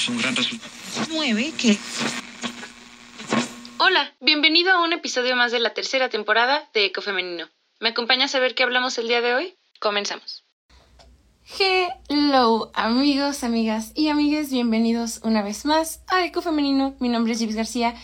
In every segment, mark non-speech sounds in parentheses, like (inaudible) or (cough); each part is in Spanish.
tenemos un gran resultado. 9 que Hola, bienvenido a un episodio más de la tercera temporada de Eco Femenino. ¿Me acompañas a ver qué hablamos el día de hoy? Comenzamos. Hello, amigos, amigas y amigues, bienvenidos una vez más a Eco Femenino. Mi nombre es Gibbs García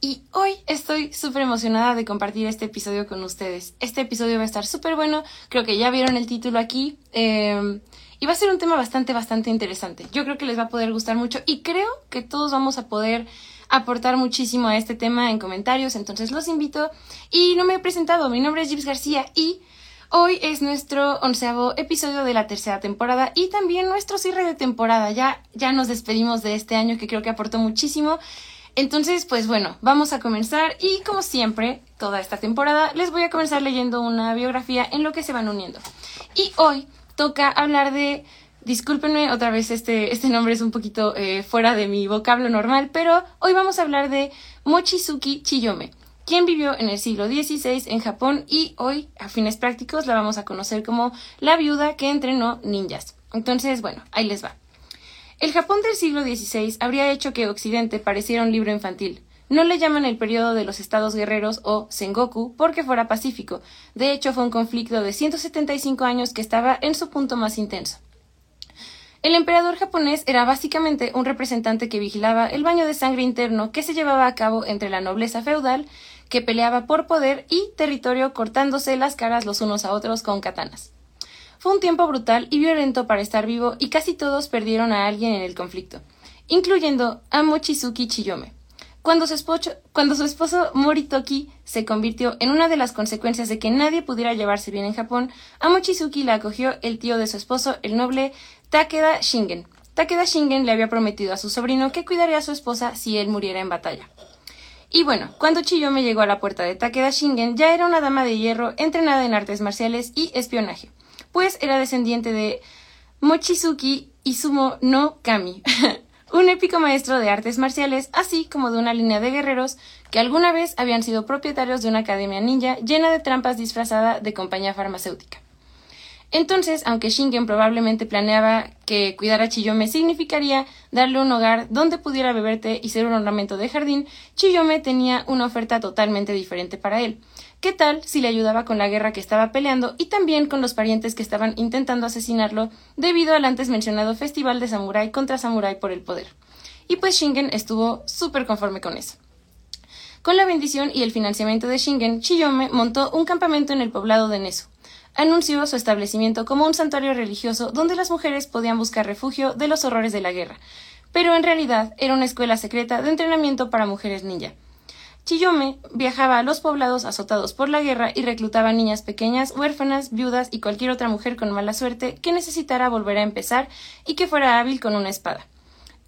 y hoy estoy súper emocionada de compartir este episodio con ustedes. Este episodio va a estar súper bueno, creo que ya vieron el título aquí. eh, y va a ser un tema bastante, bastante interesante. Yo creo que les va a poder gustar mucho y creo que todos vamos a poder aportar muchísimo a este tema en comentarios, entonces los invito. Y no me he presentado, mi nombre es Gibbs García y hoy es nuestro onceavo episodio de la tercera temporada y también nuestro cierre de temporada. Ya, ya nos despedimos de este año que creo que aportó muchísimo. Entonces, pues bueno, vamos a comenzar y como siempre, toda esta temporada les voy a comenzar leyendo una biografía en lo que se van uniendo. Y hoy toca hablar de, discúlpenme otra vez, este, este nombre es un poquito eh, fuera de mi vocablo normal, pero hoy vamos a hablar de Mochizuki Chiyome, quien vivió en el siglo XVI en Japón y hoy, a fines prácticos, la vamos a conocer como la viuda que entrenó ninjas. Entonces, bueno, ahí les va. El Japón del siglo XVI habría hecho que Occidente pareciera un libro infantil. No le llaman el periodo de los estados guerreros o Sengoku porque fuera pacífico. De hecho, fue un conflicto de 175 años que estaba en su punto más intenso. El emperador japonés era básicamente un representante que vigilaba el baño de sangre interno que se llevaba a cabo entre la nobleza feudal, que peleaba por poder y territorio cortándose las caras los unos a otros con katanas. Fue un tiempo brutal y violento para estar vivo y casi todos perdieron a alguien en el conflicto, incluyendo a Mochizuki Chiyome. Cuando su, esposo, Moritoki se convirtió en una de las consecuencias de que nadie pudiera llevarse bien en Japón, a Mochizuki la acogió el tío de su esposo, el noble Takeda Shingen. Takeda Shingen le había prometido a su sobrino que cuidaría a su esposa si él muriera en batalla. Y bueno, cuando Chiyome llegó a la puerta de Takeda Shingen, ya era una dama de hierro entrenada en artes marciales y espionaje, pues era descendiente de Mochizuki Izumo no Kami, (laughs) un épico maestro de artes marciales, así como de una línea de guerreros que alguna vez habían sido propietarios de una academia ninja llena de trampas disfrazada de compañía farmacéutica. Entonces, aunque Shingen probablemente planeaba que cuidar a Chiyome significaría darle un hogar donde pudiera beber té y ser un ornamento de jardín, Chiyome tenía una oferta totalmente diferente para él. ¿Qué tal si le ayudaba con la guerra que estaba peleando y también con los parientes que estaban intentando asesinarlo debido al antes mencionado festival de samurái contra samurái por el poder? Y pues Shingen estuvo súper conforme con eso. Con la bendición y el financiamiento de Shingen, Chiyome montó un campamento en el poblado de Nesu. Anunció su establecimiento como un santuario religioso donde las mujeres podían buscar refugio de los horrores de la guerra, pero en realidad era una escuela secreta de entrenamiento para mujeres ninja. Chiyome viajaba a los poblados azotados por la guerra y reclutaba niñas pequeñas, huérfanas, viudas y cualquier otra mujer con mala suerte que necesitara volver a empezar y que fuera hábil con una espada.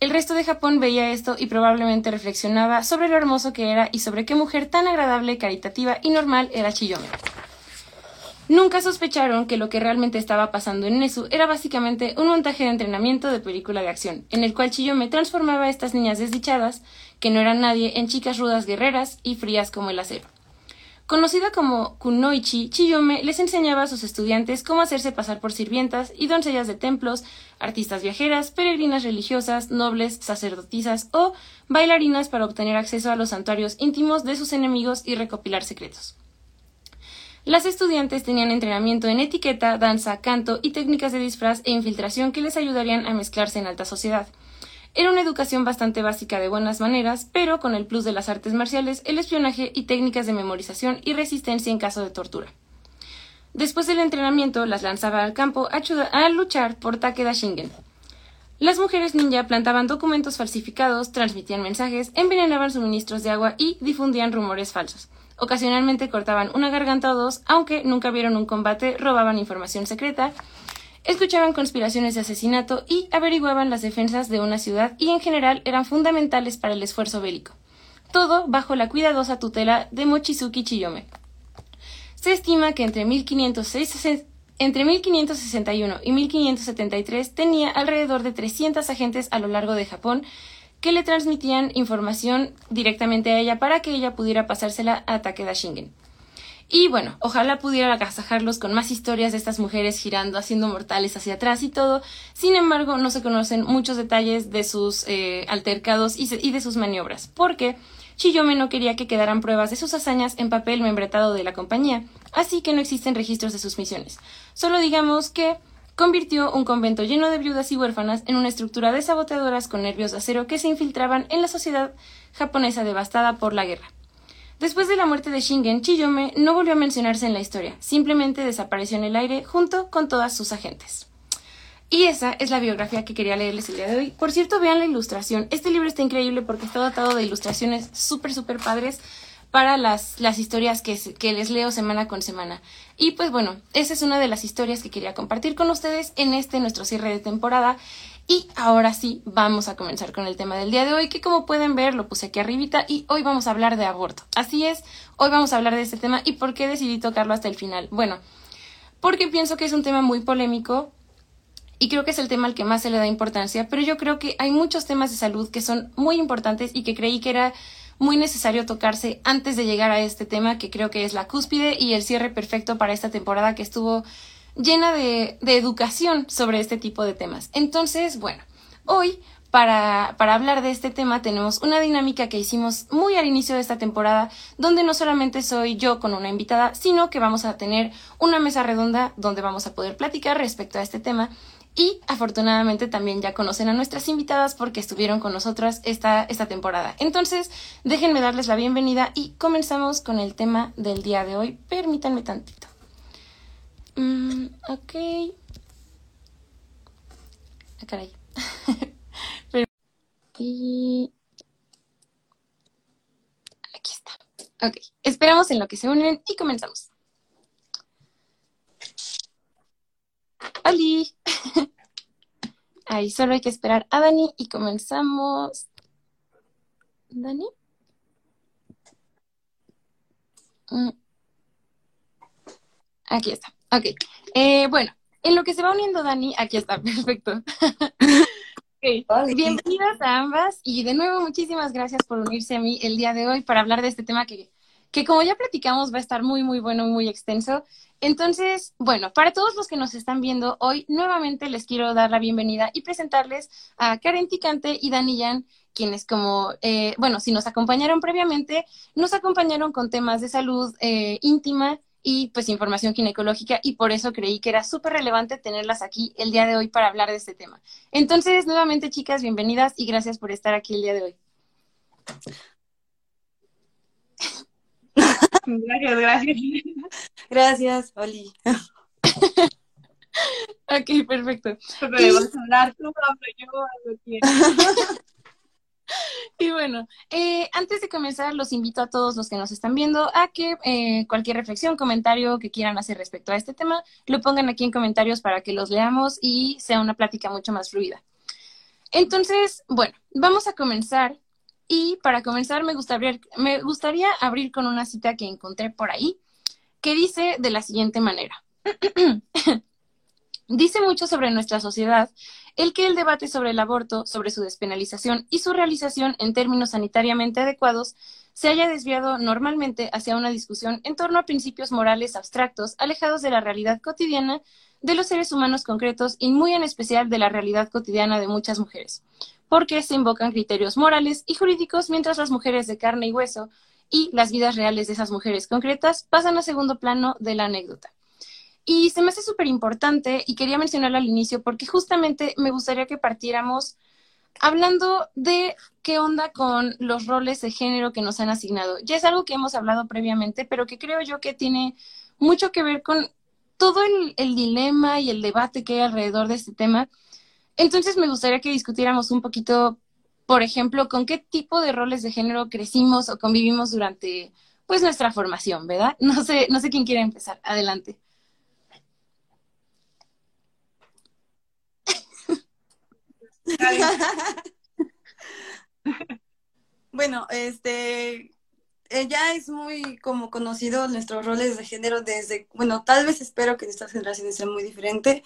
El resto de Japón veía esto y probablemente reflexionaba sobre lo hermoso que era y sobre qué mujer tan agradable, caritativa y normal era Chiyome. Nunca sospecharon que lo que realmente estaba pasando en Nesu era básicamente un montaje de entrenamiento de película de acción, en el cual Chiyome transformaba a estas niñas desdichadas, que no eran nadie, en chicas rudas guerreras y frías como el acero. Conocida como Kunoichi, Chiyome les enseñaba a sus estudiantes cómo hacerse pasar por sirvientas y doncellas de templos, artistas viajeras, peregrinas religiosas, nobles, sacerdotisas o bailarinas para obtener acceso a los santuarios íntimos de sus enemigos y recopilar secretos. Las estudiantes tenían entrenamiento en etiqueta, danza, canto y técnicas de disfraz e infiltración que les ayudarían a mezclarse en alta sociedad. Era una educación bastante básica de buenas maneras, pero con el plus de las artes marciales, el espionaje y técnicas de memorización y resistencia en caso de tortura. Después del entrenamiento, las lanzaba al campo a, luchar por Takeda Shingen. Las mujeres ninja plantaban documentos falsificados, transmitían mensajes, envenenaban suministros de agua y difundían rumores falsos. Ocasionalmente cortaban una garganta o dos, aunque nunca vieron un combate, robaban información secreta, escuchaban conspiraciones de asesinato y averiguaban las defensas de una ciudad y en general eran fundamentales para el esfuerzo bélico. Todo bajo la cuidadosa tutela de Mochizuki Chiyome. Se estima que entre 1506 entre 1561 y 1573 tenía alrededor de 300 agentes a lo largo de Japón que le transmitían información directamente a ella para que ella pudiera pasársela a Takeda Shingen. Y bueno, ojalá pudiera agasajarlos con más historias de estas mujeres girando, haciendo mortales hacia atrás y todo. Sin embargo, no se conocen muchos detalles de sus eh, altercados y, y de sus maniobras, porque Chiyome no quería que quedaran pruebas de sus hazañas en papel membretado de la compañía, así que no existen registros de sus misiones. Solo digamos que convirtió un convento lleno de viudas y huérfanas en una estructura de saboteadoras con nervios de acero que se infiltraban en la sociedad japonesa devastada por la guerra. Después de la muerte de Shingen, Chiyome no volvió a mencionarse en la historia, simplemente desapareció en el aire junto con todas sus agentes. Y esa es la biografía que quería leerles el día de hoy. Por cierto, vean la ilustración. Este libro está increíble porque está dotado de ilustraciones súper, súper padres para las, las historias que, que, les leo semana con semana. Y pues bueno, esa es una de las historias que quería compartir con ustedes en este nuestro cierre de temporada. Y ahora sí, vamos a comenzar con el tema del día de hoy, que como pueden ver lo puse aquí arribita y hoy vamos a hablar de aborto. Así es, hoy vamos a hablar de este tema y por qué decidí tocarlo hasta el final. Bueno, porque pienso que es un tema muy polémico, y creo que es el tema al que más se le da importancia, pero yo creo que hay muchos temas de salud que son muy importantes y que creí que era muy necesario tocarse antes de llegar a este tema, que creo que es la cúspide y el cierre perfecto para esta temporada que estuvo llena de, de educación sobre este tipo de temas. Entonces, bueno, hoy para, para, hablar de este tema tenemos una dinámica que hicimos muy al inicio de esta temporada, donde no solamente soy yo con una invitada, sino que vamos a tener una mesa redonda donde vamos a poder platicar respecto a este tema y afortunadamente también ya conocen a nuestras invitadas porque estuvieron con nosotras esta, esta temporada. Entonces, déjenme darles la bienvenida y comenzamos con el tema del día de hoy. Permítanme tantito. Mm, ok. Ah, caray. (laughs) y... Aquí está. Ok. Esperamos en lo que se unen y comenzamos. ¡Holi! Ahí solo hay que esperar a Dani y comenzamos. ¿Dani? Mm. Aquí está. Ok. Eh, bueno, en lo que se va uniendo Dani, aquí está, (laughs) perfecto. Bienvenidas a ambas y de nuevo muchísimas gracias por unirse a mí el día de hoy para hablar de este tema que, que como ya platicamos va a estar muy, muy bueno, muy extenso entonces, bueno, para todos los que nos están viendo hoy, nuevamente les quiero dar la bienvenida y presentarles a Karen Ticante y Dani Yan, quienes como, eh, bueno, si nos acompañaron previamente, nos acompañaron con temas de salud eh, íntima y pues información ginecológica y por eso creí que era súper relevante tenerlas aquí el día de hoy para hablar de este tema. Entonces, nuevamente chicas, bienvenidas y gracias por estar aquí el día de hoy. (laughs) Gracias, gracias. Gracias, Oli. (laughs) ok, perfecto. Podemos hablar tú, yo (laughs) Y bueno, eh, antes de comenzar, los invito a todos los que nos están viendo a que eh, cualquier reflexión, comentario que quieran hacer respecto a este tema, lo pongan aquí en comentarios para que los leamos y sea una plática mucho más fluida. Entonces, bueno, vamos a comenzar y para comenzar, me gustaría, abrir con una cita que encontré por ahí, que dice de la siguiente manera. (clears throat) dice mucho sobre nuestra sociedad el que el debate sobre el aborto, sobre su despenalización y su realización en términos sanitariamente adecuados se haya desviado normalmente hacia una discusión en torno a principios morales abstractos, alejados de la realidad cotidiana de los seres humanos concretos y muy en especial de la realidad cotidiana de muchas mujeres porque se invocan criterios morales y jurídicos mientras las mujeres de carne y hueso y las vidas reales de esas mujeres concretas pasan a segundo plano de la anécdota. Y se me hace súper importante y quería mencionarlo al inicio porque justamente me gustaría que partiéramos hablando de qué onda con los roles de género que nos han asignado. Ya es algo que hemos hablado previamente, pero que creo yo que tiene mucho que ver con todo el, el dilema y el debate que hay alrededor de este tema entonces me gustaría que discutiéramos un poquito, por ejemplo, con qué tipo de roles de género crecimos o convivimos durante pues nuestra formación, ¿verdad? (laughs) No sé, no sé quién quiere empezar. Adelante. (laughs) bueno, este eh, ya es muy como conocido nuestros roles de género desde, bueno, tal vez espero que estas generaciones sean muy diferentes,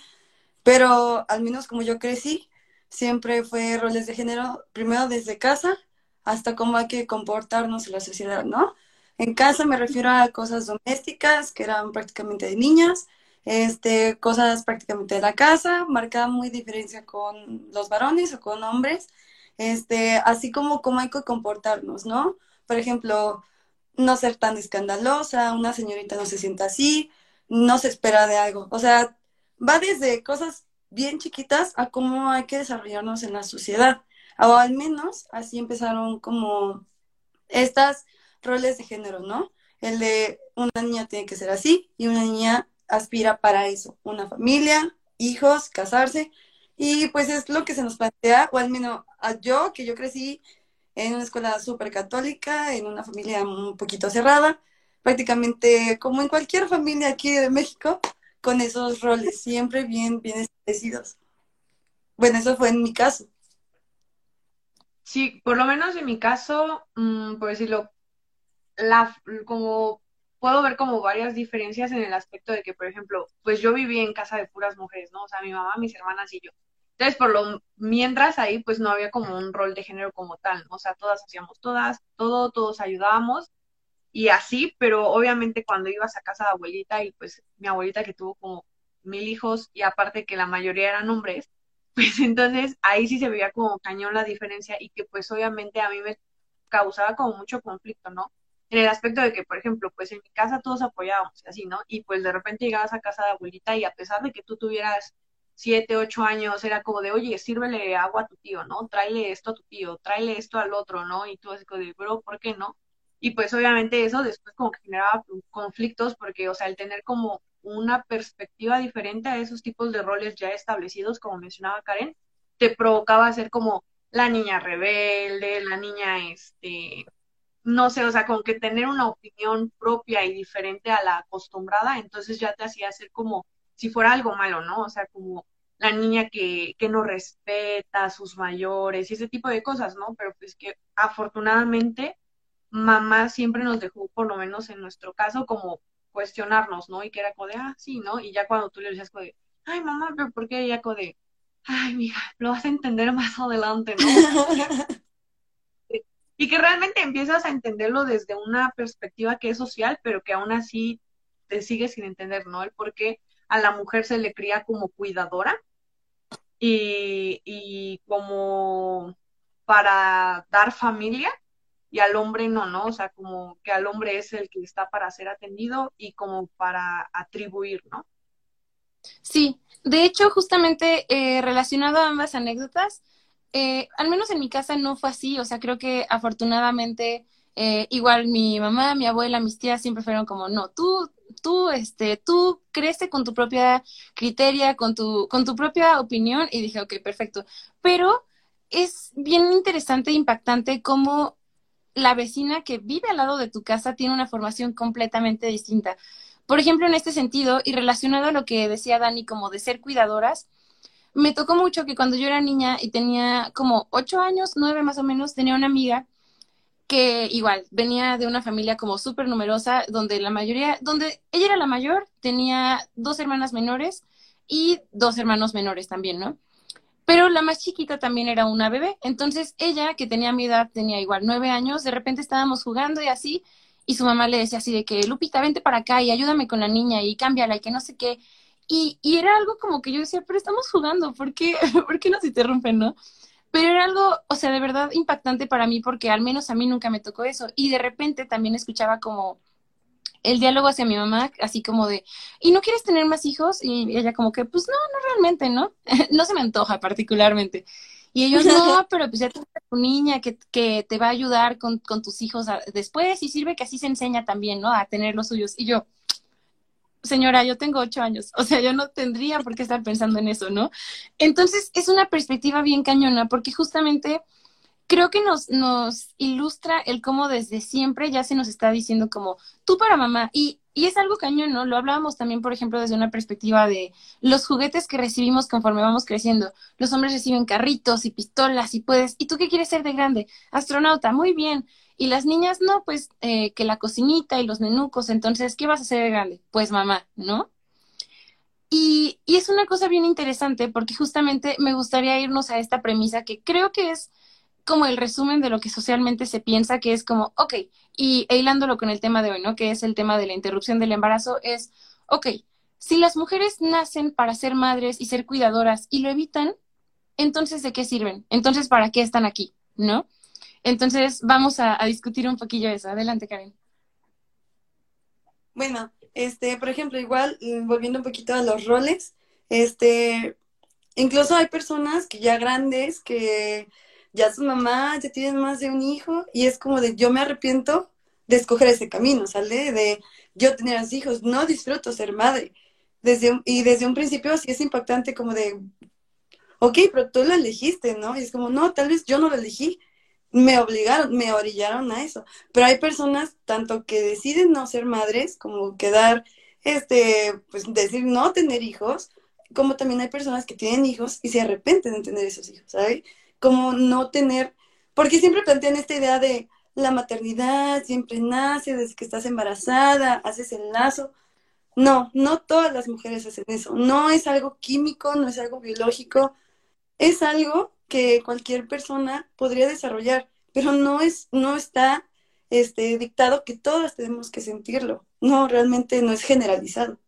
pero al menos como yo crecí, siempre fue roles de género, primero desde casa hasta cómo hay que comportarnos en la sociedad, ¿no? En casa me refiero a cosas domésticas, que eran prácticamente de niñas, este, cosas prácticamente de la casa, marcaba muy diferencia con los varones o con hombres, este, así como cómo hay que comportarnos, ¿no? Por ejemplo, no ser tan escandalosa, una señorita no se sienta así, no se espera de algo. O sea, va desde cosas bien chiquitas a cómo hay que desarrollarnos en la sociedad. O al menos así empezaron como estas roles de género, ¿no? El de una niña tiene que ser así y una niña aspira para eso, una familia, hijos, casarse. Y pues es lo que se nos plantea, o al menos a yo, que yo crecí en una escuela súper católica, en una familia un poquito cerrada, prácticamente como en cualquier familia aquí de México, con esos roles siempre bien, bien establecidos. Bueno, eso fue en mi caso. Sí, por lo menos en mi caso, mm, por decirlo, la, como puedo ver como varias diferencias en el aspecto de que, por ejemplo, pues yo viví en casa de puras mujeres, ¿no? O sea, mi mamá, mis hermanas y yo. Entonces, por lo mientras ahí, pues no había como un rol de género como tal, ¿no? O sea, todas hacíamos todas, todo, todos ayudábamos y así, pero obviamente cuando ibas a casa de abuelita y pues mi abuelita que tuvo como mil hijos y aparte que la mayoría eran hombres, (laughs) pues entonces ahí sí se veía como cañón la diferencia y que pues obviamente a mí me causaba como mucho conflicto, ¿no? En el aspecto de que, por ejemplo, pues en mi casa todos apoyábamos así, ¿no? Y pues de repente llegabas a casa de abuelita y a pesar de que tú tuvieras siete, ocho años, era como de, oye, sírvele agua a tu tío, ¿no? Tráele esto a tu tío, tráele esto al otro, ¿no? Y tú así como de, bro, ¿por qué no? Y pues obviamente eso después como que generaba conflictos porque, o sea, el tener como una perspectiva diferente a esos tipos de roles ya establecidos, como mencionaba Karen, te provocaba ser como la niña rebelde, la niña, este, no sé, o sea, como que tener una opinión propia y diferente a la acostumbrada, entonces ya te hacía ser como si fuera algo malo, ¿no? O sea, como la niña que, que no respeta a sus mayores y ese tipo de cosas, ¿no? Pero pues que afortunadamente mamá siempre nos dejó, por lo menos en nuestro caso, como cuestionarnos, ¿no? Y que era como de, ah, sí, ¿no? Y ya cuando tú le decías como de, ay, mamá, pero ¿por qué? ella como de, ay, mija, lo vas a entender más adelante, ¿no? (laughs) y que realmente empiezas a entenderlo desde una perspectiva que es social, pero que aún así te sigue sin entender, ¿no? El por qué a la mujer se le cría como cuidadora y, y como para dar familia y al hombre no, ¿no? O sea, como que al hombre es el que está para ser atendido y como para atribuir, ¿no? Sí, de hecho, justamente eh, relacionado a ambas anécdotas, eh, al menos en mi casa no fue así, o sea, creo que afortunadamente eh, igual mi mamá, mi abuela, mis tías siempre fueron como, no, tú, tú, este, tú crece con tu propia criteria, con tu, con tu propia opinión y dije, ok, perfecto, pero es bien interesante e impactante cómo la vecina que vive al lado de tu casa tiene una formación completamente distinta. Por ejemplo, en este sentido, y relacionado a lo que decía Dani, como de ser cuidadoras, me tocó mucho que cuando yo era niña y tenía como ocho años, nueve más o menos, tenía una amiga que igual venía de una familia como súper numerosa, donde la mayoría, donde ella era la mayor, tenía dos hermanas menores y dos hermanos menores también, ¿no? Pero la más chiquita también era una bebé. Entonces ella, que tenía mi edad, tenía igual nueve años, de repente estábamos jugando y así, y su mamá le decía así de que, Lupita, vente para acá y ayúdame con la niña y cámbiala y que no sé qué. Y, y era algo como que yo decía, pero estamos jugando, ¿por qué, (laughs) ¿por qué nos interrumpen, no? Pero era algo, o sea, de verdad impactante para mí porque al menos a mí nunca me tocó eso. Y de repente también escuchaba como el diálogo hacia mi mamá, así como de, ¿y no quieres tener más hijos? Y ella como que, pues no, no realmente, ¿no? (laughs) no se me antoja particularmente. Y ellos, no, (laughs) pero pues ya tienes tu niña que, que te va a ayudar con, con tus hijos después y sirve que así se enseña también, ¿no? A tener los suyos. Y yo, señora, yo tengo ocho años, o sea, yo no tendría por qué estar pensando en eso, ¿no? Entonces, es una perspectiva bien cañona, porque justamente creo que nos, nos ilustra el cómo desde siempre ya se nos está diciendo como tú para mamá. Y, y es algo cañón, ¿no? Lo hablábamos también, por ejemplo, desde una perspectiva de los juguetes que recibimos conforme vamos creciendo. Los hombres reciben carritos y pistolas y puedes, ¿y tú qué quieres ser de grande? Astronauta, muy bien. Y las niñas, no, pues eh, que la cocinita y los nenucos. Entonces, ¿qué vas a hacer de grande? Pues mamá, ¿no? Y, y es una cosa bien interesante porque justamente me gustaría irnos a esta premisa que creo que es como el resumen de lo que socialmente se piensa, que es como, ok, y hilándolo con el tema de hoy, ¿no? Que es el tema de la interrupción del embarazo, es, ok, si las mujeres nacen para ser madres y ser cuidadoras y lo evitan, entonces ¿de qué sirven? Entonces, ¿para qué están aquí? ¿No? Entonces, vamos a, a discutir un poquillo eso. Adelante, Karen. Bueno, este, por ejemplo, igual, volviendo un poquito a los roles, este, incluso hay personas que ya grandes, que ya su mamá, ya tienen más de un hijo, y es como de yo me arrepiento de escoger ese camino, ¿sale? De yo tener hijos, no disfruto ser madre. Desde, y desde un principio sí es impactante como de, ok, pero tú lo elegiste, ¿no? Y es como, no, tal vez yo no lo elegí, me obligaron, me orillaron a eso. Pero hay personas tanto que deciden no ser madres, como quedar, este, pues decir no tener hijos, como también hay personas que tienen hijos y se arrepienten de tener esos hijos, ¿sabes? Como no tener, porque siempre plantean esta idea de la maternidad, siempre nace desde que estás embarazada, haces el lazo. No, no todas las mujeres hacen eso. No es algo químico, no es algo biológico, es algo que cualquier persona podría desarrollar, pero no es, no está este, dictado que todas tenemos que sentirlo. No, realmente no es generalizado.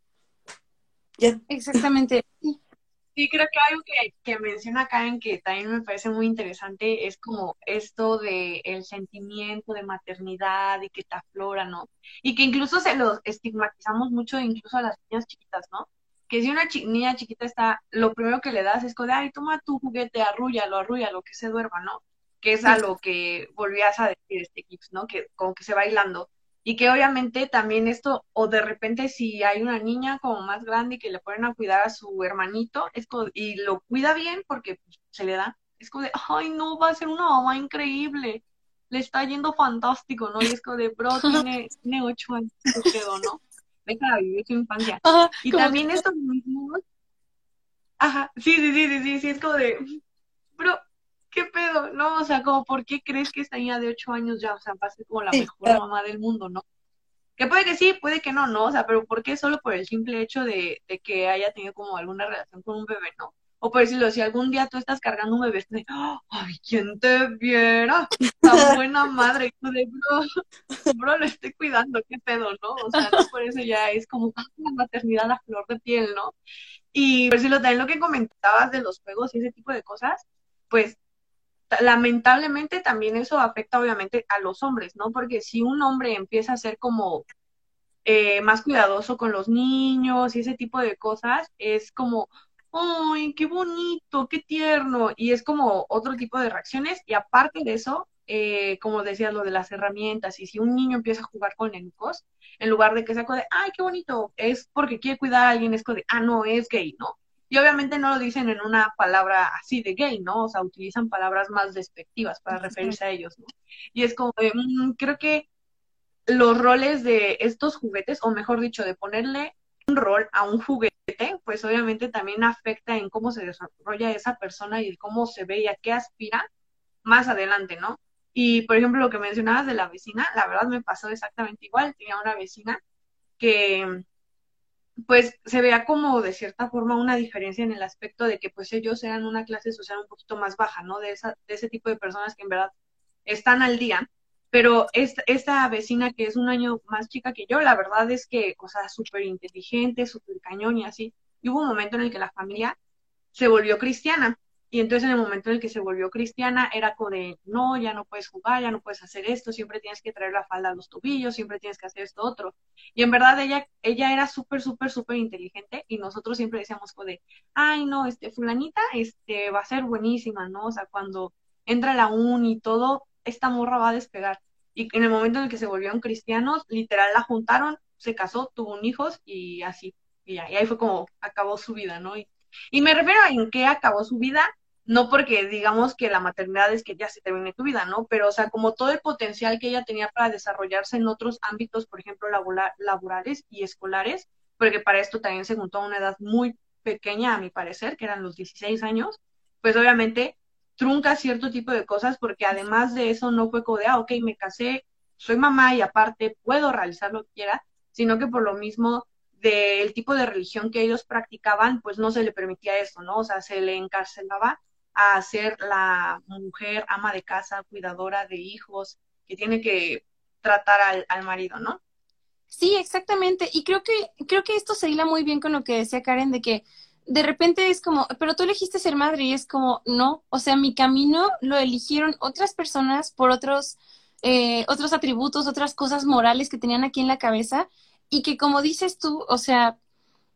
Ya. Exactamente. (laughs) Sí, creo que algo que, que menciona Karen que también me parece muy interesante es como esto de el sentimiento de maternidad y que te aflora, ¿no? Y que incluso se lo estigmatizamos mucho incluso a las niñas chiquitas, ¿no? Que si una niña chiquita está, lo primero que le das es como ay, toma tu juguete, arrúllalo, arrúllalo, que se duerma, ¿no? Que es a lo que volvías a decir este Kips, ¿no? Que como que se va bailando y que obviamente también esto, o de repente si hay una niña como más grande y que le ponen a cuidar a su hermanito, es y lo cuida bien porque se le da, es como de, ay, no, va a ser una mamá increíble, le está yendo fantástico, ¿no? Y es como de, bro, (laughs) tiene, tiene ocho años, quedó, ¿no? Deja vivir su infancia. (laughs) y también estos mismos, ajá, sí, sí, sí, sí, sí, sí, es como de, ¿qué pedo? No, o sea, como, ¿por qué crees que esta niña de ocho años ya, o sea, va a ser como la mejor mamá del mundo, no? Que puede que sí, puede que no, ¿no? O sea, pero ¿por qué solo por el simple hecho de, que haya tenido como alguna relación con un bebé, ¿no? O por decirlo, si algún día tú estás cargando un bebé, de, ay, ¿quién te viera? Tan (laughs) buena madre, de, bro, bro, lo estoy cuidando, qué pedo, ¿no? O sea, no por eso ya es como una maternidad a flor de piel, ¿no? Y por decirlo, también lo que comentabas de los juegos y ese tipo de cosas, pues lamentablemente también eso afecta obviamente a los hombres, ¿no? Porque si un hombre empieza a ser como eh, más cuidadoso con los niños y ese tipo de cosas, es como, ¡ay, qué bonito, qué tierno! Y es como otro tipo de reacciones. Y aparte de eso, eh, como decías, lo de las herramientas, y si un niño empieza a jugar con enucos, en lugar de que sea de, ¡ay, qué bonito! Es porque quiere cuidar a alguien, es como ah, no, es gay, ¿no? Y obviamente no lo dicen en una palabra así de gay, ¿no? O sea, utilizan palabras más despectivas para referirse a ellos, ¿no? Y es como, mm, creo que los roles de estos juguetes, o mejor dicho, de ponerle un rol a un juguete, pues obviamente también afecta en cómo se desarrolla esa persona y cómo se ve y a qué aspira más adelante, ¿no? Y por ejemplo, lo que mencionabas de la vecina, la verdad me pasó exactamente igual. Tenía una vecina que pues se vea como de cierta forma una diferencia en el aspecto de que pues ellos eran una clase social un poquito más baja, ¿no? De, esa, de ese tipo de personas que en verdad están al día. Pero esta, esta vecina que es un año más chica que yo, la verdad es que, o sea, súper inteligente, súper cañón y así. Y hubo un momento en el que la familia se volvió cristiana. Y entonces en el momento en el que se volvió cristiana era como de, no, ya no puedes jugar, ya no puedes hacer esto, siempre tienes que traer la falda a los tobillos, siempre tienes que hacer esto otro. Y en verdad ella, ella era súper, súper, súper inteligente y nosotros siempre decíamos como de, ay, no, este, fulanita, este, va a ser buenísima, ¿no? O sea, cuando entra la uni y todo, esta morra va a despegar. Y en el momento en el que se volvieron cristianos, literal la juntaron, se casó, tuvo un hijos y así, y, y ahí fue como acabó su vida, ¿no? Y, y me refiero a en qué acabó su vida, no porque digamos que la maternidad es que ya se termine tu vida, ¿no? Pero, o sea, como todo el potencial que ella tenía para desarrollarse en otros ámbitos, por ejemplo, laborales y escolares, porque para esto también se juntó a una edad muy pequeña, a mi parecer, que eran los 16 años, pues obviamente trunca cierto tipo de cosas, porque además de eso no fue como de, ah, ok, me casé, soy mamá y aparte puedo realizar lo que quiera, sino que por lo mismo del tipo de religión que ellos practicaban, pues no se le permitía eso, ¿no? O sea, se le encarcelaba a ser la mujer ama de casa, cuidadora de hijos, que tiene que tratar al, al marido, ¿no? Sí, exactamente. Y creo que, creo que esto se hila muy bien con lo que decía Karen, de que de repente es como, pero tú elegiste ser madre y es como, no, o sea, mi camino lo eligieron otras personas por otros, eh, otros atributos, otras cosas morales que tenían aquí en la cabeza y que como dices tú, o sea,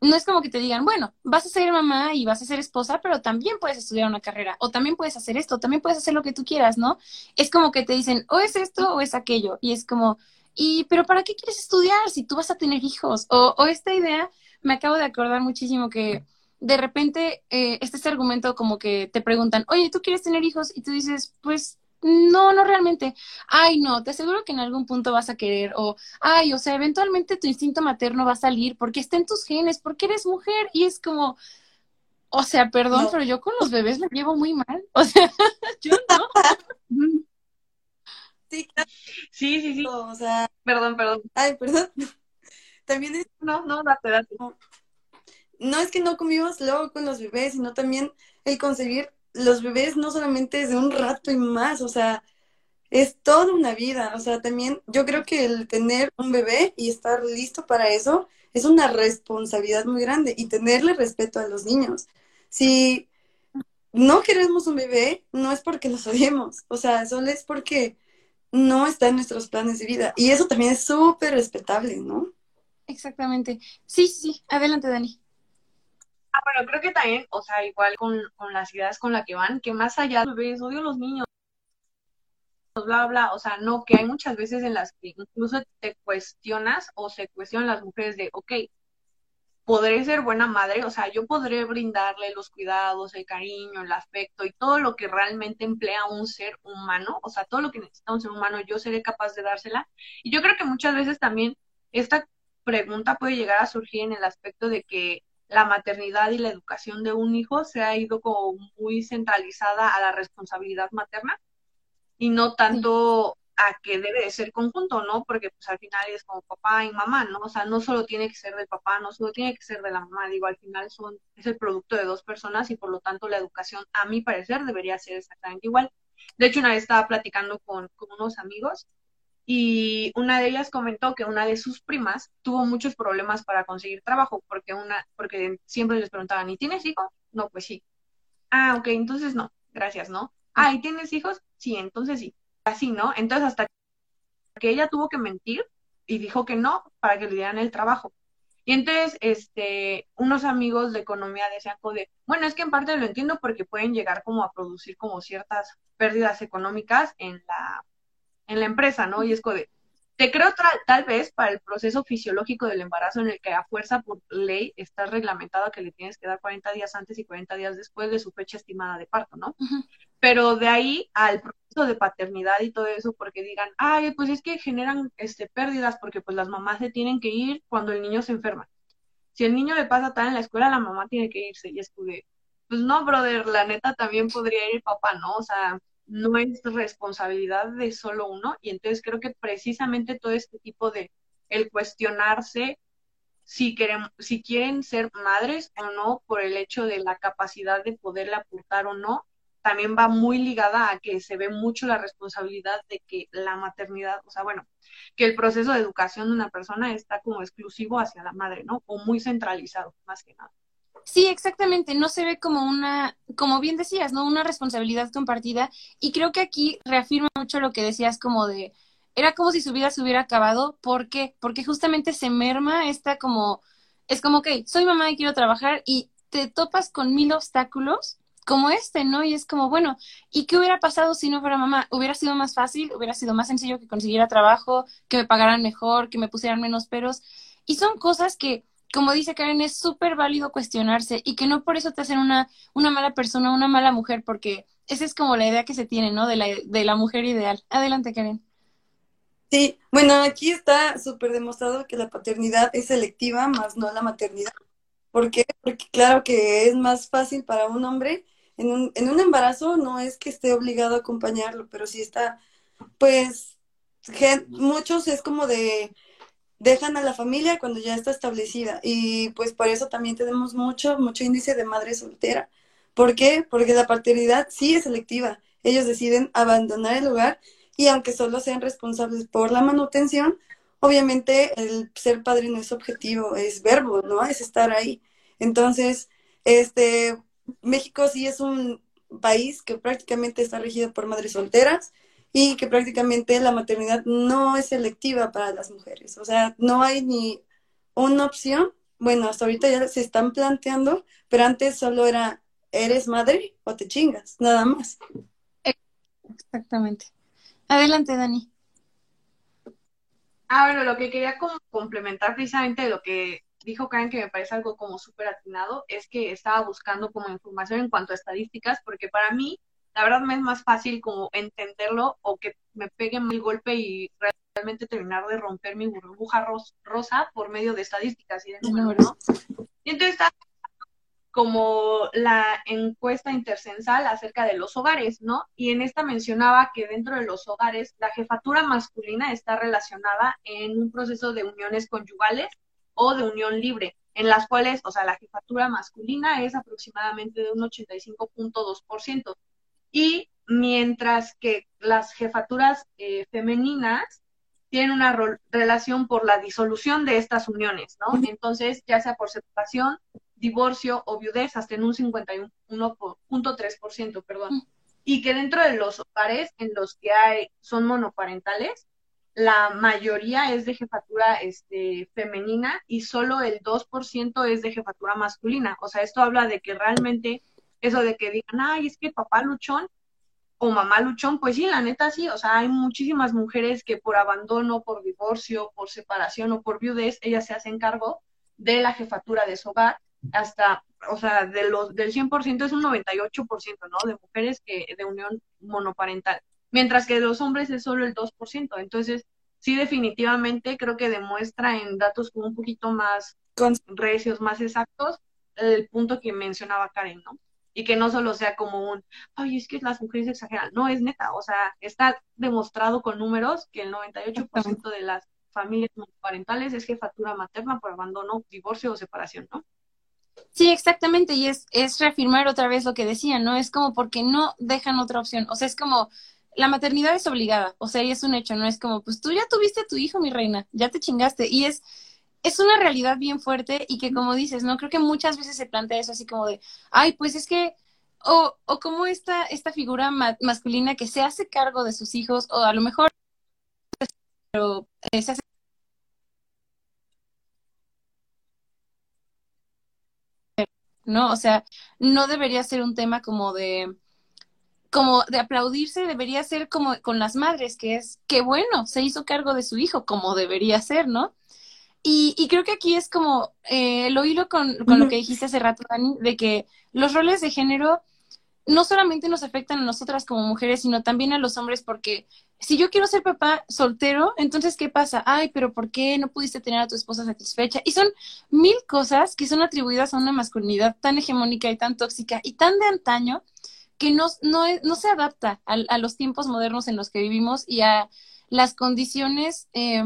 no es como que te digan, bueno, vas a ser mamá y vas a ser esposa, pero también puedes estudiar una carrera, o también puedes hacer esto, también puedes hacer lo que tú quieras, ¿no? Es como que te dicen, o es esto o es aquello, y es como, y, pero ¿para qué quieres estudiar si tú vas a tener hijos? O, o esta idea, me acabo de acordar muchísimo que de repente eh, este argumento como que te preguntan, oye, ¿tú quieres tener hijos? Y tú dices, pues no, no realmente. Ay, no, te aseguro que en algún punto vas a querer. O, ay, o sea, eventualmente tu instinto materno va a salir porque está en tus genes, porque eres mujer. Y es como, o sea, perdón, pero yo con los bebés me llevo muy mal. (laughs) O sea, yo no. (laughs) sí, sí, sí, sí. O sea, perdón, perdón. Ay, perdón. También es... No, no, date, date. No es que no convivas luego con los bebés, sino también el concebir los bebés no solamente es de un rato y más, o sea, es toda una vida. O sea, también yo creo que el tener un bebé y estar listo para eso es una responsabilidad muy grande y tenerle respeto a los niños. Si no queremos un bebé, no es porque los (laughs) odiemos, o sea, solo es porque no está en nuestros planes de vida. Y eso también es súper respetable, ¿no? Exactamente. Sí, sí, adelante, Dani. Ah, bueno, creo que también, o sea, igual con, con las ideas con las que van, que más allá de bebés, odio a los niños, bla, bla, o sea, no, que hay muchas veces en las que incluso te cuestionas o se cuestionan las mujeres de, ok, podré ser buena madre, o sea, yo podré brindarle los cuidados, el cariño, el afecto y todo lo que realmente emplea un ser humano, o sea, todo lo que necesita un ser humano, yo seré capaz de dársela. Y yo creo que muchas veces también esta pregunta puede llegar a surgir en el aspecto de que la maternidad y la educación de un hijo se ha ido como muy centralizada a la responsabilidad materna y no tanto a que debe de ser conjunto, ¿no? Porque pues al final es como papá y mamá, ¿no? O sea, no solo tiene que ser del papá, no solo tiene que ser de la mamá, digo, al final son, es el producto de dos personas y por lo tanto la educación, a mi parecer, debería ser exactamente igual. De hecho, una vez estaba platicando con, con unos amigos y una de ellas comentó que una de sus primas tuvo muchos problemas para conseguir trabajo porque una porque siempre les preguntaban ¿y tienes hijos? No, pues sí. Ah, ok, entonces no, gracias, ¿no? Ah, ¿y tienes hijos? Sí, entonces sí. Así, ¿no? Entonces hasta que ella tuvo que mentir y dijo que no para que le dieran el trabajo. Y entonces, este, unos amigos de economía decían, de, bueno, es que en parte lo entiendo porque pueden llegar como a producir como ciertas pérdidas económicas en la en la empresa, ¿no? Y es como de, te creo tal vez para el proceso fisiológico del embarazo en el que a fuerza por ley está reglamentado que le tienes que dar 40 días antes y 40 días después de su fecha estimada de parto, ¿no? Pero de ahí al proceso de paternidad y todo eso, porque digan, ay, pues es que generan este, pérdidas porque pues las mamás se tienen que ir cuando el niño se enferma. Si el niño le pasa tal en la escuela, la mamá tiene que irse y es de, pues no, brother, la neta también podría ir el papá, ¿no? O sea, no es responsabilidad de solo uno y entonces creo que precisamente todo este tipo de el cuestionarse si quieren, si quieren ser madres o no por el hecho de la capacidad de poderle aportar o no, también va muy ligada a que se ve mucho la responsabilidad de que la maternidad, o sea, bueno, que el proceso de educación de una persona está como exclusivo hacia la madre, ¿no? O muy centralizado, más que nada. Sí, exactamente, no se ve como una, como bien decías, ¿no? Una responsabilidad compartida y creo que aquí reafirma mucho lo que decías como de, era como si su vida se hubiera acabado, ¿por qué? Porque justamente se merma esta como, es como que soy mamá y quiero trabajar y te topas con mil obstáculos como este, ¿no? Y es como, bueno, ¿y qué hubiera pasado si no fuera mamá? ¿Hubiera sido más fácil? ¿Hubiera sido más sencillo que consiguiera trabajo, que me pagaran mejor, que me pusieran menos peros? Y son cosas que como dice Karen, es súper válido cuestionarse y que no por eso te hacen una, una mala persona, una mala mujer, porque esa es como la idea que se tiene, ¿no? De la, de la mujer ideal. Adelante, Karen. Sí, bueno, aquí está súper demostrado que la paternidad es selectiva, más no la maternidad. ¿Por qué? Porque claro que es más fácil para un hombre en un, en un embarazo, no es que esté obligado a acompañarlo, pero sí está, pues, muchos es como de, dejan a la familia cuando ya está establecida y pues por eso también tenemos mucho, mucho índice de madre soltera, ¿Por qué? Porque la paternidad sí es selectiva. Ellos deciden abandonar el hogar y aunque solo sean responsables por la manutención, obviamente el ser padre no es objetivo, es verbo, ¿no? Es estar ahí. Entonces, este, México sí es un país que prácticamente está regido por madres solteras y que prácticamente la maternidad no es selectiva para las mujeres. O sea, no hay ni una opción. Bueno, hasta ahorita ya se están planteando, pero antes solo era, ¿eres madre o te chingas? Nada más. Exactamente. Adelante, Dani. Ah, bueno, lo que quería complementar precisamente de lo que dijo Karen, que me parece algo como súper atinado, es que estaba buscando como información en cuanto a estadísticas, porque para mí, la verdad me es más fácil como entenderlo o que me peguen el golpe y realmente terminar de romper mi burbuja rosa por medio de estadísticas y de números, ¿no? Y entonces estaba como la encuesta intercensal acerca de los hogares, ¿no? Y en esta mencionaba que dentro de los hogares la jefatura masculina está relacionada en un proceso de uniones conyugales o de unión libre, en las cuales, o sea, la jefatura masculina es aproximadamente de un 85.2%. Y mientras que las jefaturas eh, femeninas tienen una relación por la disolución de estas uniones, ¿no? Entonces, ya sea por separación, divorcio o viudez hasta en un 51.3%, perdón. Y que dentro de los hogares en los que hay, son monoparentales, la mayoría es de jefatura este, femenina y solo el 2% es de jefatura masculina. O sea, esto habla de que realmente eso de que digan, ay, es que papá luchón o mamá luchón, pues sí, la neta sí, o sea, hay muchísimas mujeres que por abandono, por divorcio, por separación o por viudez, ellas se hacen cargo de la jefatura de su hogar hasta, o sea, de los, del 100% es un 98%, ¿no? De mujeres que, de unión monoparental, mientras que de los hombres es solo el 2%. Entonces, sí, definitivamente creo que demuestra en datos como un poquito más recios, más exactos, el punto que mencionaba Karen, ¿no? Y que no solo sea como un, ay, es que las mujeres exageran, no, es neta, o sea, está demostrado con números que el 98% de las familias monoparentales es jefatura materna por abandono, divorcio o separación, ¿no? Sí, exactamente, y es, es reafirmar otra vez lo que decía, ¿no? Es como porque no dejan otra opción, o sea, es como la maternidad es obligada, o sea, y es un hecho, no es como, pues tú ya tuviste a tu hijo, mi reina, ya te chingaste, y es, es una realidad bien fuerte y que como dices, ¿no? Creo que muchas veces se plantea eso así como de, ay, pues es que, o, o como esta, esta figura masculina que se hace cargo de sus hijos, o a lo mejor, pero eh, se hace ¿no? O sea, no debería ser un tema como de como de aplaudirse, debería ser como con las madres, que es que bueno, se hizo cargo de su hijo, como debería ser, ¿no? Y, y creo que aquí es como eh, lo hilo con, con lo que dijiste hace rato, Dani, de que los roles de género no solamente nos afectan a nosotras como mujeres, sino también a los hombres, porque si yo quiero ser papá soltero, entonces, ¿qué pasa? Ay, pero ¿por qué no pudiste tener a tu esposa satisfecha? Y son mil cosas que son atribuidas a una masculinidad tan hegemónica y tan tóxica y tan de antaño que no, no, no se adapta a, a, los tiempos modernos en los que vivimos y a las condiciones, eh,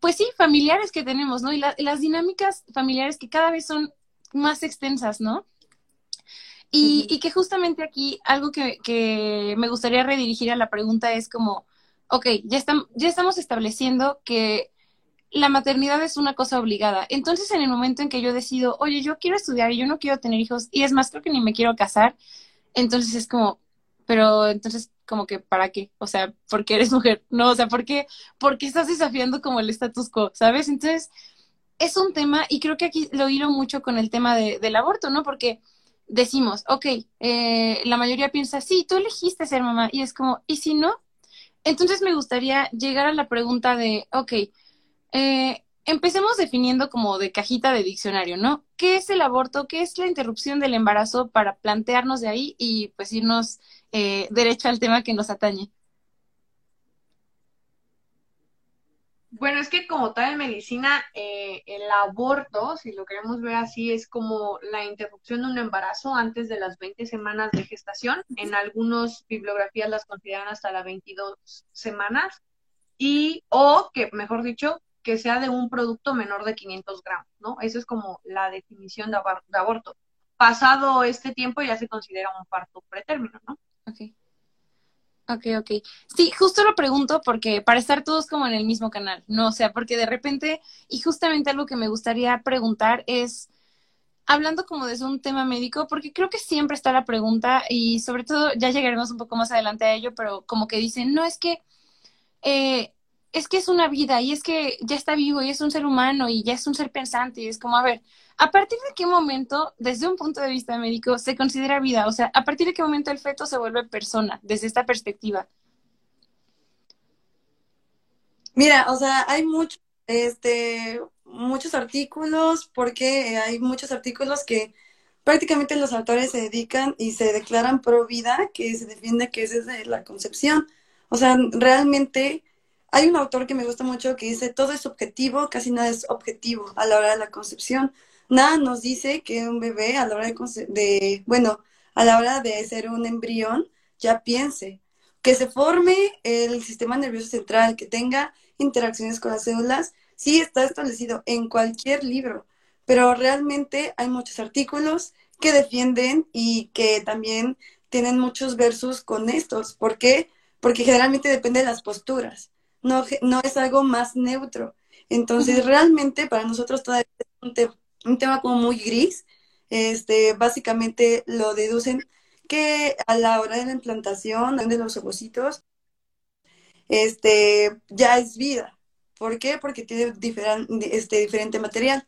pues sí, familiares que tenemos, ¿no? Y la, las dinámicas familiares que cada vez son más extensas, ¿no? Y, y que justamente aquí algo que, que, me gustaría redirigir a la pregunta es como, ok, ya, ya estamos estableciendo que la maternidad es una cosa obligada. Entonces, en el momento en que yo decido, oye, yo quiero estudiar y yo no quiero tener hijos, y es más, creo que ni me quiero casar, entonces es como, pero entonces, como que, ¿para qué? O sea, porque eres mujer, no, o sea, ¿por qué, ¿por qué estás desafiando como el status quo, ¿sabes? Entonces, es un tema, y creo que aquí lo hilo mucho con el tema de, del aborto, ¿no? Porque decimos, ok, eh, la mayoría piensa, sí, tú elegiste ser mamá, y es como, ¿y si no? Entonces me gustaría llegar a la pregunta de, ok, eh, empecemos definiendo como de cajita de diccionario, ¿no? ¿Qué es el aborto? ¿Qué es la interrupción del embarazo para plantearnos de ahí y pues irnos eh, derecho al tema que nos atañe? Bueno, es que como tal en medicina, eh, el aborto, si lo queremos ver así, es como la interrupción de un embarazo antes de las 20 semanas de gestación. En algunas bibliografías las consideran hasta las 22 semanas. Y, o que, mejor dicho, que sea de un producto menor de 500 gramos, ¿no? Eso es como la definición de, de aborto. pasado este tiempo ya se considera un parto pretérmino, ¿no? Ok. Ok, ok. Sí, justo lo pregunto porque para estar todos como en el mismo canal, ¿no? O sea, porque de repente, y justamente algo que me gustaría preguntar es, hablando como de un tema médico, porque creo que siempre está la pregunta y sobre todo ya llegaremos un poco más adelante a ello, pero como que dicen, no, es que, eh, es que es una vida y es que ya está vivo y es un ser humano y ya es un ser pensante y es como, a ver, ¿A partir de qué momento, desde un punto de vista médico, se considera vida? O sea, ¿a partir de qué momento el feto se vuelve persona, desde esta perspectiva? Mira, o sea, hay mucho, este, muchos artículos, porque hay muchos artículos que prácticamente los autores se dedican y se declaran pro vida, que se defiende que es desde la concepción. O sea, realmente hay un autor que me gusta mucho que dice, todo es objetivo, casi nada es objetivo a la hora de la concepción nada nos dice que un bebé a la hora de, bueno, a la hora de ser un embrión ya piense, que se forme el sistema nervioso central, que tenga interacciones con las células, sí está establecido en cualquier libro, pero realmente hay muchos artículos que defienden y que también tienen muchos versos con estos. ¿Por qué? Porque generalmente depende de las posturas, no, no es algo más neutro. Entonces, realmente para nosotros todavía es un, un tema como muy gris. Este, básicamente lo deducen que a la hora de la implantación de los ovocitos, este, ya es vida. ¿Por qué? Porque tiene este, diferente material.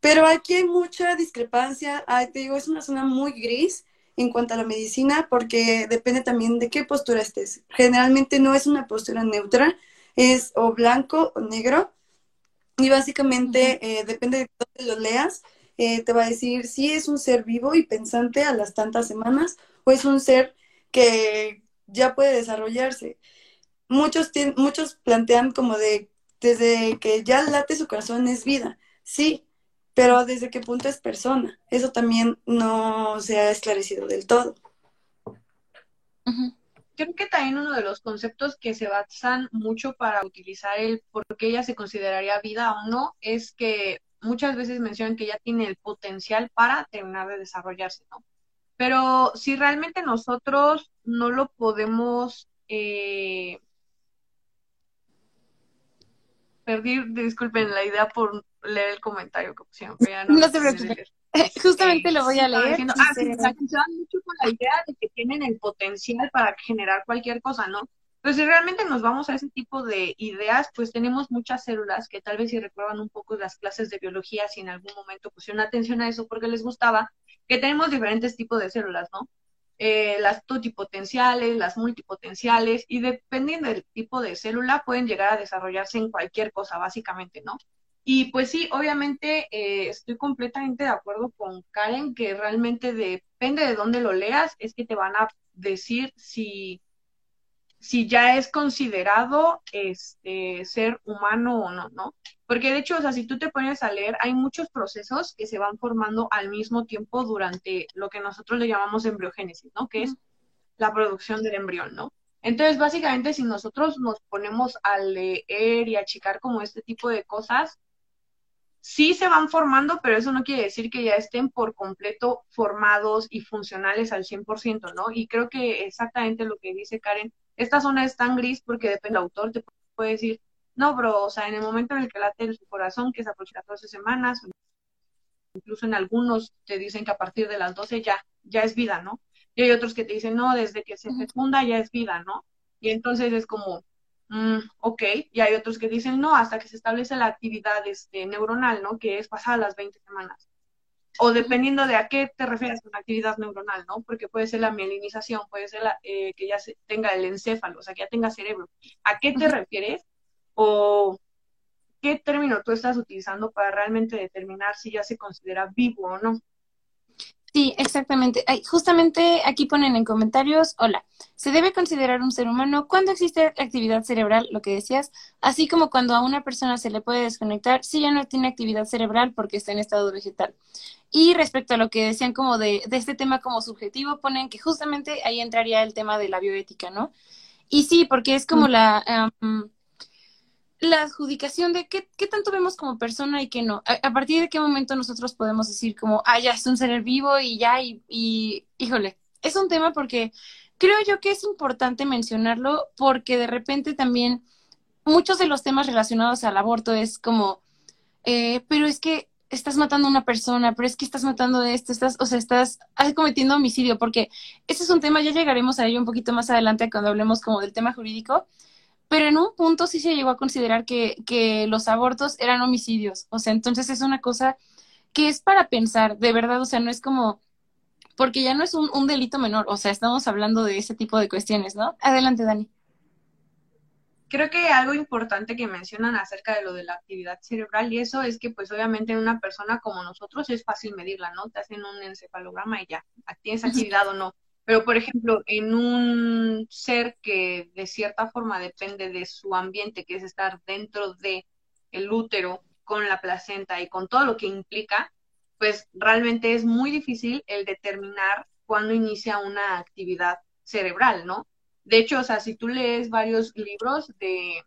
Pero aquí hay mucha discrepancia, te digo, es una zona muy gris en cuanto a la medicina porque depende también de qué postura estés. Generalmente no es una postura neutra, es o blanco o negro y básicamente eh, depende de dónde lo leas, eh, te va a decir si es un ser vivo y pensante a las tantas semanas o es un ser que ya puede desarrollarse. Muchos, muchos plantean como de, desde que ya late su corazón es vida, sí, pero desde qué punto es persona. Eso también no se ha esclarecido del todo creo que también uno de los conceptos que se basan mucho para utilizar el por qué ella se consideraría vida o no es que muchas veces mencionan que ya tiene el potencial para terminar de desarrollarse, ¿no? Pero si realmente nosotros no lo podemos eh, perdí, disculpen la idea por leer el comentario que pusieron, ya no, (laughs) no se preocupen. (laughs) Justamente lo voy a leer. ah, sí, se dan mucho con la idea de que tienen el potencial para generar cualquier cosa, ¿no? Pero si realmente nos vamos a ese tipo de ideas, pues tenemos muchas células que tal vez si recuerdan un poco las clases de biología, si en algún momento pusieron atención a eso porque les gustaba, que tenemos diferentes tipos de células, ¿no? Eh, las totipotenciales, las multipotenciales, y dependiendo del tipo de célula, pueden llegar a desarrollarse en cualquier cosa, básicamente, ¿no? Y pues sí, obviamente eh, estoy completamente de acuerdo con Karen que realmente depende de dónde lo leas, es que te van a decir si, si ya es considerado este ser humano o no, ¿no? Porque de hecho, o sea, si tú te pones a leer, hay muchos procesos que se van formando al mismo tiempo durante lo que nosotros le llamamos embriogénesis, ¿no? Que es la producción del embrión, ¿no? Entonces, básicamente, si nosotros nos ponemos a leer y a checar como este tipo de cosas, sí se van formando, pero eso no quiere decir que ya estén por completo formados y funcionales al 100%, ¿no? Y creo que exactamente lo que dice Karen, esta zona es tan gris porque depende del autor, te puede decir, no, bro, o sea, en el momento en el que late su corazón, que es aproximadamente 12 semanas, incluso en algunos te dicen que a partir de las 12 ya, ya es vida, ¿no? Y hay otros que te dicen, no, desde que se fecunda ya es vida, ¿no? Y entonces es como, Mm, ok, y hay otros que dicen no, hasta que se establece la actividad este, neuronal, ¿no? Que es pasada las 20 semanas. O dependiendo de a qué te refieres con actividad neuronal, ¿no? Porque puede ser la mielinización, puede ser la, eh, que ya se, tenga el encéfalo, o sea, que ya tenga cerebro. ¿A qué te refieres? O qué término tú estás utilizando para realmente determinar si ya se considera vivo o no. Sí, exactamente. justamente aquí ponen en comentarios, hola, se debe considerar un ser humano cuando existe actividad cerebral, lo que decías, así como cuando a una persona se le puede desconectar si ya no tiene actividad cerebral porque está en estado vegetal. Y respecto a lo que decían como de, de este tema como subjetivo, ponen que justamente ahí entraría el tema de la bioética, ¿no? Y sí, porque es como la la adjudicación de qué, qué, tanto vemos como persona y qué no. A, partir de qué momento nosotros podemos decir como, ah, ya es un ser vivo y ya, y, y híjole, es un tema porque creo yo que es importante mencionarlo porque de repente también muchos de los temas relacionados al aborto es como, eh, pero es que estás matando a una persona, pero es que estás matando esto, estás, o sea, estás cometiendo homicidio, porque ese es un tema, ya llegaremos a ello un poquito más adelante cuando hablemos como del tema jurídico, pero en un punto sí se llegó a considerar que, que los abortos eran homicidios, o sea, entonces es una cosa que es para pensar, de verdad, o sea, no es como, porque ya no es un, un delito menor, o sea, estamos hablando de ese tipo de cuestiones, ¿no? Adelante, Dani creo que algo importante que mencionan acerca de lo de la actividad cerebral y eso es que pues obviamente en una persona como nosotros es fácil medirla, ¿no? Te hacen un encefalograma y ya, tienes actividad o no. Pero por ejemplo, en un ser que de cierta forma depende de su ambiente, que es estar dentro de el útero con la placenta y con todo lo que implica, pues realmente es muy difícil el determinar cuándo inicia una actividad cerebral, ¿no? De hecho, o sea, si tú lees varios libros de,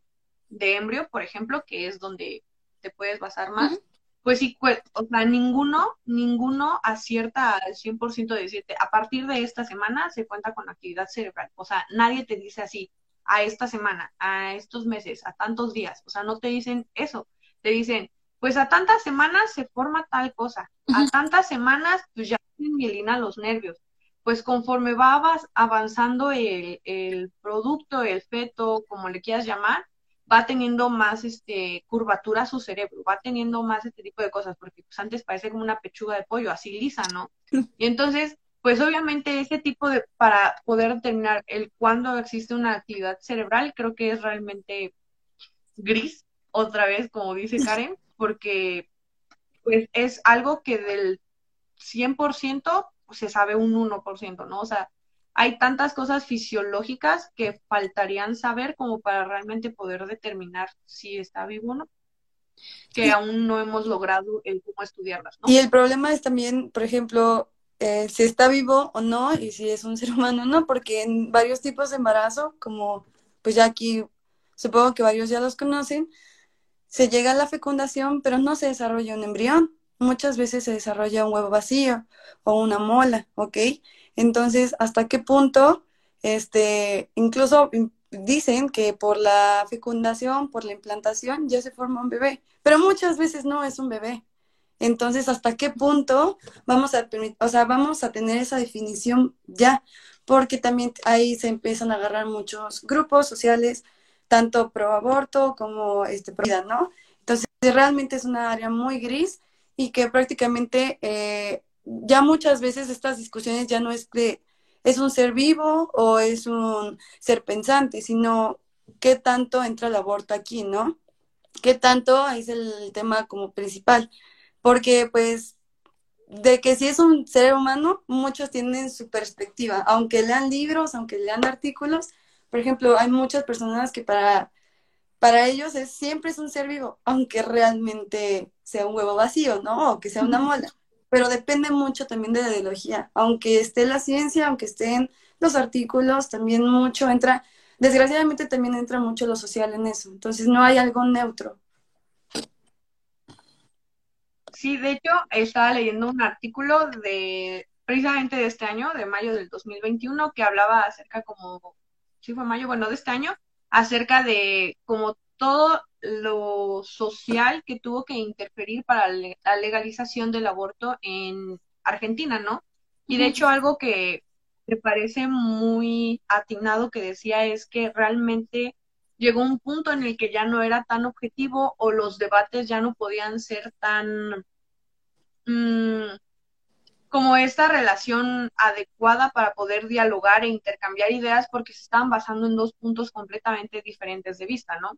de embrio, por ejemplo, que es donde te puedes basar más, pues sí, o sea, ninguno, ninguno acierta al 100% de decirte, a partir de esta semana se cuenta con actividad cerebral. O sea, nadie te dice así, a esta semana, a estos meses, a tantos días. O sea, no te dicen eso. Te dicen, pues a tantas semanas se forma tal cosa. A tantas semanas, pues ya tienen mielina los nervios pues conforme va avanzando el, producto, el feto, como le quieras llamar, va teniendo más este curvatura su cerebro, va teniendo más este tipo de cosas, porque pues antes parece como una pechuga de pollo, así lisa, ¿no? (laughs) Y entonces, pues obviamente ese tipo de, para poder determinar el cuándo existe una actividad cerebral, creo que es realmente gris, otra vez, como dice (laughs) Karen, porque pues es algo que del 100% se sabe un 1%, ¿no? O sea, hay tantas cosas fisiológicas que faltarían saber como para realmente poder determinar si está vivo o no, que aún no hemos logrado el cómo estudiarlas, ¿no? Y el problema es también, por ejemplo, eh, si está vivo o no y si es un (laughs) ser humano o no, porque en varios tipos de embarazo, como pues ya aquí supongo que varios ya los conocen, se llega a la fecundación, pero no se desarrolla un embrión muchas veces se desarrolla un huevo vacío o una mola, ¿ok? Entonces, ¿hasta qué punto, este, incluso dicen que por la fecundación, por la implantación, ya se forma un bebé, pero muchas veces no es un bebé. Entonces, ¿hasta qué punto vamos a, o sea, vamos a tener esa definición ya? Porque también ahí se empiezan a agarrar muchos grupos sociales, tanto pro aborto como este, pro vida, ¿no? Entonces, realmente es una área muy gris y que prácticamente eh, ya muchas veces estas discusiones ya no es de es un ser vivo o es un ser pensante, sino qué tanto entra el aborto aquí, ¿no? ¿Qué tanto es el tema como principal? Porque pues de que si es un ser humano, muchos tienen su perspectiva, aunque lean libros, aunque lean artículos, por ejemplo, hay muchas personas que para para ellos es, siempre es un ser vivo, aunque realmente sea un huevo vacío, ¿no? O que sea una mola. Pero depende mucho también de la ideología. Aunque esté la ciencia, aunque estén los artículos, también mucho entra, desgraciadamente también entra mucho lo social en eso. Entonces no hay algo neutro. Sí, de hecho, estaba leyendo un artículo de precisamente de este año, de mayo del 2021, que hablaba acerca como, sí fue mayo, bueno, de este año, acerca de como todo lo social que tuvo que interferir para la legalización del aborto en Argentina, ¿no? Y de hecho algo que me parece muy atinado que decía es que realmente llegó un punto en el que ya no era tan objetivo o los debates ya no podían ser tan mm, como esta relación adecuada para poder dialogar e intercambiar ideas porque se estaban basando en dos puntos completamente diferentes de vista, ¿no?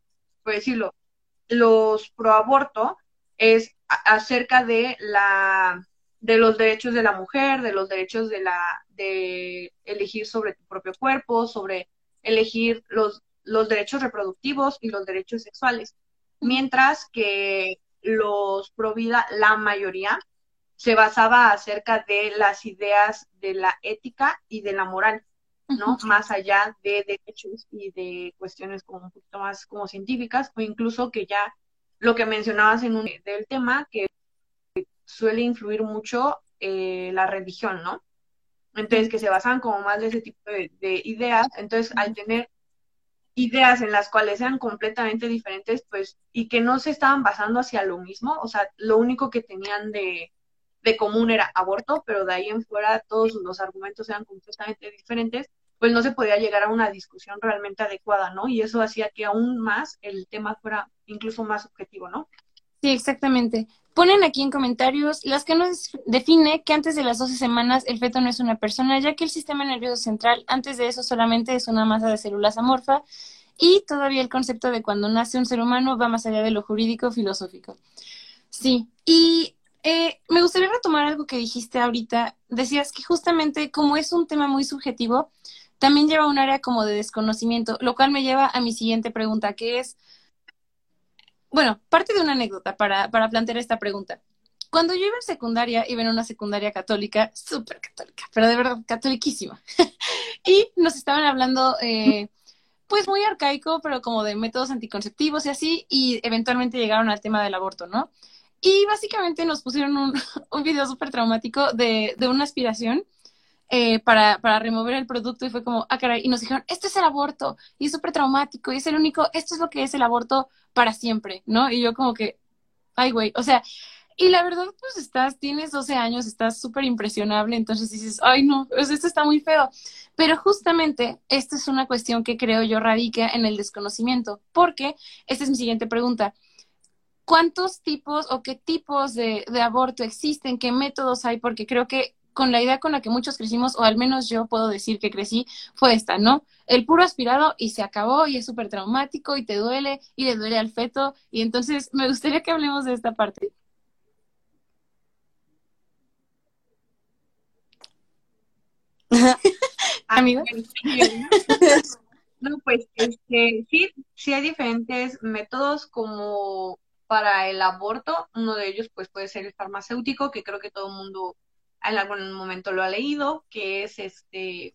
Por decirlo, los proaborto es acerca de la de los derechos de la mujer, de los derechos de la de elegir sobre tu propio cuerpo, sobre elegir los los derechos reproductivos y los derechos sexuales, mientras que los pro vida la mayoría se basaba acerca de las ideas de la ética y de la moral. ¿No? Más allá de derechos y de cuestiones como un poquito más como científicas o incluso que ya lo que mencionabas en un del tema que suele influir mucho eh, la religión, ¿no? Entonces, que se basan como más de ese tipo de, de ideas. Entonces, al tener ideas en las cuales sean completamente diferentes, pues, y que no se estaban basando hacia lo mismo, o sea, lo único que tenían de, de común era aborto, pero de ahí en fuera todos los argumentos eran completamente diferentes, pues no se podía llegar a una discusión realmente adecuada, ¿no? Y eso hacía que aún más el tema fuera incluso más objetivo, ¿no? Sí, exactamente. Ponen aquí en comentarios las que nos define que antes de las 12 semanas el feto no es una persona, ya que el sistema nervioso central antes de eso solamente es una masa de células amorfa y todavía el concepto de cuando nace un ser humano va más allá de lo jurídico filosófico. Sí, y eh, me gustaría retomar algo que dijiste ahorita. Decías que justamente como es un tema muy subjetivo, también lleva un área como de desconocimiento, lo cual me lleva a mi siguiente pregunta, que es, bueno, parte de una anécdota para, para plantear esta pregunta. Cuando yo iba en secundaria, iba en una secundaria católica, súper católica, pero de verdad catoliquísima. (laughs) y nos estaban hablando, eh, pues muy arcaico, pero como de métodos anticonceptivos y así, y eventualmente llegaron al tema del aborto, ¿no? Y básicamente nos pusieron un, (laughs) un video súper traumático de, de, una aspiración eh, para, para, remover el producto y fue como, ah, caray, y nos dijeron, esto es el aborto, y es súper traumático, y es el único, esto es lo que es el aborto para siempre, ¿no? Y yo como que, ay, güey, o sea, y la verdad, pues estás, tienes 12 años, estás súper impresionable, entonces dices, ay, no, pues esto está muy feo. Pero justamente esta es una cuestión que creo yo radica en el desconocimiento, porque esta es mi siguiente pregunta. ¿Cuántos tipos o qué tipos de, de aborto existen? ¿Qué métodos hay? Porque creo que con la idea con la que muchos crecimos, o al menos yo puedo decir que crecí, fue esta, ¿no? El puro aspirado y se acabó y es súper traumático y te duele y le duele al feto. Y entonces me gustaría que hablemos de esta parte. (laughs) (laughs) Amigo. No, pues este, sí, sí hay diferentes métodos como para el aborto. Uno de ellos pues puede ser el farmacéutico, que creo que todo el mundo en algún momento lo ha leído, que es este,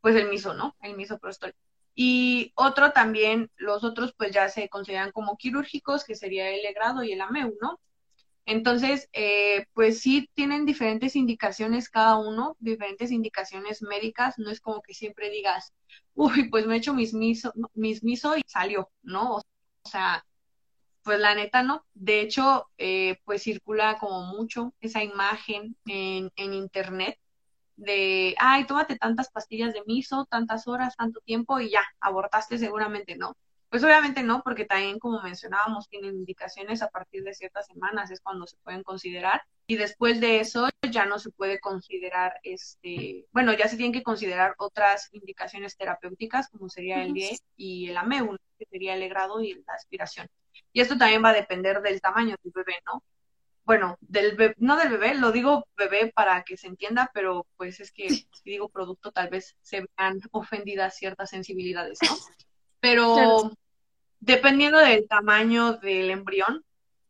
pues el miso, ¿no? El misoprostol. Y otro también, los otros pues ya se consideran como quirúrgicos, que sería el legrado y el ameu, ¿no? Entonces, eh, pues sí tienen diferentes indicaciones cada uno, diferentes indicaciones médicas, no es como que siempre digas, uy, pues me he hecho mis miso, mis miso y salió, ¿no? O sea, pues la neta no. De hecho, eh, pues circula como mucho esa imagen en, en internet de, ay, tómate tantas pastillas de miso, tantas horas, tanto tiempo y ya, abortaste seguramente, ¿no? Pues obviamente no, porque también, como mencionábamos, tienen indicaciones a partir de ciertas semanas, es cuando se pueden considerar. Y después de eso ya no se puede considerar, este, bueno, ya se tienen que considerar otras indicaciones terapéuticas, como sería el DIE y el AMEU, que sería el legrado y la aspiración. Y esto también va a depender del tamaño del bebé, ¿no? Bueno, del bebé, no del bebé, lo digo bebé para que se entienda, pero pues es que si digo producto tal vez se vean ofendidas ciertas sensibilidades, ¿no? Pero Dependiendo del tamaño del embrión,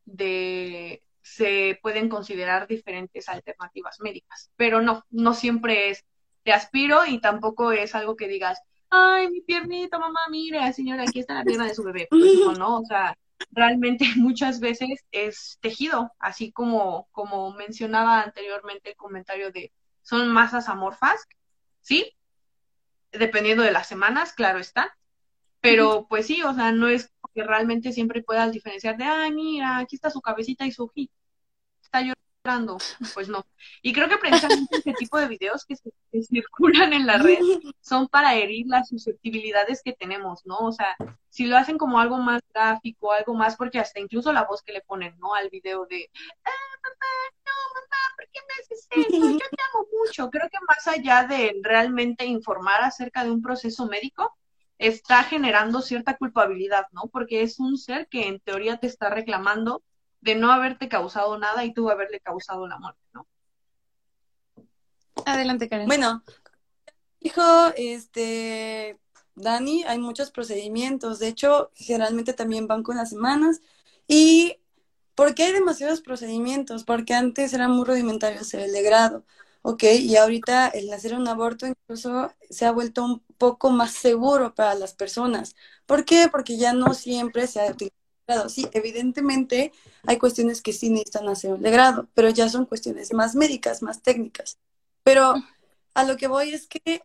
de, se pueden considerar diferentes alternativas médicas, pero no, no siempre es te aspiro y tampoco es algo que digas, ay, mi piernita, mamá, mire, señora, aquí está la pierna de su bebé. Pues no, no, o sea, realmente (laughs) muchas veces es tejido, así como, como mencionaba anteriormente el comentario de, son masas amorfas, ¿sí? Dependiendo de las semanas, claro está, pero pues sí, o sea, no es que realmente siempre puedas diferenciar de, ay, mira, aquí está su cabecita y su ojito, está llorando. Pues no. Y creo que precisamente este tipo de videos que, se, circulan en la red son para herir las susceptibilidades que tenemos, ¿no? O sea, si lo hacen como algo más gráfico, algo más, porque hasta incluso la voz que le ponen, ¿no? Al video de, ah, papá, no, mamá, ¿por qué me haces eso? Yo te amo mucho. Creo que más allá de realmente informar acerca de un proceso médico, está generando cierta culpabilidad, ¿no? Porque es un ser que en teoría te está reclamando de no haberte causado nada y tú haberle causado la muerte, ¿no? Adelante, Karen. Bueno, dijo este Dani, hay muchos procedimientos. De hecho, generalmente también van con las semanas. ¿Y por qué hay demasiados procedimientos? Porque antes era muy rudimentario hacer el degrado. ¿ok? Y ahorita el hacer un aborto incluso se ha vuelto un poco más seguro para las personas. ¿Por qué? Porque ya no siempre se ha utilizado. Sí, evidentemente hay cuestiones que sí necesitan hacer un legrado, pero ya son cuestiones más médicas, más técnicas. Pero a lo que voy es que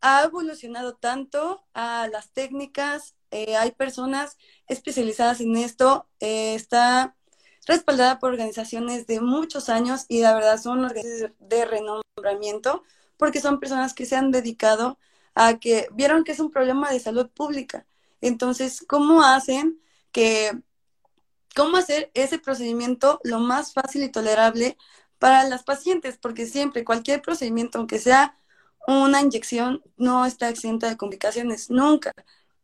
ha evolucionado tanto a las técnicas, eh, hay personas especializadas en esto, eh, está respaldada por organizaciones de muchos años y la verdad son organizaciones de renombramiento porque son personas que se han dedicado a que vieron que es un problema de salud pública. Entonces, ¿cómo hacen que, cómo hacer ese procedimiento lo más fácil y tolerable para las pacientes? Porque siempre cualquier procedimiento, aunque sea una inyección, no está exenta de complicaciones, nunca.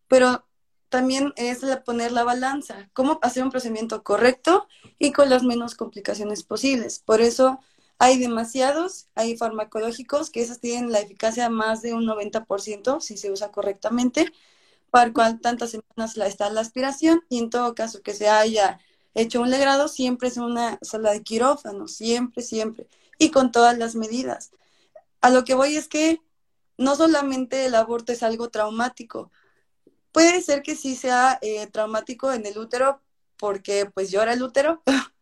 Pero también es poner la balanza, cómo hacer un procedimiento correcto y con las menos complicaciones posibles. Por eso hay demasiados, hay farmacológicos que esos tienen la eficacia más de un 90% si se usa correctamente, para cual tantas semanas está la aspiración y en todo caso que se haya hecho un legrado, siempre es una sala de quirófano, siempre, siempre, y con todas las medidas. A lo que voy es que no solamente el aborto es algo traumático, Puede ser que sí sea eh, traumático en el útero porque pues llora el útero, (laughs)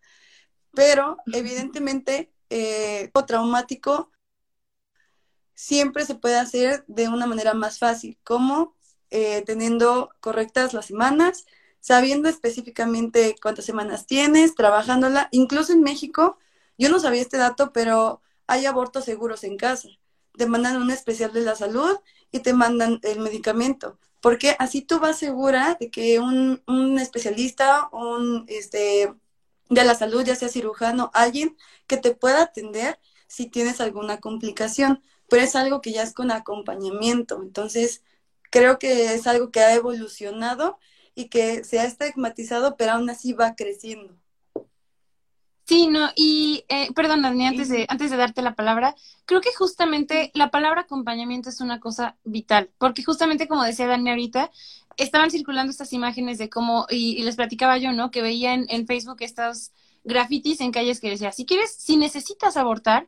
pero evidentemente eh, o traumático siempre se puede hacer de una manera más fácil, como eh, teniendo correctas las semanas, sabiendo específicamente cuántas semanas tienes, trabajándola. Incluso en México, yo no sabía este dato, pero hay abortos seguros en casa. Te mandan un especial de la salud y te mandan el medicamento porque así tú vas segura de que un, un especialista, un este, de la salud, ya sea cirujano, alguien que te pueda atender si tienes alguna complicación, pero es algo que ya es con acompañamiento. Entonces, creo que es algo que ha evolucionado y que se ha estigmatizado, pero aún así va creciendo. Sí, no, y eh, perdón, Dani, antes de, antes de darte la palabra, creo que justamente la palabra acompañamiento es una cosa vital, porque justamente como decía Dani ahorita, estaban circulando estas imágenes de cómo, y, les platicaba yo, ¿no? Que veía en, en, Facebook estos grafitis en calles que decía, si quieres, si necesitas abortar,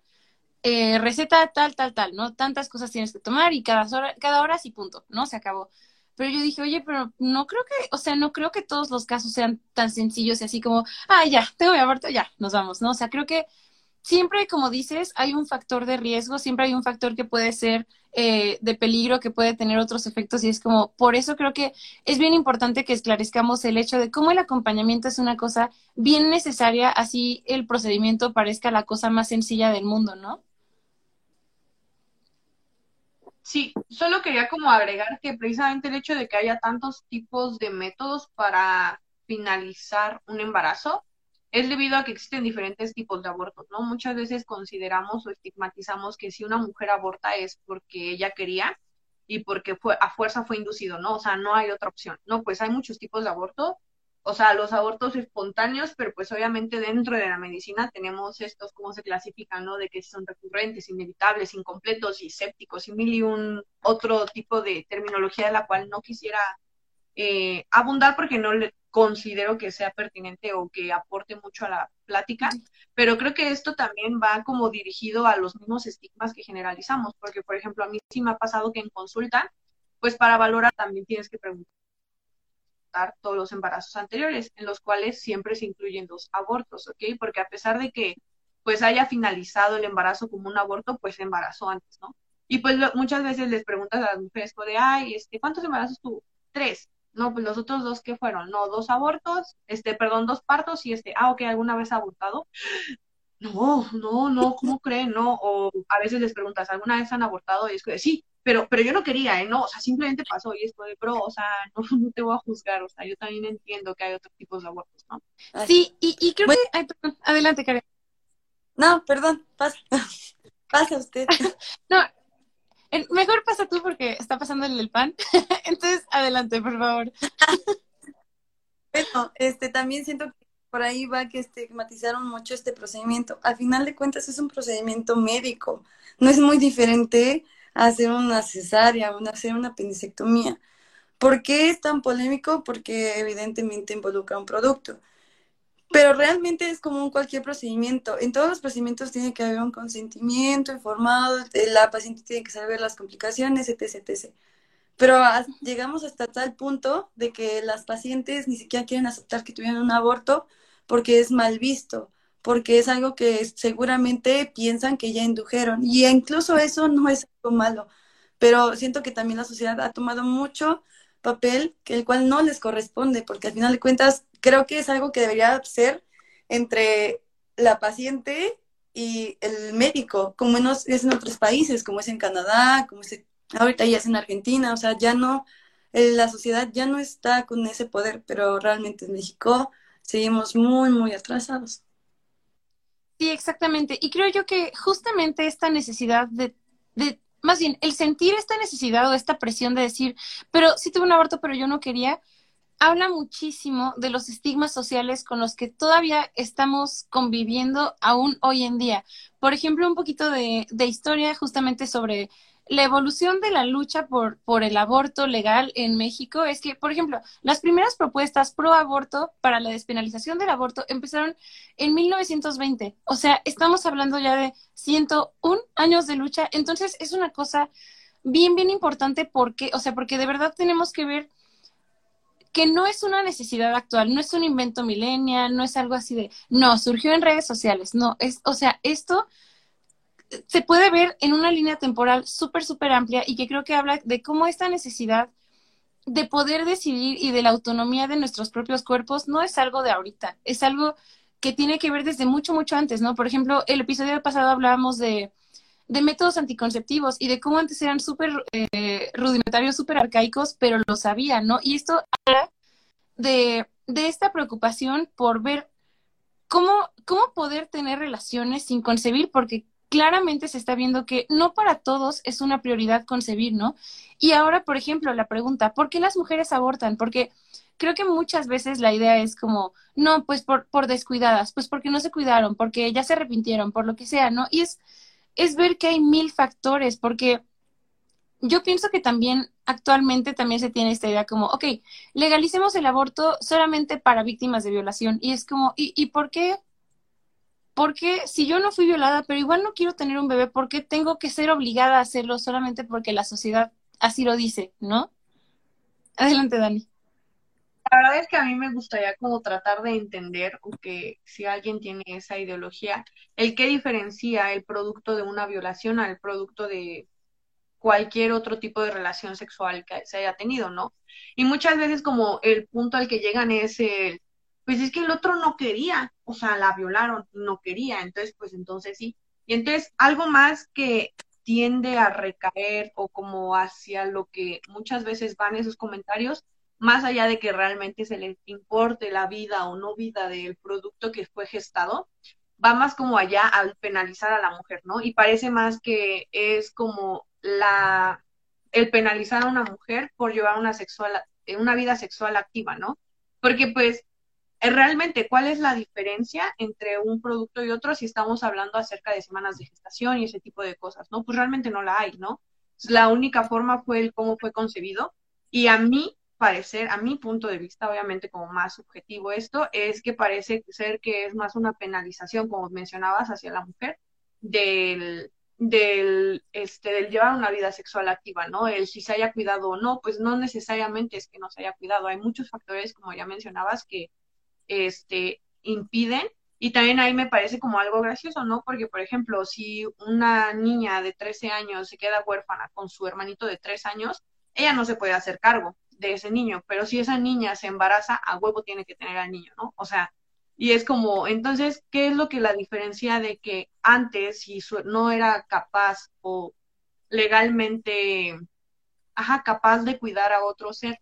eh, receta tal, tal, tal, ¿no? Tantas cosas tienes que tomar y cada hora, cada hora sí, punto, ¿no? Se acabó. Pero yo dije, oye, pero no creo que, o sea, no creo que todos los casos sean tan sencillos y así como, ah, ya, tengo mi aborto, ya, nos vamos, ¿no? O sea, creo que siempre, como dices, hay un factor de riesgo, siempre hay un factor que puede ser eh, de peligro, que puede tener otros efectos y es como, por eso creo que es bien importante que esclarezcamos el hecho de cómo el acompañamiento es una cosa bien necesaria, así el procedimiento parezca la cosa más sencilla del mundo, ¿no? Sí, solo quería como agregar que precisamente el hecho de que haya tantos tipos de métodos para finalizar un embarazo es debido a que existen diferentes tipos de abortos, ¿no? Muchas veces consideramos o estigmatizamos que si una mujer aborta es porque ella quería y porque fue a fuerza fue inducido, ¿no? O sea, no hay otra opción. No, pues hay muchos tipos de aborto o sea, los abortos espontáneos, pero pues obviamente dentro de la medicina tenemos estos, ¿cómo se clasifican, no? De que son recurrentes, inevitables, incompletos y sépticos y mil y un otro tipo de terminología de la cual no quisiera eh, abundar porque no le considero que sea pertinente o que aporte mucho a la plática, pero creo que esto también va como dirigido a los mismos estigmas que generalizamos, porque por ejemplo a mí sí me ha pasado que en consulta, pues para valorar también tienes que preguntar todos los embarazos anteriores, en los cuales siempre se incluyen dos abortos, ¿ok? Porque a pesar de que pues haya finalizado el embarazo como un aborto, pues se embarazó antes, ¿no? Y pues muchas veces les preguntas a las mujeres, de, ay, este, ¿cuántos embarazos tuvo? Tres. No, pues los otros dos, ¿qué fueron? No, dos abortos, este, perdón, dos partos y este, ah, ok, ¿alguna vez ha abortado? No, no, no, ¿cómo creen? No, o a veces les preguntas, ¿alguna vez han abortado? Y es que sí, pero, pero yo no quería, ¿eh? No, o sea, simplemente pasó y esto de, bro, o sea, (laughs) no, te voy a juzgar, o sea, yo también entiendo que hay otros tipos de abortos, ¿no? Sí, y, y creo que, ay, perdón, adelante, Karen. No, perdón, pasa, (laughs) pasa usted. (laughs) no, mejor pasa tú porque está pasando el pan, entonces, adelante, por favor. bueno, este, también siento que por ahí va que estigmatizaron mucho este procedimiento. Al final de cuentas es un procedimiento médico, no es muy diferente hacer una cesárea, hacer una apendicectomía. ¿Por qué es tan polémico? Porque evidentemente involucra un producto. pero realmente es como cualquier procedimiento. En todos los procedimientos tiene que haber un consentimiento informado, eh, la paciente tiene que saber las complicaciones, etc. Pero llegamos hasta tal punto de que las pacientes ni siquiera quieren aceptar que tuvieron un aborto porque es mal visto, porque es algo que seguramente piensan que ya indujeron. Y incluso eso no es algo malo, pero siento que también la sociedad ha tomado mucho papel que el cual no les corresponde, porque al final de cuentas creo que es algo que debería ser entre la paciente y el médico, como es en otros países, como es en Canadá, como es ahorita ya es en Argentina, o sea, ya no, la sociedad ya no está con ese poder, pero realmente en México seguimos muy, muy atrasados. Sí, exactamente. Y creo yo que justamente esta necesidad de, de, más bien, el sentir esta necesidad o esta presión de decir, pero sí tuve un aborto, pero yo no quería, habla muchísimo de los estigmas sociales con los que todavía estamos conviviendo aún hoy en día. Por ejemplo, un poquito de, de historia justamente sobre la evolución de la lucha por, por el aborto legal en México es que, por ejemplo, las primeras propuestas pro aborto para la despenalización del aborto empezaron en 1920. O sea, estamos hablando ya de 101 años de lucha. Entonces, es una cosa bien, bien importante porque, o sea, porque de verdad tenemos que ver que no es una necesidad actual, no es un invento millennial, no es algo así de, no, surgió en redes sociales, no, es, o sea, esto se puede ver en una línea temporal súper, súper amplia y que creo que habla de cómo esta necesidad de poder decidir y de la autonomía de nuestros propios cuerpos no es algo de ahorita, es algo que tiene que ver desde mucho, mucho antes, ¿no? Por ejemplo, el episodio pasado hablábamos de, de métodos anticonceptivos y de cómo antes eran súper eh, rudimentarios, súper arcaicos, pero lo sabían, ¿no? Y esto habla de, de esta preocupación por ver cómo, cómo poder tener relaciones sin concebir, porque claramente se está viendo que no para todos es una prioridad concebir, ¿no? Y ahora, por ejemplo, la pregunta, ¿por qué las mujeres abortan? Porque creo que muchas veces la idea es como, no, pues por, descuidadas, pues porque no se cuidaron, porque ya se arrepintieron, por lo que sea, ¿no? Y es, ver que hay mil factores, porque yo pienso que también actualmente también se tiene esta idea como, ok, legalicemos el aborto solamente para víctimas de violación. Y es como, ¿y, y por qué porque si yo no fui violada, pero igual no quiero tener un bebé, ¿por qué tengo que ser obligada a hacerlo solamente porque la sociedad así lo dice, ¿no? Adelante, Dani. La verdad es que a mí me gustaría como tratar de entender, que si alguien tiene esa ideología, el qué diferencia el producto de una violación al producto de cualquier otro tipo de relación sexual que se haya tenido, ¿no? Y muchas veces como el punto al que llegan es el, pues es que el otro no quería, o sea, la violaron, no quería, entonces, pues entonces sí. Y entonces, algo más que tiende a recaer o como hacia lo que muchas veces van esos comentarios, más allá de que realmente se les importe la vida o no vida del producto que fue gestado, va más como allá al penalizar a la mujer, ¿no? Y parece más que es como la el penalizar a una mujer por llevar una sexual una vida sexual activa, ¿no? Porque pues realmente cuál es la diferencia entre un producto y otro si estamos hablando acerca de semanas de gestación y ese tipo de cosas, ¿no? Pues realmente no la hay, ¿no? La única forma fue el cómo fue concebido y a mí parecer, a mi punto de vista, obviamente como más subjetivo esto, es que parece ser que es más una penalización, como mencionabas, hacia la mujer del, del, este, del llevar una vida sexual activa, ¿no? El si se haya cuidado o no, pues no necesariamente es que no se haya cuidado. Hay muchos factores, como ya mencionabas, que este, impiden. Y también ahí me parece como algo gracioso, ¿no? Porque, por ejemplo, si una niña de 13 años se queda huérfana con su hermanito de 3 años, ella no se puede hacer cargo de ese niño, pero si esa niña se embaraza, a huevo tiene que tener al niño, ¿no? O sea, y es como, entonces, ¿qué es lo que la diferencia de que antes, si no era capaz o legalmente, ajá, capaz de cuidar a otro ser,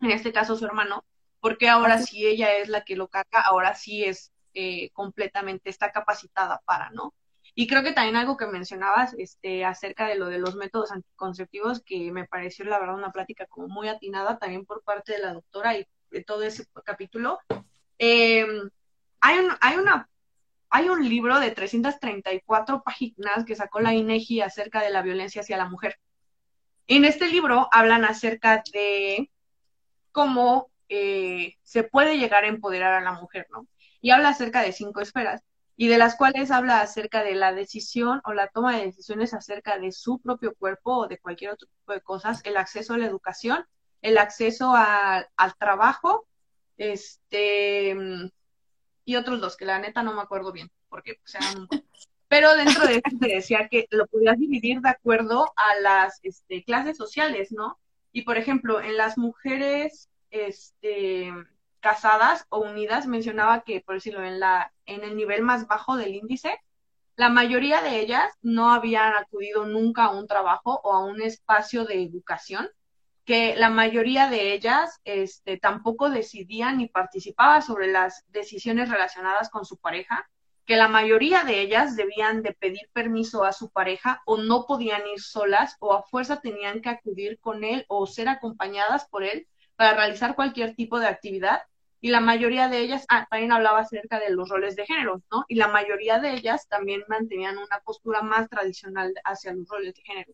en este caso su hermano, porque ahora sí ella es la que lo caca, ahora sí es eh, completamente, está capacitada para, ¿no? Y creo que también algo que mencionabas este, acerca de lo de los métodos anticonceptivos, que me pareció la verdad una plática como muy atinada también por parte de la doctora y de todo ese capítulo. Em, hay, un, hay, una, hay un libro de 334 páginas que sacó la INEGI acerca de la violencia hacia la mujer. En este libro hablan acerca de cómo eh, se puede llegar a empoderar a la mujer, ¿no? y habla acerca de cinco esferas y de las cuales habla acerca de la decisión o la toma de decisiones acerca de su propio cuerpo o de cualquier otro tipo de cosas, el acceso a la educación, el acceso al trabajo, este, y otros dos, que la neta no me acuerdo bien, porque pues, eran un Pero dentro de eso se decía que lo podías dividir de acuerdo a las este, clases sociales, ¿no? Y por ejemplo, en las mujeres este, casadas o unidas, mencionaba que, por decirlo, en, la, en el nivel más bajo del índice, la mayoría de ellas no habían acudido nunca a un trabajo o a un espacio de educación, que la mayoría de ellas este, tampoco decidían ni participaban sobre las decisiones relacionadas con su pareja, que la mayoría de ellas debían de pedir permiso a su pareja o no podían ir solas o a fuerza tenían que acudir con él o ser acompañadas por él para realizar cualquier tipo de actividad. Y la mayoría de ellas, ah, también hablaba acerca de los roles de género, ¿no? Y la mayoría de ellas también mantenían una postura más tradicional hacia los roles de género.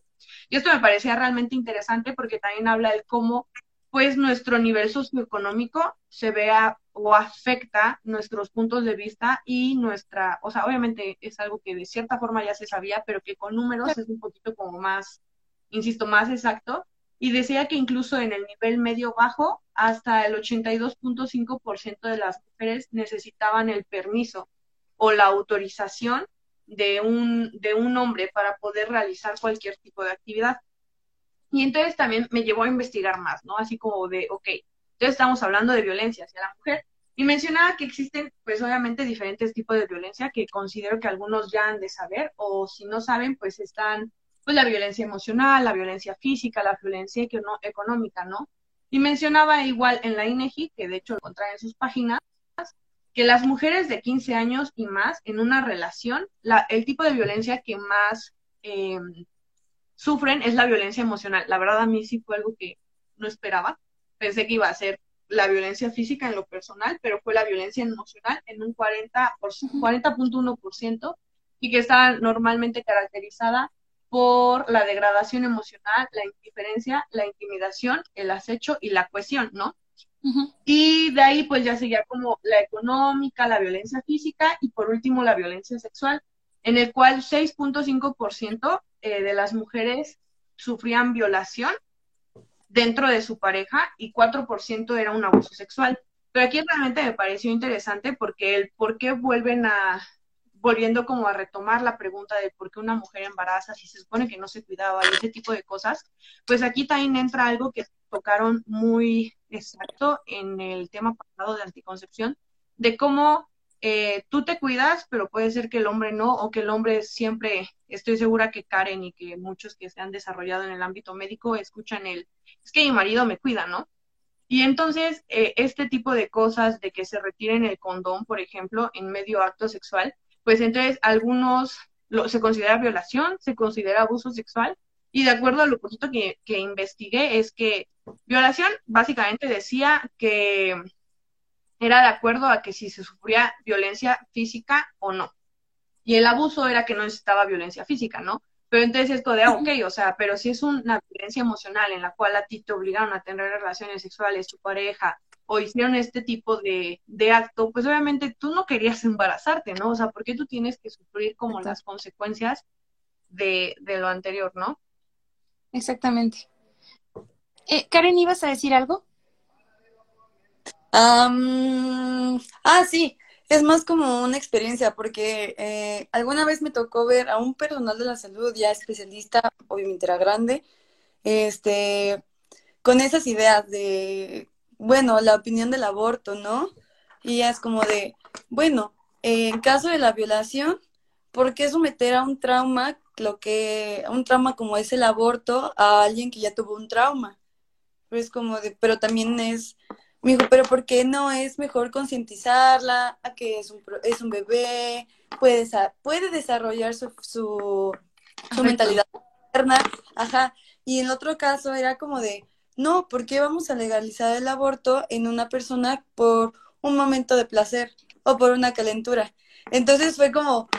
Y esto me parecía realmente interesante porque también habla de cómo pues nuestro nivel socioeconómico se vea o afecta nuestros puntos de vista y nuestra, o sea, obviamente es algo que de cierta forma ya se sabía, pero que con números es un poquito como más, insisto, más exacto. Y decía que incluso en el nivel medio bajo, hasta el 82.5% de las mujeres necesitaban el permiso o la autorización de un, de un hombre para poder realizar cualquier tipo de actividad. Y entonces también me llevó a investigar más, ¿no? Así como de, ok, entonces estamos hablando de violencia hacia la mujer. Y mencionaba que existen, pues obviamente, diferentes tipos de violencia que considero que algunos ya han de saber, o si no saben, pues están, pues la violencia emocional, la violencia física, la violencia económica, ¿no? Y mencionaba igual en la INEGI, que de hecho lo encontré en sus páginas, que las mujeres de 15 años y más en una relación, la, el tipo de violencia que más eh, sufren es la violencia emocional. La verdad a mí sí fue algo que no esperaba. Pensé que iba a ser la violencia física en lo personal, pero fue la violencia emocional en un 40 por 40.1% y que está normalmente caracterizada por la degradación emocional, la indiferencia, la intimidación, el acecho y la cohesión, ¿no? Y de ahí pues ya seguía como la económica, la violencia física y por último la violencia sexual, en el cual 6.5% eh, de las mujeres sufrían violación dentro de su pareja y 4% era un abuso sexual. Pero aquí realmente me pareció interesante porque el por qué vuelven a, volviendo como a retomar la pregunta de por qué una mujer embaraza si se supone que no se cuidaba y ese tipo de cosas, pues aquí también entra algo que tocaron muy exacto en el tema pasado de anticoncepción, de cómo eh, tú te cuidas, pero puede ser que el hombre no, o que el hombre siempre, estoy segura que Karen y que muchos que se han desarrollado en el ámbito médico escuchan el, es que mi marido me cuida, ¿no? Y entonces, eh, este tipo de cosas de que se retiren el condón, por ejemplo, en medio acto sexual, pues entonces algunos lo, se considera violación, se considera abuso sexual, y de acuerdo a lo poquito que, que investigué, es que violación básicamente decía que era de acuerdo a que si se sufría violencia física o no. Y el abuso era que no necesitaba violencia física, ¿no? Pero entonces esto de, ah, ok, o sea, pero si es una violencia emocional en la cual a ti te obligaron a tener relaciones sexuales, tu pareja, o hicieron este tipo de, de acto, pues obviamente tú no querías embarazarte, ¿no? O sea, ¿por qué tú tienes que sufrir como las consecuencias de, de lo anterior, ¿no? Exactamente. Eh, Karen, ¿ibas a decir algo? ah, sí, es más como una experiencia, porque eh, alguna vez me tocó ver a un personal de la salud, ya especialista, obviamente era grande, este, con esas ideas de, bueno, la opinión del aborto, ¿no? Y es como de, bueno, en caso de la violación, ¿por qué someter a un trauma, lo que, a un trauma como es el aborto, a alguien que ya tuvo un trauma? Pues como de, pero también es me dijo, pero ¿por qué no es mejor concientizarla a que es un, es un bebé, puede, puede desarrollar su, su, mentalidad interna? Ajá. Y en otro caso era como de, no, ¿por qué vamos a legalizar el aborto en una persona por un momento de placer o por una calentura? Entonces fue como,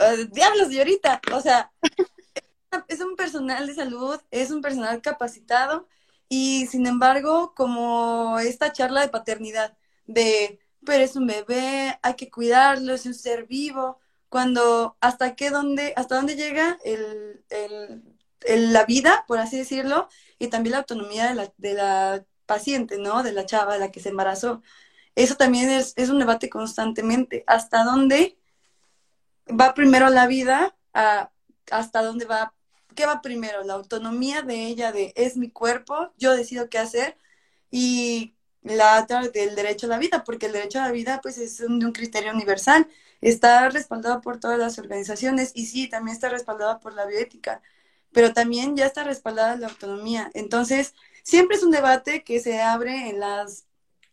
ah, diablos, señorita, o sea, es un personal de salud, es un personal capacitado y sin embargo, como esta charla de paternidad, de pero es un bebé, hay que cuidarlo, es un ser vivo, cuando hasta qué dónde, hasta dónde llega el, el, la vida, por así decirlo, y también la autonomía de la, de la paciente, ¿no? De la chava, de la que se embarazó. Eso también es, es un debate constantemente. ¿Hasta dónde va primero la vida? ¿Hasta dónde va? ¿Qué va primero? La autonomía de ella, de es mi cuerpo, yo decido qué hacer, y la otra del derecho a la vida, porque el derecho a la vida pues es un criterio universal, está respaldado por todas las organizaciones y sí, también está respaldado por la bioética, pero también ya está respaldada la autonomía. Entonces, siempre es un debate que se abre en las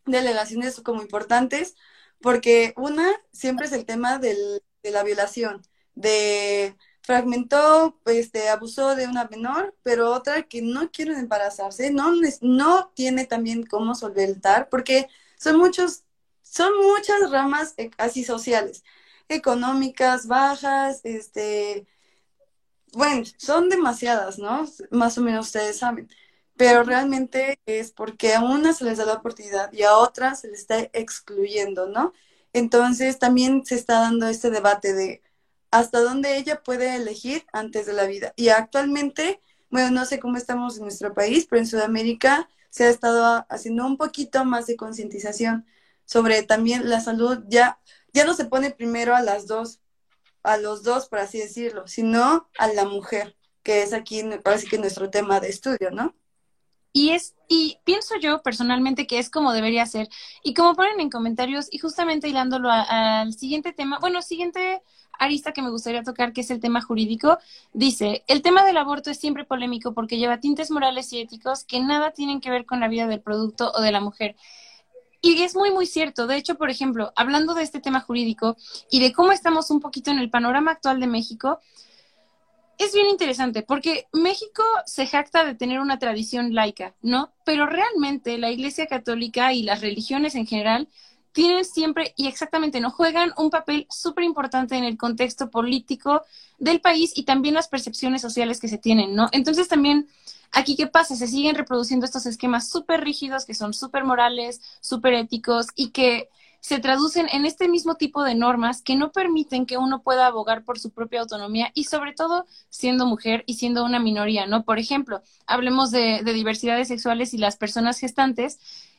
delegaciones como importantes, porque una siempre es el tema de la violación, de fragmentó, este, abusó de una menor, pero otra que no quiere embarazarse, no, no tiene también cómo solventar, porque son muchos, son muchas ramas eh, así sociales, económicas, bajas, este, bueno, son demasiadas, ¿no? Más o menos ustedes saben, pero realmente es porque a una se les da la oportunidad y a otra se les está excluyendo, ¿no? Entonces también se está dando este debate de hasta dónde ella puede elegir antes de la vida. Y actualmente, bueno, no sé cómo estamos en nuestro país, pero en Sudamérica se ha estado haciendo un poquito más de concientización sobre también la salud. Ya, ya no se pone primero a las dos, a los dos, por así decirlo, sino a la mujer, que es aquí, parece que nuestro tema de estudio, ¿no? Y es, y pienso yo personalmente que es como debería ser. Y como ponen en comentarios, y justamente hilándolo al siguiente tema, bueno, siguiente arista que me gustaría tocar, que es el tema jurídico, dice, el tema del aborto es siempre polémico porque lleva tintes morales y éticos que nada tienen que ver con la vida del producto o de la mujer. Y es muy, muy cierto. De hecho, por ejemplo, hablando de este tema jurídico y de cómo estamos un poquito en el panorama actual de México, es bien interesante porque México se jacta de tener una tradición laica, ¿no? Pero realmente la Iglesia Católica y las religiones en general tienen siempre y exactamente no juegan un papel súper importante en el contexto político del país y también las percepciones sociales que se tienen, ¿no? Entonces también aquí qué pasa, se siguen reproduciendo estos esquemas súper rígidos que son súper morales, súper éticos y que se traducen en este mismo tipo de normas que no permiten que uno pueda abogar por su propia autonomía y sobre todo siendo mujer y siendo una minoría, ¿no? Por ejemplo, hablemos de, diversidades sexuales y las personas gestantes.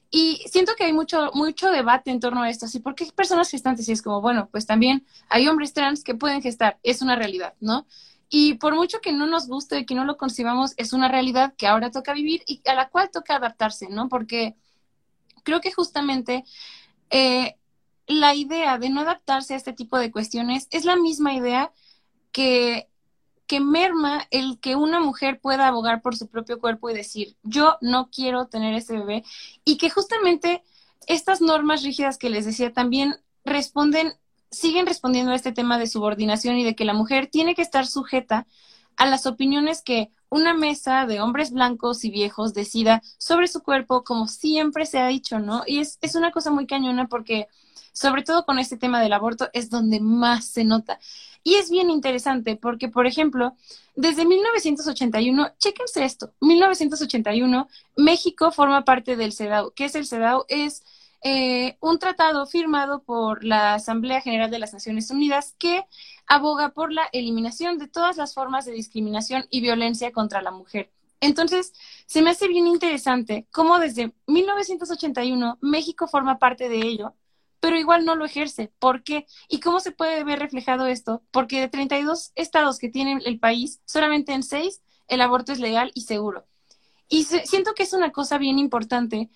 Y siento que hay mucho, mucho debate en torno a esto. ¿Y por qué personas gestantes? Y es como, bueno, pues también hay hombres trans que pueden gestar, es una realidad, ¿no? Y por mucho que no nos guste, que no lo concibamos, es una realidad que ahora toca vivir y a la cual toca adaptarse, ¿no? Porque creo que justamente eh, la idea de no adaptarse a este tipo de cuestiones es la misma idea que, que merma el que una mujer pueda abogar por su propio cuerpo y decir, yo no quiero tener ese bebé, y que justamente estas normas rígidas que les decía también responden, siguen respondiendo a este tema de subordinación y de que la mujer tiene que estar sujeta a las opiniones que una mesa de hombres blancos y viejos decida sobre su cuerpo, como siempre se ha dicho, ¿no? Y es, es una cosa muy cañona porque, sobre todo con este tema del aborto, es donde más se nota. Y es bien interesante porque, por ejemplo, desde 1981, chéquense esto, 1981, México forma parte del CEDAW. ¿Qué es el CEDAW? Es eh, un tratado firmado por la Asamblea General de las Naciones Unidas que aboga por la eliminación de todas las formas de discriminación y violencia contra la mujer. Entonces, se me hace bien interesante cómo desde 1981 México forma parte de ello, pero igual no lo ejerce. ¿Por qué? ¿Y cómo se puede ver reflejado esto? Porque de 32 estados que tiene el país, solamente en 6 el aborto es legal y seguro. Y siento que es una cosa bien importante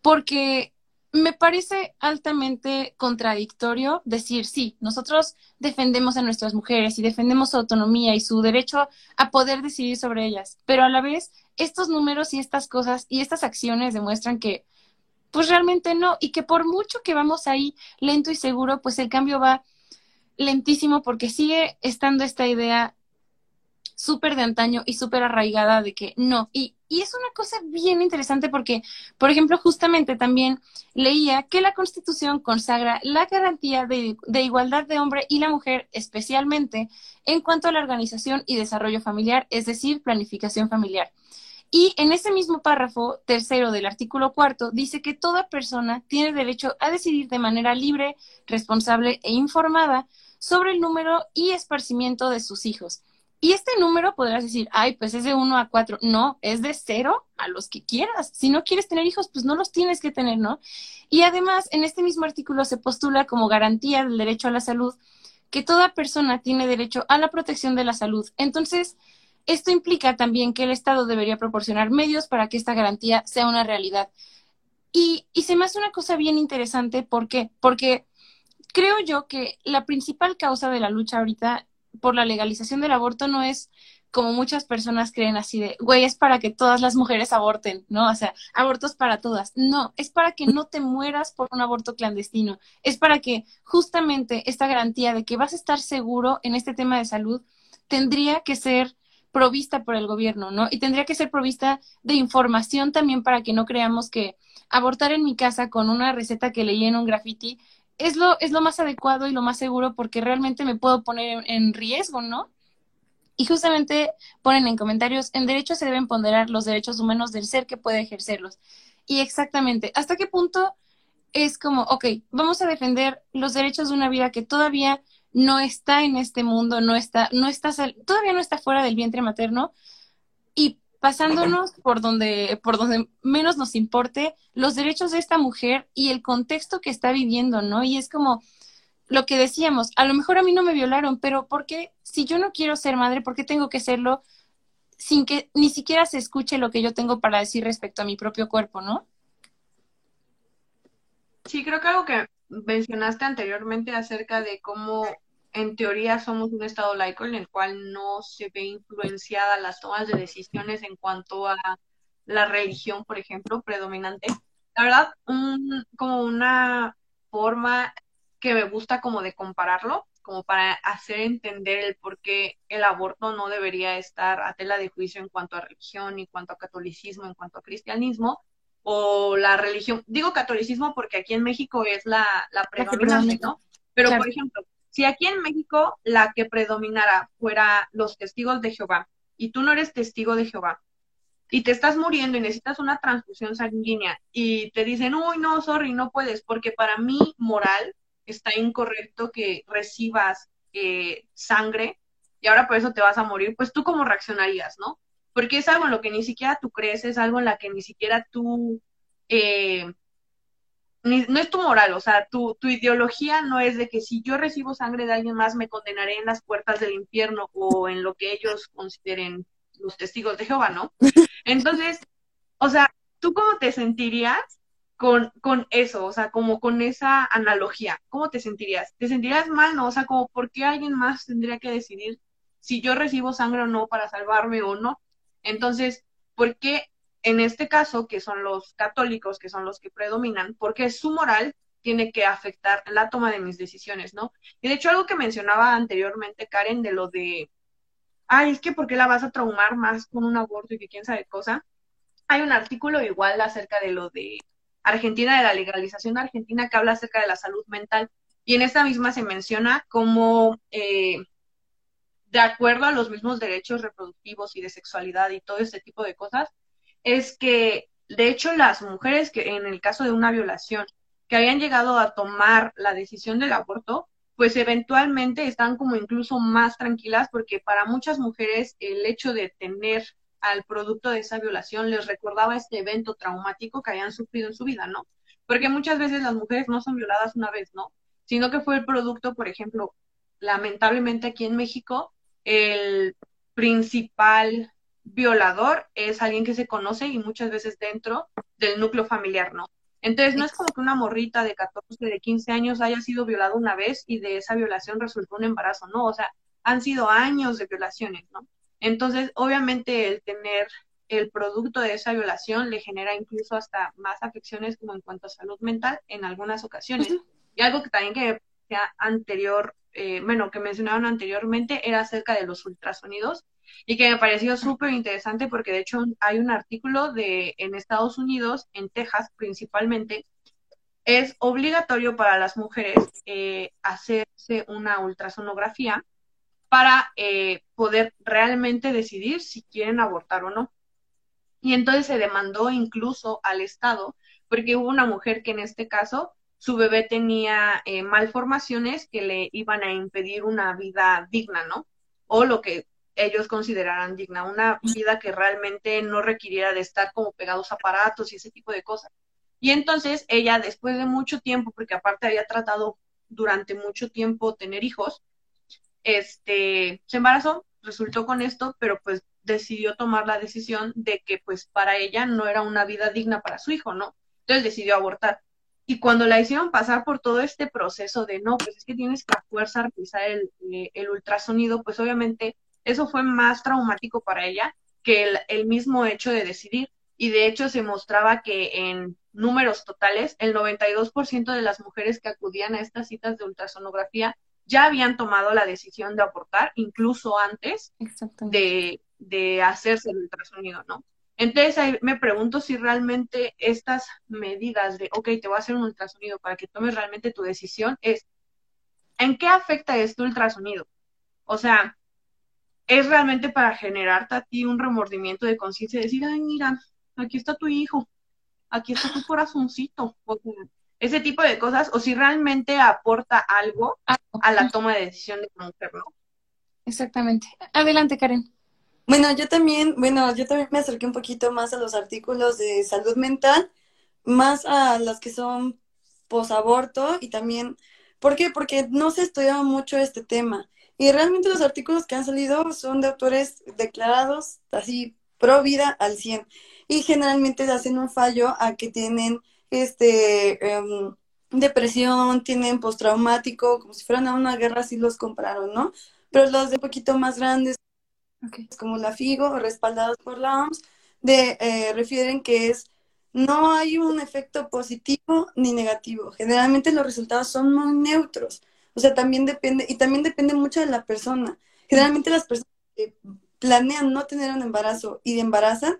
porque me parece altamente contradictorio decir, sí, nosotros defendemos a nuestras mujeres y defendemos su autonomía y su derecho a poder decidir sobre ellas, pero a la vez estos números y estas cosas y estas acciones demuestran que pues realmente no y que por mucho que vamos ahí lento y seguro, pues el cambio va lentísimo porque sigue estando esta idea súper de antaño y súper arraigada de que no. Y, y es una cosa bien interesante porque, por ejemplo, justamente también leía que la Constitución consagra la garantía de, de igualdad de hombre y la mujer, especialmente en cuanto a la organización y desarrollo familiar, es decir, planificación familiar. Y en ese mismo párrafo tercero del artículo cuarto dice que toda persona tiene derecho a decidir de manera libre, responsable e informada sobre el número y esparcimiento de sus hijos. Y este número podrás decir, ay, pues es de uno a cuatro. No, es de cero a los que quieras. Si no quieres tener hijos, pues no los tienes que tener, ¿no? Y además, en este mismo artículo se postula como garantía del derecho a la salud que toda persona tiene derecho a la protección de la salud. Entonces, esto implica también que el Estado debería proporcionar medios para que esta garantía sea una realidad. Y, se me hace una cosa bien interesante, ¿por qué? Porque creo yo que la principal causa de la lucha ahorita por la legalización del aborto no es como muchas personas creen así de, güey, es para que todas las mujeres aborten, ¿no? O sea, abortos para todas. No, es para que no te mueras por un aborto clandestino. Es para que justamente esta garantía de que vas a estar seguro en este tema de salud tendría que ser provista por el gobierno, ¿no? Y tendría que ser provista de información también para que no creamos que abortar en mi casa con una receta que leí en un graffiti es lo, es lo más adecuado y lo más seguro porque realmente me puedo poner en, riesgo, ¿no? Y justamente ponen en comentarios, en derecho se deben ponderar los derechos humanos del ser que puede ejercerlos. Y exactamente, ¿hasta qué punto es como, ok, vamos a defender los derechos de una vida que todavía no está en este mundo, no está, no está, todavía no está fuera del vientre materno y pasándonos por donde, por donde menos nos importe los derechos de esta mujer y el contexto que está viviendo, ¿no? Y es como lo que decíamos, a lo mejor a mí no me violaron, pero ¿por qué si yo no quiero ser madre, por qué tengo que serlo sin que ni siquiera se escuche lo que yo tengo para decir respecto a mi propio cuerpo, ¿no? Sí, creo que algo que mencionaste anteriormente acerca de cómo en teoría somos un Estado laico en el cual no se ve influenciada las tomas de decisiones en cuanto a la religión, por ejemplo, predominante. La verdad, un, como una forma que me gusta como de compararlo, como para hacer entender el por qué el aborto no debería estar a tela de juicio en cuanto a religión, en cuanto a catolicismo, en cuanto a cristianismo, o la religión. Digo catolicismo porque aquí en México es la, la predominante, ¿no? Pero, por ejemplo, si aquí en México la que predominara fuera los testigos de Jehová y tú no eres testigo de Jehová y te estás muriendo y necesitas una transfusión sanguínea y te dicen, uy, no, sorry, no puedes, porque para mí moral está incorrecto que recibas eh, sangre y ahora por eso te vas a morir, pues tú cómo reaccionarías, ¿no? Porque es algo en lo que ni siquiera tú crees, es algo en la que ni siquiera tú eh, no es tu moral, o sea, tu, tu ideología no es de que si yo recibo sangre de alguien más me condenaré en las puertas del infierno o en lo que ellos consideren los testigos de Jehová, ¿no? (laughs) Entonces, o sea, ¿tú cómo te sentirías con, con eso? O sea, como con esa analogía, ¿cómo te sentirías? ¿Te sentirías mal, no? O sea, como, ¿por qué alguien más tendría que decidir si yo recibo sangre o no para salvarme o no? Entonces, ¿por qué en este caso, que son los católicos, que son los que predominan, porque su moral tiene que afectar la toma de mis decisiones, ¿no? Y de hecho, algo que mencionaba anteriormente Karen de lo de, ay, es que ¿por qué la vas a traumar más con un aborto y que quién sabe cosa? Hay un artículo igual acerca de lo de Argentina, de la legalización Argentina, que habla acerca de la salud mental. Y en esta misma se menciona como, eh, de acuerdo a los mismos derechos reproductivos y de sexualidad y todo este tipo de cosas, es que, de hecho, las mujeres que en el caso de una violación, que habían llegado a tomar la decisión del aborto, pues eventualmente están como incluso más tranquilas porque para muchas mujeres el hecho de tener al producto de esa violación les recordaba este evento traumático que habían sufrido en su vida, ¿no? Porque muchas veces las mujeres no son violadas una vez, ¿no? Sino que fue el producto, por ejemplo, lamentablemente aquí en México, el principal violador es alguien que se conoce y muchas veces dentro del núcleo familiar, ¿no? Entonces no es como que una morrita de 14, de 15 años haya sido violada una vez y de esa violación resultó un embarazo, ¿no? O sea, han sido años de violaciones, ¿no? Entonces, obviamente el tener el producto de esa violación le genera incluso hasta más afecciones como en cuanto a salud mental en algunas ocasiones. Y algo que también que anterior, eh, bueno, que mencionaron anteriormente era acerca de los ultrasonidos y que me pareció súper interesante porque de hecho hay un artículo de en Estados Unidos, en Texas principalmente, es obligatorio para las mujeres eh, hacerse una ultrasonografía para eh, poder realmente decidir si quieren abortar o no. Y entonces se demandó incluso al Estado, porque hubo una mujer que en este caso su bebé tenía eh, malformaciones que le iban a impedir una vida digna, ¿no? O lo que ellos consideraran digna, una vida que realmente no requiriera de estar como pegados a aparatos y ese tipo de cosas. Y entonces ella, después de mucho tiempo, porque aparte había tratado durante mucho tiempo tener hijos, este, se embarazó, resultó con esto, pero pues decidió tomar la decisión de que pues para ella no era una vida digna para su hijo, ¿no? Entonces decidió abortar. Y cuando la hicieron pasar por todo este proceso de no, pues es que tienes que a fuerza realizar el, eh, el ultrasonido, pues obviamente eso fue más traumático para ella que el, el mismo hecho de decidir. Y de hecho se mostraba que en números totales, el 92% de las mujeres que acudían a estas citas de ultrasonografía ya habían tomado la decisión de abortar, incluso antes de, de, hacerse el ultrasonido, ¿no? Entonces ahí me pregunto si realmente estas medidas de, ok, te voy a hacer un ultrasonido para que tomes realmente tu decisión, es, ¿en qué afecta este ultrasonido? O sea, es realmente para generarte a ti un remordimiento de conciencia y decir, ay, mira, aquí está tu hijo, aquí está tu corazoncito, o ese tipo de cosas, o si realmente aporta algo a la toma de decisión de la mujer, ¿no? Exactamente. Adelante, Karen. Bueno, yo también, bueno, yo también me acerqué un poquito más a los artículos de salud mental, más a los que son posaborto y también, ¿por qué? Porque no se estudia mucho este tema. Y realmente los artículos que han salido son de autores declarados así pro vida al 100 y generalmente hacen un fallo a que tienen este em, depresión, tienen postraumático, como si fueran a una guerra, así los compraron, ¿no? Pero los de un poquito más grandes, como la FIGO, respaldados por la OMS, de, eh, refieren que es no hay un efecto positivo ni negativo. Generalmente los resultados son muy neutros. O sea, también depende, y también depende mucho de la persona. Generalmente las personas que planean no tener un embarazo y embarazan,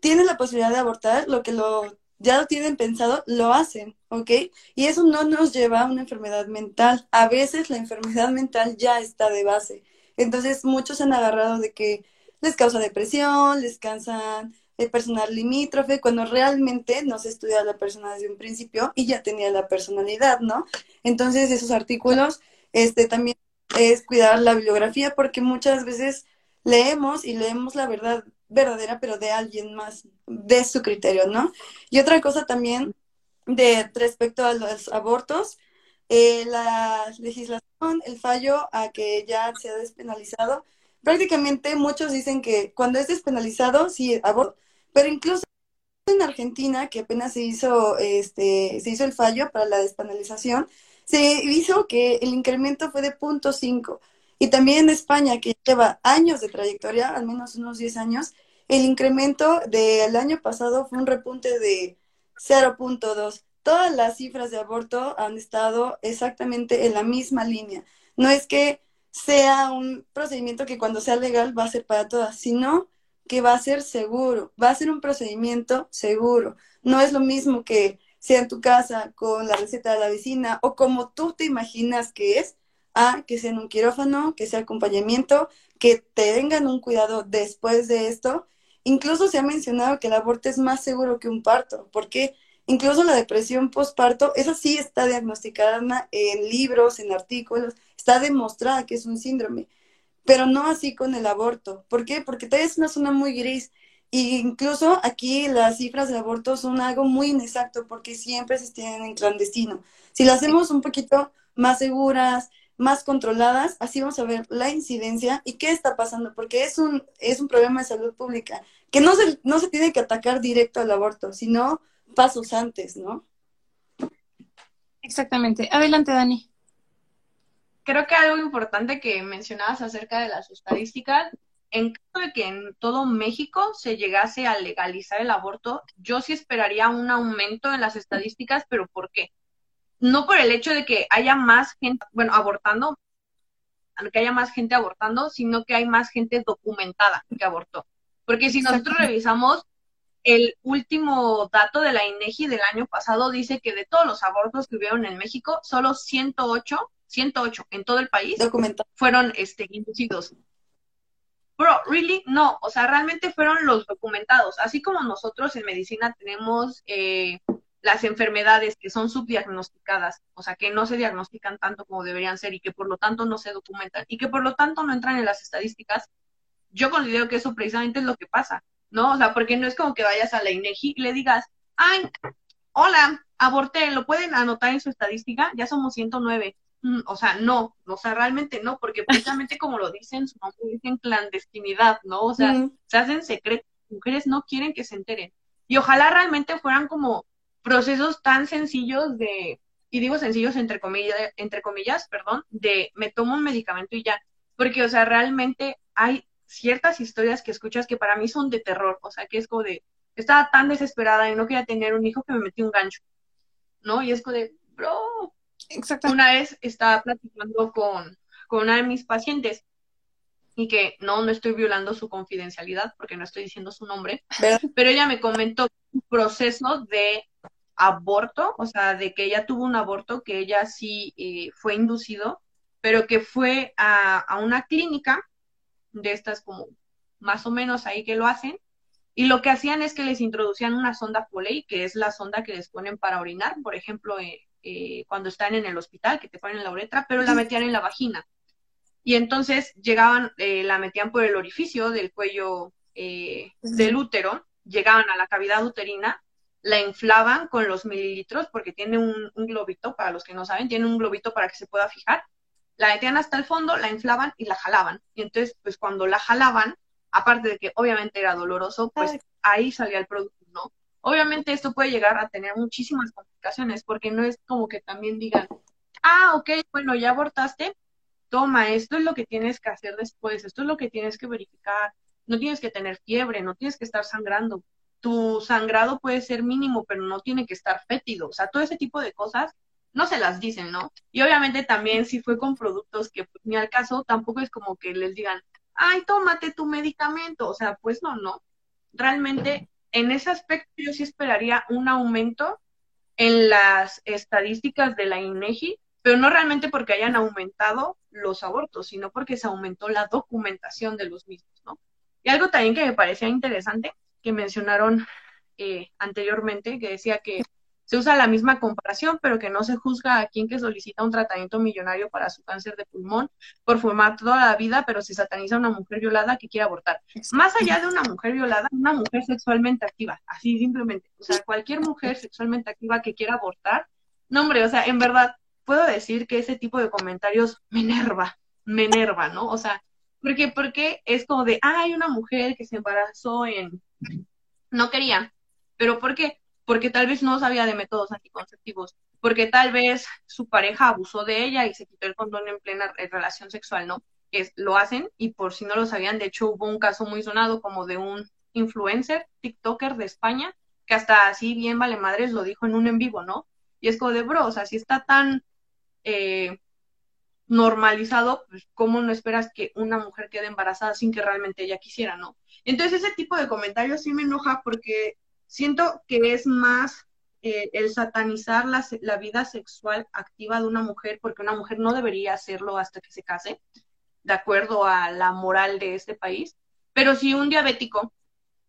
tienen la posibilidad de abortar, lo que lo ya lo tienen pensado, lo hacen, ¿ok? Y eso no nos lleva a una enfermedad mental. A veces la enfermedad mental ya está de base. Entonces muchos han agarrado de que les causa depresión, les cansan el personal limítrofe, cuando realmente no se estudia la persona desde un principio y ya tenía la personalidad, ¿no? Entonces esos artículos, este también es cuidar la bibliografía porque muchas veces leemos y leemos la verdad verdadera, pero de alguien más, de su criterio, ¿no? Y otra cosa también de respecto a los abortos, eh, la legislación, el fallo a que ya se ha despenalizado, prácticamente muchos dicen que cuando es despenalizado, sí, aborto, pero incluso en Argentina, que apenas se hizo, este, se hizo el fallo para la despenalización, se hizo que el incremento fue de 0.5 y también en España, que lleva años de trayectoria, al menos unos 10 años, el incremento del año pasado fue un repunte de 0.2. Todas las cifras de aborto han estado exactamente en la misma línea. No es que sea un procedimiento que cuando sea legal va a ser para todas, sino que va a ser seguro, va a ser un procedimiento seguro. No es lo mismo que sea en tu casa con la receta de la vecina o como tú te imaginas que es, a que sea en un quirófano, que sea acompañamiento, que tengan un cuidado después de esto. Incluso se ha mencionado que el aborto es más seguro que un parto, porque incluso la depresión postparto, esa sí está diagnosticada en libros, en artículos, está demostrada que es un síndrome, pero no así con el aborto. ¿Por qué? Porque todavía es una zona muy gris. Y incluso aquí las cifras de aborto son algo muy inexacto porque siempre se tienen en clandestino. Si lo hacemos un poquito más seguras, más controladas, así vamos a ver la incidencia y qué está pasando, porque es un, es un problema de salud pública, que no se, no se tiene que atacar directo al aborto, sino pasos antes, ¿no? Exactamente. Adelante, Dani. Creo que algo importante que mencionabas acerca de las estadísticas, en caso de que en todo México se llegase a legalizar el aborto, yo sí esperaría un aumento en las estadísticas, pero ¿por qué? no por el hecho de que haya más gente, bueno, abortando, que haya más gente abortando, sino que hay más gente documentada que abortó. Porque si nosotros revisamos el último dato de la INEGI del año pasado, dice que de todos los abortos que hubieron en México, solo 108, 108 en todo el país fueron este, inducidos. bro, really, no, o sea, realmente fueron los documentados, así como nosotros en medicina tenemos eh, las enfermedades que son subdiagnosticadas, o sea, que no se diagnostican tanto como deberían ser y que por lo tanto no se documentan y que por lo tanto no entran en las estadísticas, yo considero que eso precisamente es lo que pasa, ¿no? O sea, porque no es como que vayas a la INEGI y le digas, ay, hola, aborté, ¿lo pueden anotar en su estadística? Ya somos 109. Mm, o sea, no, o sea, realmente no, porque precisamente como lo dicen, su nombre dicen clandestinidad, ¿no? O sea, se hacen secretos, mujeres no quieren que se enteren. Y ojalá realmente fueran como procesos tan sencillos de, y digo sencillos entre comillas, entre comillas, perdón, de me tomo un medicamento y ya, porque, o sea, realmente hay ciertas historias que escuchas que para mí son de terror, o sea, que es como de, estaba tan desesperada y no quería tener un hijo que me metí un gancho, ¿no? Y es como de, bro, Exacto. Una vez estaba platicando con, con una de mis pacientes y que no, no estoy violando su confidencialidad porque no estoy diciendo su nombre, pero (laughs) ella me comentó un proceso de aborto, o sea, de que ella tuvo un aborto, que ella sí eh, fue inducido, pero que fue a, a, una clínica de estas como más o menos ahí que lo hacen, y lo que hacían es que les introducían una sonda Foley, que es la sonda que les ponen para orinar, por ejemplo, eh, eh, cuando están en el hospital, que te ponen la uretra, pero la metían en la vagina. Y entonces llegaban, eh, la metían por el orificio del cuello eh, del útero, llegaban a la cavidad uterina, la inflaban con los mililitros, porque tiene un, globito, para los que no saben, tiene un globito para que se pueda fijar. La metían hasta el fondo, la inflaban y la jalaban. Y entonces, pues cuando la jalaban, aparte de que obviamente era doloroso, pues ahí salía el producto. Obviamente esto puede llegar a tener muchísimas complicaciones porque no es como que también digan, ah, ok, bueno, ya abortaste, toma, esto es lo que tienes que hacer después, esto es lo que tienes que verificar, no tienes que tener fiebre, no tienes que estar sangrando, tu sangrado puede ser mínimo, pero no tiene que estar fétido, o sea, todo ese tipo de cosas no se las dicen, ¿no? Y obviamente también si fue con productos que pues, ni al caso, tampoco es como que les digan, ay, tómate tu medicamento, o sea, pues no, no. Realmente en ese aspecto yo sí esperaría un aumento en las estadísticas de la INEGI, pero no realmente porque hayan aumentado los abortos, sino porque se aumentó la documentación de los mismos, ¿no? Y algo también que me parecía interesante, que mencionaron eh, anteriormente, que decía que se usa la misma comparación, pero que no se juzga a quien que solicita un tratamiento millonario para su cáncer de pulmón por formar toda la vida, pero se sataniza a una mujer violada que quiere abortar. Más allá de una mujer violada, una mujer sexualmente activa, así simplemente. O sea, cualquier mujer sexualmente activa que quiera abortar, no hombre, o sea, en verdad, puedo decir que ese tipo de comentarios me enerva, me enerva, ¿no? O sea, porque, porque es como de, ah, hay una mujer que se embarazó en, no quería, pero ¿por qué? Porque tal vez no sabía de métodos anticonceptivos, porque tal vez su pareja abusó de ella y se quitó el condón en plena relación sexual, ¿no? Es, lo hacen y por si no lo sabían, de hecho hubo un caso muy sonado como de un influencer, TikToker de España, que hasta así bien vale madres lo dijo en un en vivo, ¿no? Y es como de, bro, o sea, si está tan eh, normalizado, pues cómo no esperas que una mujer quede embarazada sin que realmente ella quisiera, ¿no? Entonces ese tipo de comentarios sí me enoja porque Siento que es más eh, el satanizar la, la, vida sexual activa de una mujer, porque una mujer no debería hacerlo hasta que se case, de acuerdo a la moral de este país. Pero si un diabético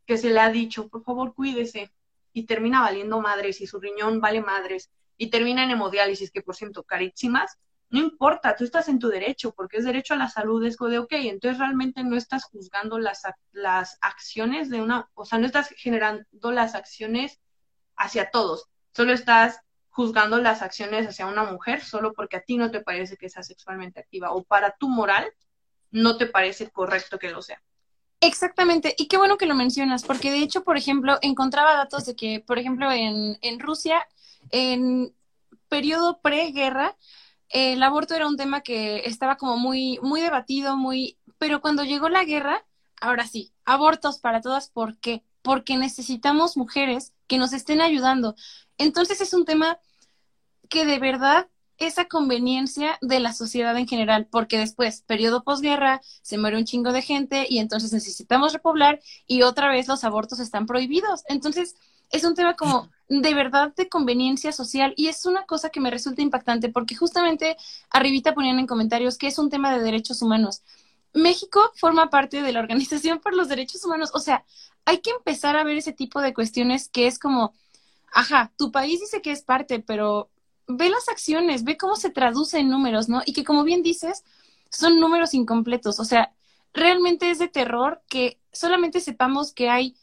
que se le ha dicho, por favor, cuídese, y termina valiendo madres, y su riñón vale madres, y termina en hemodiálisis, que por cierto, carísimas, no importa, tú estás en tu derecho, porque es derecho a la salud, es de, ok, entonces realmente no estás juzgando las, las acciones de una, o sea, no estás generando las acciones hacia todos, solo estás juzgando las acciones hacia una mujer solo porque a ti no te parece que sea sexualmente activa o para tu moral no te parece correcto que lo sea. Exactamente, y qué bueno que lo mencionas, porque de hecho, por ejemplo, encontraba datos de que, por ejemplo, en, en Rusia, en periodo preguerra, el aborto era un tema que estaba como muy, muy debatido, muy, pero cuando llegó la guerra, ahora sí, abortos para todas, ¿por qué? Porque necesitamos mujeres que nos estén ayudando. Entonces es un tema que de verdad es a conveniencia de la sociedad en general, porque después, periodo posguerra, se muere un chingo de gente y entonces necesitamos repoblar y otra vez los abortos están prohibidos. Entonces, es un tema como de verdad de conveniencia social y es una cosa que me resulta impactante porque justamente arribita ponían en comentarios que es un tema de derechos humanos. México forma parte de la Organización por los Derechos Humanos. O sea, hay que empezar a ver ese tipo de cuestiones que es como, ajá, tu país dice que es parte, pero ve las acciones, ve cómo se traduce en números, ¿no? Y que como bien dices, son números incompletos. O sea, realmente es de terror que solamente sepamos que hay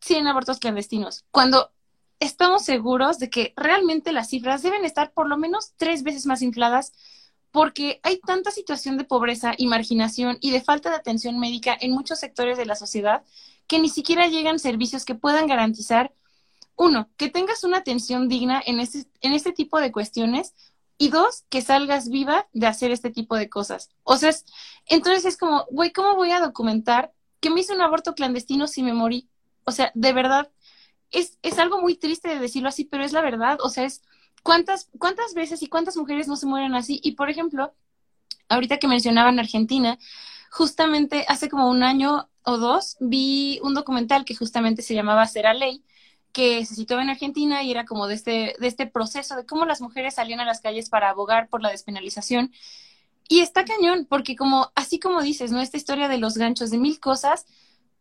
100 abortos clandestinos, cuando estamos seguros de que realmente las cifras deben estar por lo menos tres veces más infladas porque hay tanta situación de pobreza y marginación y de falta de atención médica en muchos sectores de la sociedad que ni siquiera llegan servicios que puedan garantizar, uno, que tengas una atención digna en este, en este tipo de cuestiones y dos, que salgas viva de hacer este tipo de cosas. O sea, entonces es como, güey, ¿cómo voy a documentar que me hice un aborto clandestino si me morí? O sea, de verdad, es, es algo muy triste de decirlo así, pero es la verdad. O sea, es cuántas, cuántas veces y cuántas mujeres no se mueren así. Y por ejemplo, ahorita que mencionaban Argentina, justamente hace como un año o dos vi un documental que justamente se llamaba Será Ley, que se situaba en Argentina y era como de este, de este proceso de cómo las mujeres salían a las calles para abogar por la despenalización. Y está cañón, porque como, así como dices, ¿no? Esta historia de los ganchos de mil cosas,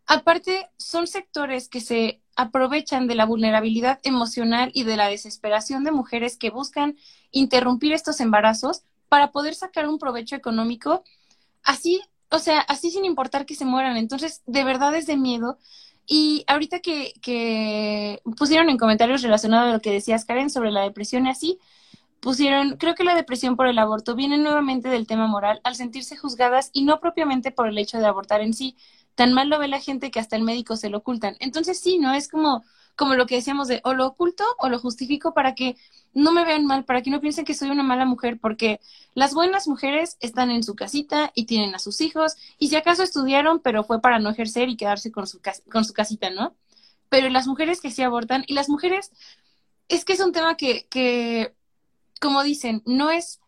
aparte son sectores que se aprovechan de la vulnerabilidad emocional y de la desesperación de mujeres que buscan interrumpir estos embarazos para poder sacar un provecho económico, así, o sea, así sin importar que se mueran. Entonces, de verdad es de miedo. Y ahorita que, que pusieron en comentarios relacionados a lo que decías, Karen, sobre la depresión y así, pusieron, creo que la depresión por el aborto viene nuevamente del tema moral, al sentirse juzgadas y no propiamente por el hecho de abortar en sí, tan mal lo ve la gente que hasta el médico se lo ocultan. Entonces sí, ¿no? Es como, como lo que decíamos de o lo oculto o lo justifico para que no me vean mal, para que no piensen que soy una mala mujer, porque las buenas mujeres están en su casita y tienen a sus hijos, y si acaso estudiaron, pero fue para no ejercer y quedarse con su, con su casita, ¿no? Pero las mujeres que sí abortan, y las mujeres, es que es un tema que, que como dicen, no es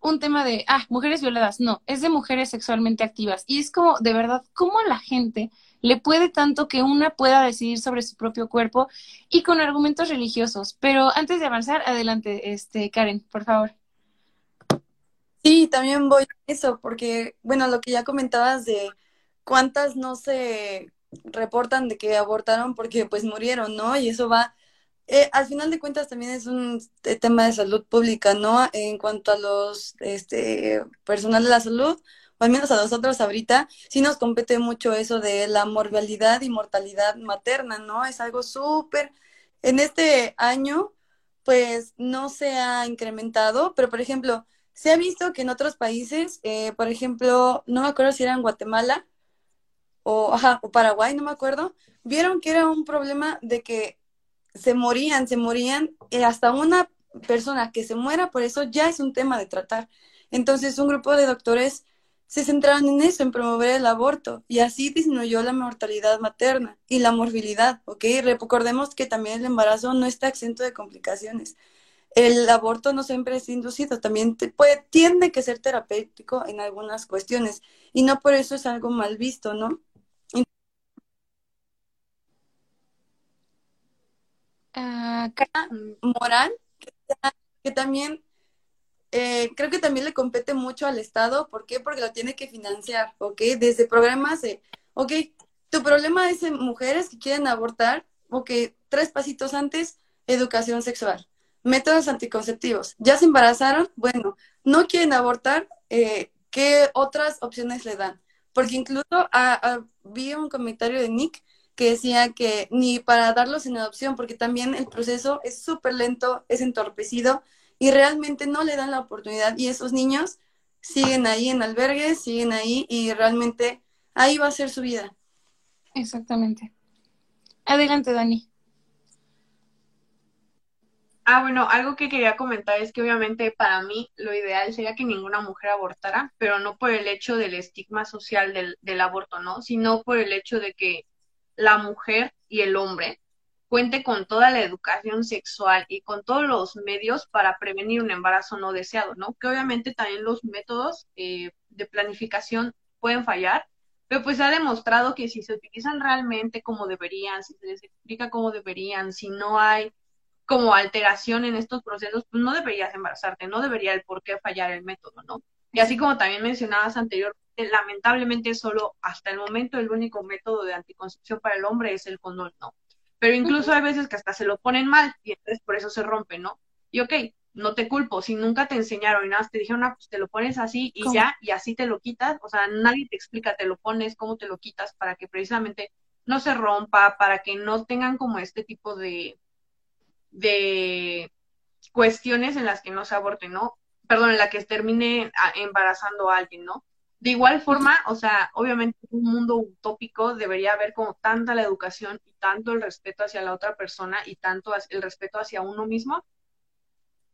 un tema de, ah, mujeres violadas, no, es de mujeres sexualmente activas. Y es como, de verdad, ¿cómo la gente le puede tanto que una pueda decidir sobre su propio cuerpo y con argumentos religiosos? Pero antes de avanzar, adelante, este, Karen, por favor. Sí, también voy a eso, porque, bueno, lo que ya comentabas de cuántas no se reportan de que abortaron porque pues murieron, ¿no? Y eso va eh, al final de cuentas también es un tema de salud pública, ¿no? En cuanto a los este, personal de la salud, o al menos a nosotros ahorita, sí nos compete mucho eso de la morbilidad y mortalidad materna, ¿no? Es algo súper, en este año, pues no se ha incrementado, pero por ejemplo, se ha visto que en otros países, eh, por ejemplo, no me acuerdo si era en Guatemala o, ajá, o Paraguay, no me acuerdo, vieron que era un problema de que se morían, se morían, y hasta una persona que se muera por eso ya es un tema de tratar. Entonces un grupo de doctores se centraron en eso, en promover el aborto, y así disminuyó la mortalidad materna y la morbilidad, ¿ok? Recordemos que también el embarazo no está exento de complicaciones. El aborto no siempre es inducido, también puede, tiende que ser terapéutico en algunas cuestiones, y no por eso es algo mal visto, ¿no? Moral que, también eh, creo que también le compete mucho al Estado. ¿Por qué? Porque lo tiene que financiar, ¿ok? Desde programas de, ok, tu problema es en mujeres que quieren abortar, ok, tres pasitos antes, educación sexual, métodos anticonceptivos. ¿Ya se embarazaron? Bueno, no quieren abortar, eh, ¿qué otras opciones le dan? Porque incluso vi un comentario de Nick que decía que ni para darlos en adopción, porque también el proceso es súper lento, es entorpecido y realmente no le dan la oportunidad y esos niños siguen ahí en albergues, siguen ahí y realmente ahí va a ser su vida. Exactamente. Adelante, Dani. Ah, bueno, algo que quería comentar es que obviamente para mí lo ideal sería que ninguna mujer abortara, pero no por el hecho del estigma social del, del aborto, ¿no? Sino por el hecho de que la mujer y el hombre cuente con toda la educación sexual y con todos los medios para prevenir un embarazo no deseado, ¿no? Que obviamente también los métodos eh, de planificación pueden fallar, pero pues se ha demostrado que si se utilizan realmente como deberían, si se les explica cómo deberían, si no hay como alteración en estos procesos, pues no deberías embarazarte, no debería el por qué fallar el método, ¿no? Y así como también mencionabas anterior, realmente, lamentablemente, solo hasta el momento el único método de anticoncepción para el hombre es el condón, ¿no? Pero incluso hay veces que hasta se lo ponen mal y entonces por eso se rompe, ¿no? Y ok, no te culpo, si nunca te enseñaron y nada, te dijeron, ah, pues te lo pones así y ya, y así te lo quitas, o sea, nadie te explica, te lo pones, cómo te lo quitas para que precisamente no se rompa, para que no tengan como este tipo de, de cuestiones en las que no se aborte, ¿no? Perdón, en la que termine embarazando a alguien, ¿no? De igual forma, o sea, obviamente un mundo utópico debería haber como tanta la educación y tanto el respeto hacia la otra persona y tanto el respeto hacia uno mismo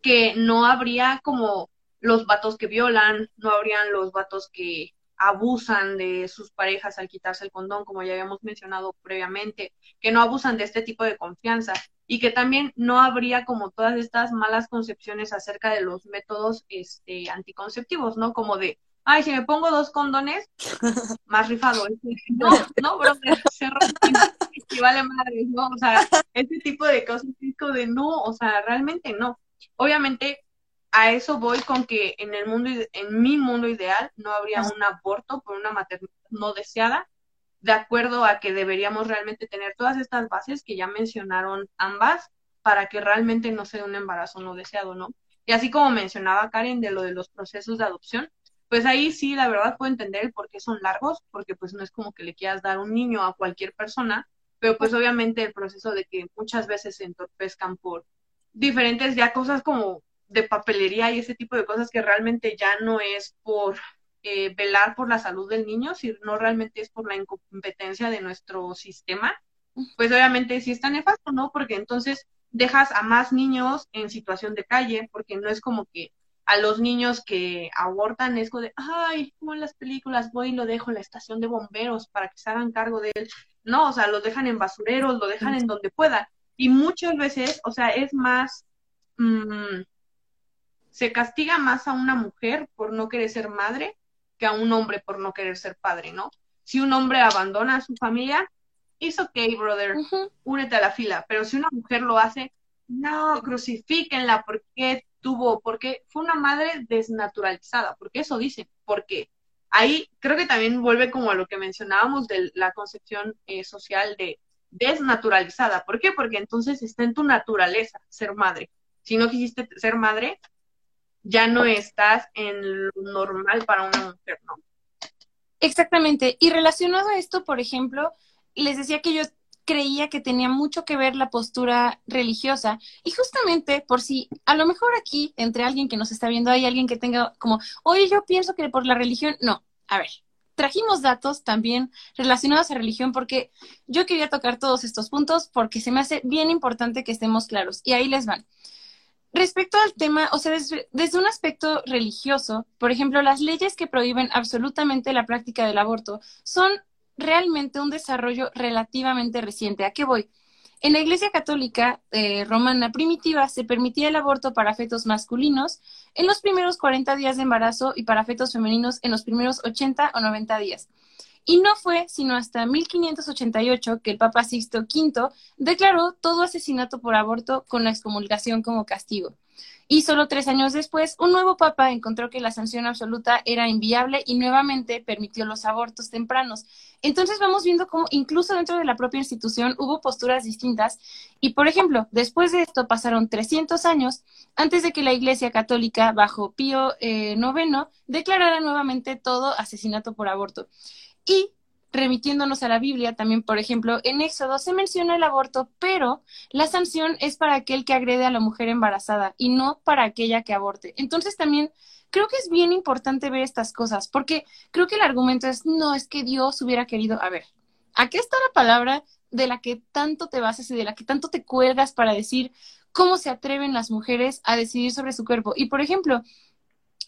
que no habría como los vatos que violan, no habrían los vatos que abusan de sus parejas al quitarse el condón, como ya habíamos mencionado previamente, que no abusan de este tipo de confianza y que también no habría como todas estas malas concepciones acerca de los métodos este, anticonceptivos, ¿no? Como de, ay, si me pongo dos condones, (laughs) más rifado. (laughs) No, no, bro, se y vale madre, ¿no? O sea, ese tipo de cosas, de no, o sea, realmente no. Obviamente, a eso voy con que en el mundo, en mi mundo ideal, no habría un aborto por una maternidad no deseada, de acuerdo a que deberíamos realmente tener todas estas bases que ya mencionaron ambas para que realmente no sea un embarazo no deseado, ¿no? Y así como mencionaba Karen de lo de los procesos de adopción, pues ahí sí, la verdad puedo entender por qué son largos, porque pues no es como que le quieras dar un niño a cualquier persona, pero pues obviamente el proceso de que muchas veces se entorpezcan por diferentes ya cosas como de papelería y ese tipo de cosas que realmente ya no es por eh, velar por la salud del niño, sino realmente es por la incompetencia de nuestro sistema, pues obviamente sí está nefasto, ¿no? Porque entonces dejas a más niños en situación de calle, porque no es como que a los niños que abortan es como de, ay, como en las películas, voy y lo dejo en la estación de bomberos para que se hagan cargo de él. No, o sea, los dejan en basureros, lo dejan en donde pueda. Y muchas veces, o sea, es más, mm, se castiga más a una mujer por no querer ser madre que a un hombre por no querer ser padre, ¿no? Si un hombre abandona a su familia, es ok, brother, únete a la fila, pero si una mujer lo hace, no, crucifíquenla porque tuvo, porque fue una madre desnaturalizada, porque eso dice, porque ahí creo que también vuelve como a lo que mencionábamos de la concepción eh, social de desnaturalizada. ¿Por qué? Porque entonces está en tu naturaleza ser madre. Si no quisiste ser madre, ya no estás en lo normal para una mujer, ¿no? Exactamente. Y relacionado a esto, por ejemplo, les decía que yo creía que tenía mucho que ver la postura religiosa. Y justamente por si a lo mejor aquí, entre alguien que nos está viendo, hay alguien que tenga como, oye, yo pienso que por la religión, no. A ver, trajimos datos también relacionados a religión porque yo quería tocar todos estos puntos porque se me hace bien importante que estemos claros. Y ahí les van. Respecto al tema, o sea, desde, desde, un aspecto religioso, por ejemplo, las leyes que prohíben absolutamente la práctica del aborto son realmente un desarrollo relativamente reciente. ¿A qué voy? En la Iglesia Católica eh, Romana primitiva se permitía el aborto para fetos masculinos en los primeros 40 días de embarazo y para fetos femeninos en los primeros 80 o 90 días. Y no fue sino hasta 1588 que el Papa Sixto V declaró todo asesinato por aborto con la excomulgación como castigo. Y solo tres años después, un nuevo papa encontró que la sanción absoluta era inviable y nuevamente permitió los abortos tempranos. Entonces vamos viendo cómo incluso dentro de la propia institución hubo posturas distintas. Y por ejemplo, después de esto pasaron 300 años antes de que la Iglesia Católica, bajo Pío IX, eh, declarara nuevamente todo asesinato por aborto. Y remitiéndonos a la Biblia, también, por ejemplo, en Éxodo se menciona el aborto, pero la sanción es para aquel que agrede a la mujer embarazada y no para aquella que aborte. Entonces también creo que es bien importante ver estas cosas, porque creo que el argumento es, no, es que Dios hubiera querido, a ver, aquí está la palabra de la que tanto te basas y de la que tanto te cuelgas para decir cómo se atreven las mujeres a decidir sobre su cuerpo. Y por ejemplo,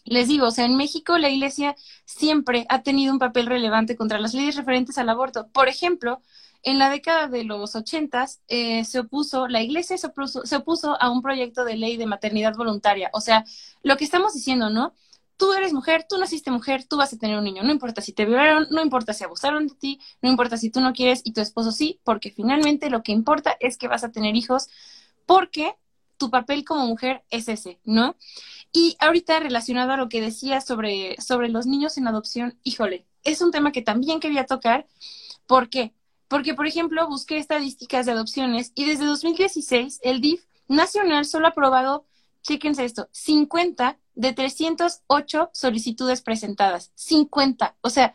les digo, o sea, en México la Iglesia siempre ha tenido un papel relevante contra las leyes referentes al aborto. Por ejemplo, en la década de los ochentas eh, se opuso, la Iglesia se opuso, se opuso a un proyecto de ley de maternidad voluntaria. O sea, lo que estamos diciendo, ¿no? Tú eres mujer, tú naciste mujer, tú vas a tener un niño. No importa si te violaron, no importa si abusaron de ti, no importa si tú no quieres y tu esposo sí, porque finalmente lo que importa es que vas a tener hijos porque tu papel como mujer es ese, ¿no? Y ahorita relacionado a lo que decía sobre, sobre los niños en adopción, híjole, es un tema que también quería tocar. ¿Por qué? Porque, por ejemplo, busqué estadísticas de adopciones y desde 2016 el DIF nacional solo ha aprobado, chéquense esto, 50 de 308 solicitudes presentadas. 50. O sea,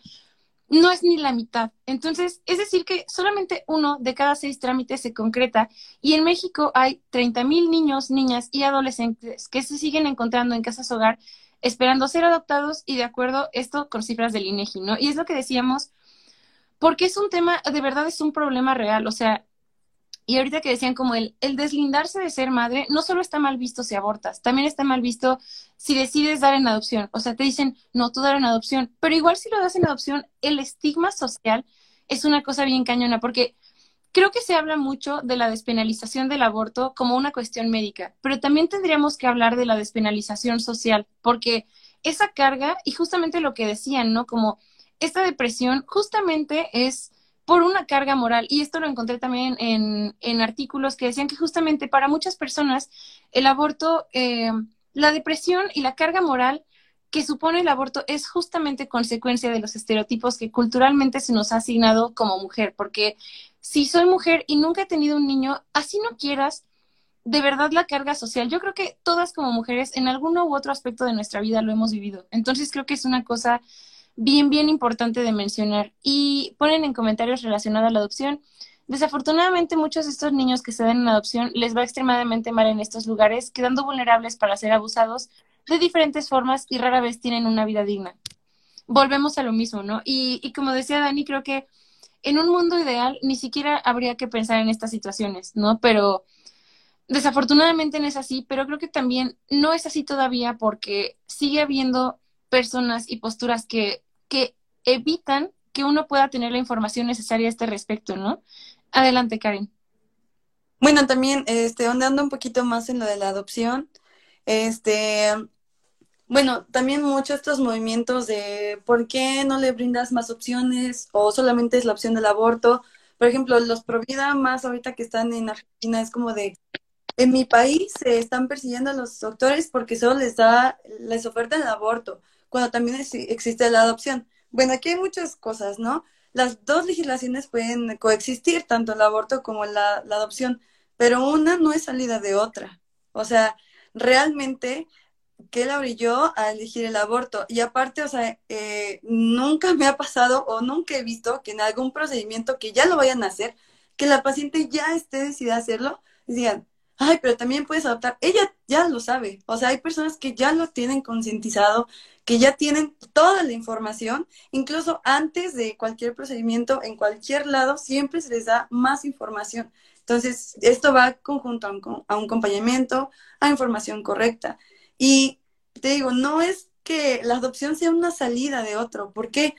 no es ni la mitad. Entonces, es decir que solamente uno de cada seis trámites se concreta y en México hay 30 mil niños, niñas y adolescentes que se siguen encontrando en casas hogar esperando ser adoptados y de acuerdo esto con cifras del INEGI, ¿no? Y es lo que decíamos, porque es un tema, de verdad es un problema real, o sea, y ahorita que decían como el, el deslindarse de ser madre, no solo está mal visto si abortas, también está mal visto si decides dar en adopción. O sea, te dicen, no, tú dar en adopción, pero igual si lo das en adopción, el estigma social es una cosa bien cañona, porque creo que se habla mucho de la despenalización del aborto como una cuestión médica, pero también tendríamos que hablar de la despenalización social, porque esa carga, y justamente lo que decían, ¿no? Como esta depresión justamente es por una carga moral. Y esto lo encontré también en, en artículos que decían que justamente para muchas personas el aborto, eh, la depresión y la carga moral que supone el aborto es justamente consecuencia de los estereotipos que culturalmente se nos ha asignado como mujer. Porque si soy mujer y nunca he tenido un niño, así no quieras, de verdad la carga social. Yo creo que todas como mujeres en alguno u otro aspecto de nuestra vida lo hemos vivido. Entonces creo que es una cosa bien, bien importante de mencionar. Y ponen en comentarios relacionados a la adopción. Desafortunadamente, muchos de estos niños que se dan en adopción les va extremadamente mal en estos lugares, quedando vulnerables para ser abusados de diferentes formas y rara vez tienen una vida digna. Volvemos a lo mismo, ¿no? Y, y como decía Dani, creo que en un mundo ideal ni siquiera habría que pensar en estas situaciones, ¿no? Pero desafortunadamente no es así, pero creo que también no es así todavía porque sigue habiendo personas y posturas que, que evitan que uno pueda tener la información necesaria a este respecto, ¿no? Adelante, Karen. Bueno, también, este, andando un poquito más en lo de la adopción, este, bueno, también muchos estos movimientos de por qué no le brindas más opciones o solamente es la opción del aborto. Por ejemplo, los Provida más ahorita que están en Argentina es como de en mi país se están persiguiendo a los doctores porque solo les da, les ofertan el aborto cuando también existe la adopción. Bueno, aquí hay muchas cosas, ¿no? Las dos legislaciones pueden coexistir, tanto el aborto como la, adopción, pero una no es salida de otra. O sea, realmente, ¿qué la brilló a elegir el aborto? Y aparte, o sea, eh, nunca me ha pasado o nunca he visto que en algún procedimiento que ya lo vayan a hacer, que la paciente ya esté decidida a hacerlo, digan, ay, pero también puedes adoptar. Ella ya lo sabe. O sea, hay personas que ya lo tienen concientizado, que ya tienen toda la información, incluso antes de cualquier procedimiento, en cualquier lado, siempre se les da más información. Entonces, esto va conjunto a un, acompañamiento, a información correcta. Y te digo, no es que la adopción sea una salida de otro, porque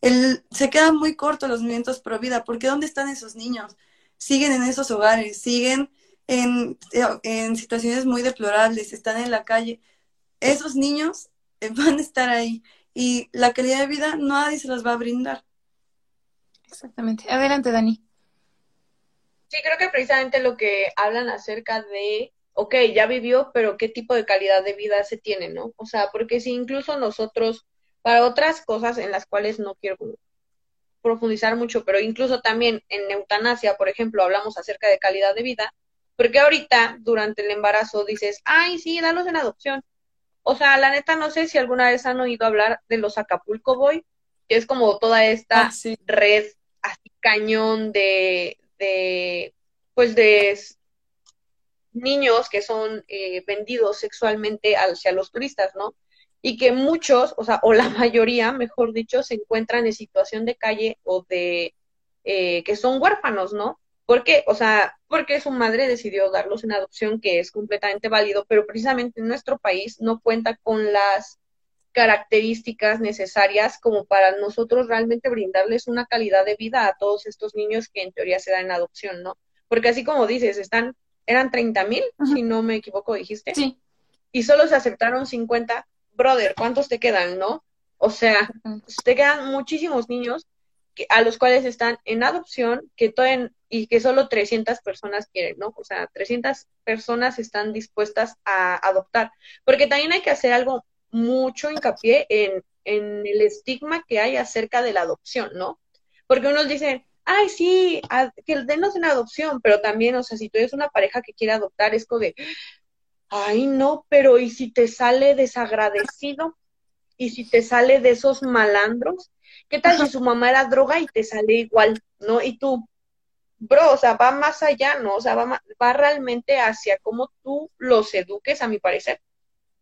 el, se quedan muy cortos los movimientos pro vida, porque ¿dónde están esos niños? Siguen en esos hogares, siguen en, en situaciones muy deplorables, están en la calle. Esos niños eh, (laughs) van a estar ahí y la calidad de vida nadie se las va a brindar. Exactamente. Adelante, Dani. Sí, creo que precisamente lo que hablan acerca de, ok, ya vivió, pero qué tipo de calidad de vida se tiene, ¿no? O sea, porque si incluso nosotros, para otras cosas en las cuales no quiero profundizar mucho, pero incluso también en eutanasia, por ejemplo, hablamos acerca de calidad de vida, porque ahorita, durante el embarazo, dices, ay, sí, dalos en adopción. O sea, la neta, no sé si alguna vez han oído hablar de los Acapulco Boy, que es como toda esta ah, red así cañón de, de, pues de niños que son eh, vendidos sexualmente hacia los turistas, ¿no? Y que muchos, o sea, o la (laughs) mayoría, mejor dicho, se encuentran en situación de calle o de eh, que son huérfanos, ¿no? ¿Por qué? O sea, porque su madre decidió darlos en adopción, que es completamente válido, pero precisamente en nuestro país no cuenta con las características necesarias como para nosotros realmente brindarles una calidad de vida a todos estos niños que en teoría se dan en adopción, ¿no? Porque así como dices, están, eran 30 mil, si no me equivoco, dijiste. Sí. Y solo se aceptaron 50. Brother, ¿cuántos te quedan, no? O sea, te quedan muchísimos niños que, a los cuales están en adopción, que todavía y que solo 300 personas quieren, ¿no? O sea, 300 personas están dispuestas a adoptar. Porque también hay que hacer algo mucho hincapié en en el estigma que hay acerca de la adopción, ¿no? Porque unos dicen, ay, sí, que denos en adopción, pero también, o sea, si tú eres una pareja que quiere adoptar, es como de, ay, no, pero ¿y si te sale desagradecido? ¿Y si te sale de esos malandros? ¿Qué tal si su mamá era droga y te sale igual, ¿no? Y tú, bro, o sea, va más allá, ¿no? O sea, va, va realmente hacia cómo tú los eduques, a mi parecer,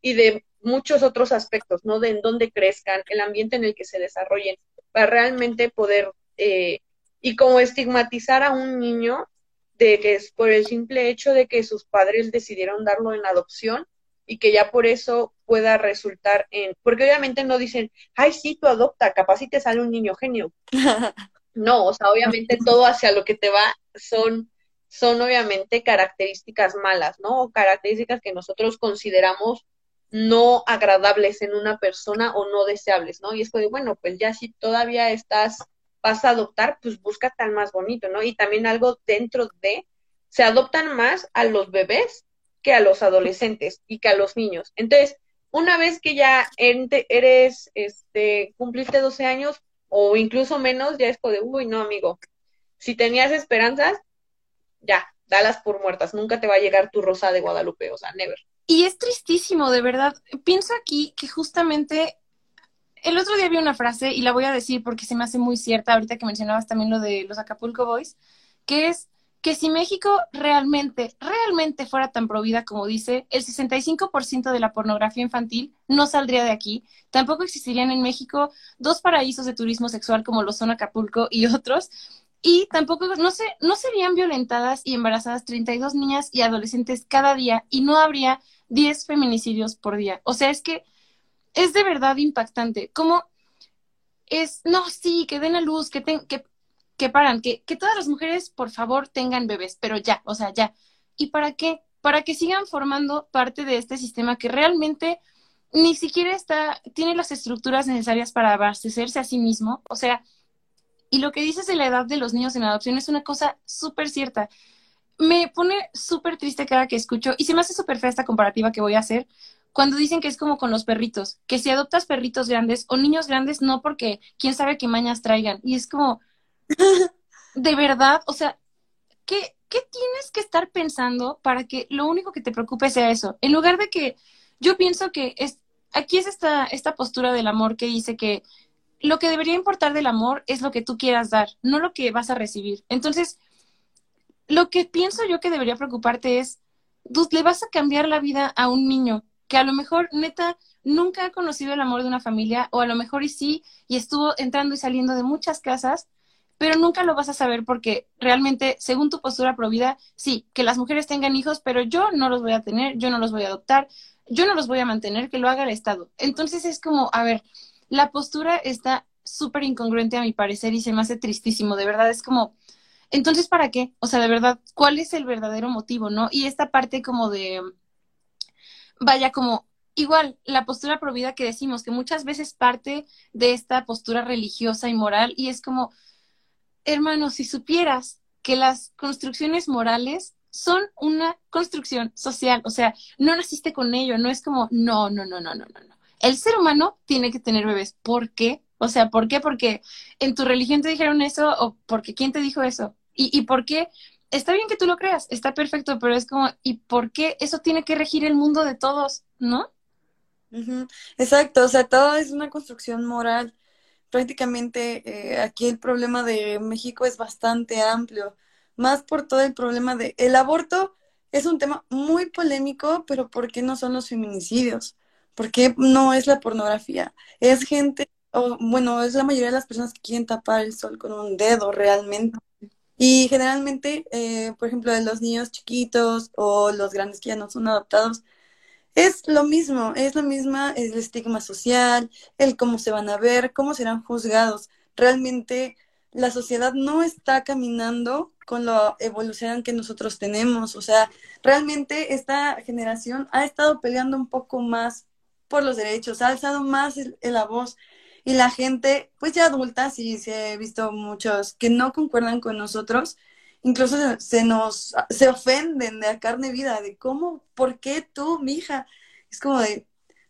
y de muchos otros aspectos, ¿no? De en dónde crezcan, el ambiente en el que se desarrollen, para realmente poder, eh, y como estigmatizar a un niño de que es por el simple hecho de que sus padres decidieron darlo en adopción y que ya por eso pueda resultar en, porque obviamente no dicen, ay, sí, tú adopta, capaz si te sale un niño genio. (laughs) No, o sea, obviamente todo hacia lo que te va son, son obviamente características malas, ¿no? O características que nosotros consideramos no agradables en una persona o no deseables, ¿no? Y es que, bueno, pues ya si todavía estás, vas a adoptar, pues busca tal más bonito, ¿no? Y también algo dentro de, se adoptan más a los bebés que a los adolescentes y que a los niños. Entonces, una vez que ya eres, este, cumpliste 12 años, o incluso menos, ya es de, uy, no, amigo, si tenías esperanzas, ya, dalas por muertas, nunca te va a llegar tu rosa de Guadalupe, o sea, never. Y es tristísimo, de verdad. Pienso aquí que justamente el otro día vi una frase y la voy a decir porque se me hace muy cierta ahorita que mencionabas también lo de los Acapulco Boys, que es que si México realmente, realmente fuera tan provida como dice, el 65% de la pornografía infantil no saldría de aquí. Tampoco existirían en México dos paraísos de turismo sexual como lo son Acapulco y (laughs) otros. Y tampoco, no, se, no serían violentadas y embarazadas 32 niñas y adolescentes cada día y no habría 10 feminicidios por día. O sea, es que es de verdad impactante. Como es, no, sí, que den a luz, que, que que paran, que, que todas las mujeres, por favor, tengan bebés, pero ya, o sea, ya. ¿Y para qué? Para que sigan formando parte de este sistema que realmente ni siquiera está, tiene las estructuras necesarias para abastecerse a sí mismo. O sea, y lo que dices de la edad de los niños en adopción es una cosa súper cierta. Me pone súper triste cada que escucho, y se me hace súper fea esta comparativa que voy a hacer, cuando dicen que es como con los perritos, que si adoptas perritos grandes o niños grandes, no porque quién sabe qué mañas traigan. Y es como, de verdad, o sea, ¿qué, ¿qué tienes que estar pensando para que lo único que te preocupe sea eso? En lugar de que yo pienso que es, aquí es esta, esta postura del amor que dice que lo que debería importar del amor es lo que tú quieras dar, no lo que vas a recibir. Entonces, lo que pienso yo que debería preocuparte es, tú le vas a cambiar la vida a un niño que a lo mejor neta nunca ha conocido el amor de una familia o a lo mejor y sí y estuvo entrando y saliendo de muchas casas pero nunca lo vas a saber porque realmente, según tu postura provida, sí, que las mujeres tengan hijos, pero yo no los voy a tener, yo no los voy a adoptar, yo no los voy a mantener, que lo haga el Estado. Entonces es como, a ver, la postura está súper incongruente a mi parecer y se me hace tristísimo, de verdad, es como, entonces, ¿para qué? O sea, de verdad, ¿cuál es el verdadero motivo, no? Y esta parte como de, vaya, como igual la postura provida que decimos, que muchas veces parte de esta postura religiosa y moral y es como, hermano, si supieras que las construcciones morales son una construcción social, o sea, no naciste con ello, no es como, no, no, no, no, no, no, no. El ser humano tiene que tener bebés. ¿Por qué? O sea, ¿por qué? Porque en tu religión te dijeron eso o porque quién te dijo eso. ¿Y, y por qué? Está bien que tú lo creas, está perfecto, pero es como, ¿y por qué eso tiene que regir el mundo de todos, no? Exacto, o sea, todo es una construcción moral prácticamente eh, aquí el problema de México es bastante amplio, más por todo el problema de el aborto es un tema muy polémico, pero ¿por qué no son los feminicidios? ¿Por qué no es la pornografía? Es gente, o bueno, es la mayoría de las personas que quieren tapar el sol con un dedo realmente. Y generalmente, eh, por ejemplo, de los niños chiquitos o los grandes que ya no son adoptados, es lo mismo, es la misma, el estigma social, el cómo se van a ver, cómo serán juzgados. Realmente la sociedad no está caminando con la evolución que nosotros tenemos. O sea, realmente esta generación ha estado peleando un poco más por los derechos, ha alzado más la voz. Y la gente, pues ya adulta, sí, se he visto muchos que no concuerdan con nosotros, incluso se, nos, se ofenden de la carne vida, de cómo, ¿por qué tú, mi hija? Es como de,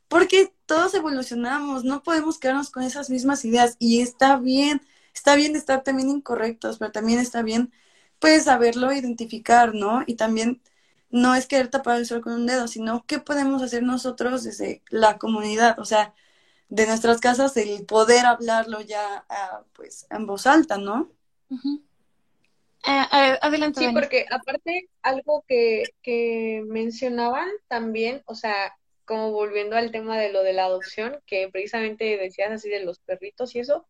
porque todos evolucionamos, no podemos quedarnos con esas mismas ideas y está bien, está bien estar también incorrectos, pero también está bien pues saberlo identificar, ¿no? Y también no es querer tapar el sol con un dedo, sino qué podemos hacer nosotros desde la comunidad, o sea, de nuestras casas, el poder hablarlo ya ah, pues en voz alta, ¿no? Eh, adelante. Sí, porque aparte algo que, que mencionaban también, o sea, como volviendo al tema de lo de la adopción, que precisamente decías así de los perritos y eso,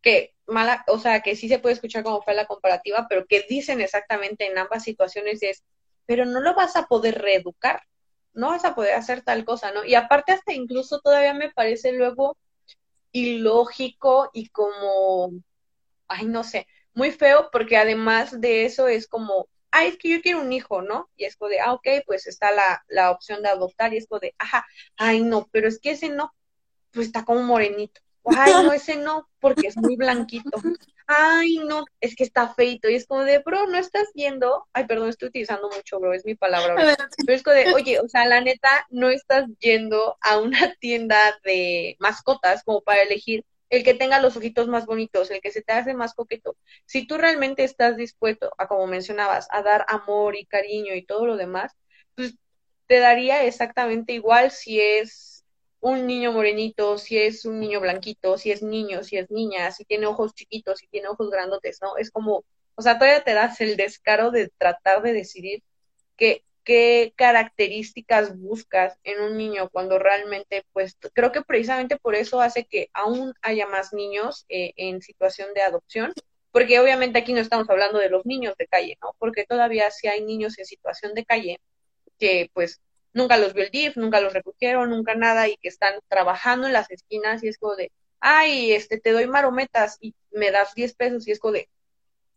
que mala, o sea, que sí se puede escuchar como fue la comparativa, pero que dicen exactamente en ambas situaciones es, pero no lo vas a poder reeducar, no vas a poder hacer tal cosa, ¿no? Y aparte hasta incluso todavía me parece luego ilógico y como, ay, no sé, muy feo porque además de eso es como, ay, es que yo quiero un hijo, ¿no? Y es como de, ah, ok, pues está la, la opción de adoptar y es como de, ajá, ay, no, pero es que ese no, pues está como morenito. Ay, no, ese no, porque es muy blanquito. Ay, no, es que está feito. Y es como de, bro, no estás viendo. Ay, perdón, estoy utilizando mucho, bro, es mi palabra. Pero es como de, oye, o sea, la neta, no estás yendo a una (laughs) tienda de mascotas como para elegir el que tenga los ojitos más bonitos, el que se te hace más coqueto. Si tú realmente estás dispuesto a, como mencionabas, a dar amor y cariño y todo lo demás, pues te daría exactamente igual si es un niño morenito, si es un niño blanquito, si es niño, si es niña, si tiene ojos chiquitos, si tiene ojos grandotes, ¿no? Es como, o sea, todavía te das el descaro de tratar de decidir que qué características buscas en un niño cuando realmente, pues creo que precisamente por eso hace que aún haya más niños eh, en situación de adopción, porque obviamente aquí no estamos hablando de los niños de calle, ¿no? Porque todavía sí hay niños en situación de calle que pues nunca los vio el DIF, nunca los recogieron, nunca nada y que están trabajando en las esquinas y es como de, ay, este, te doy marometas y me das 10 pesos y es como de,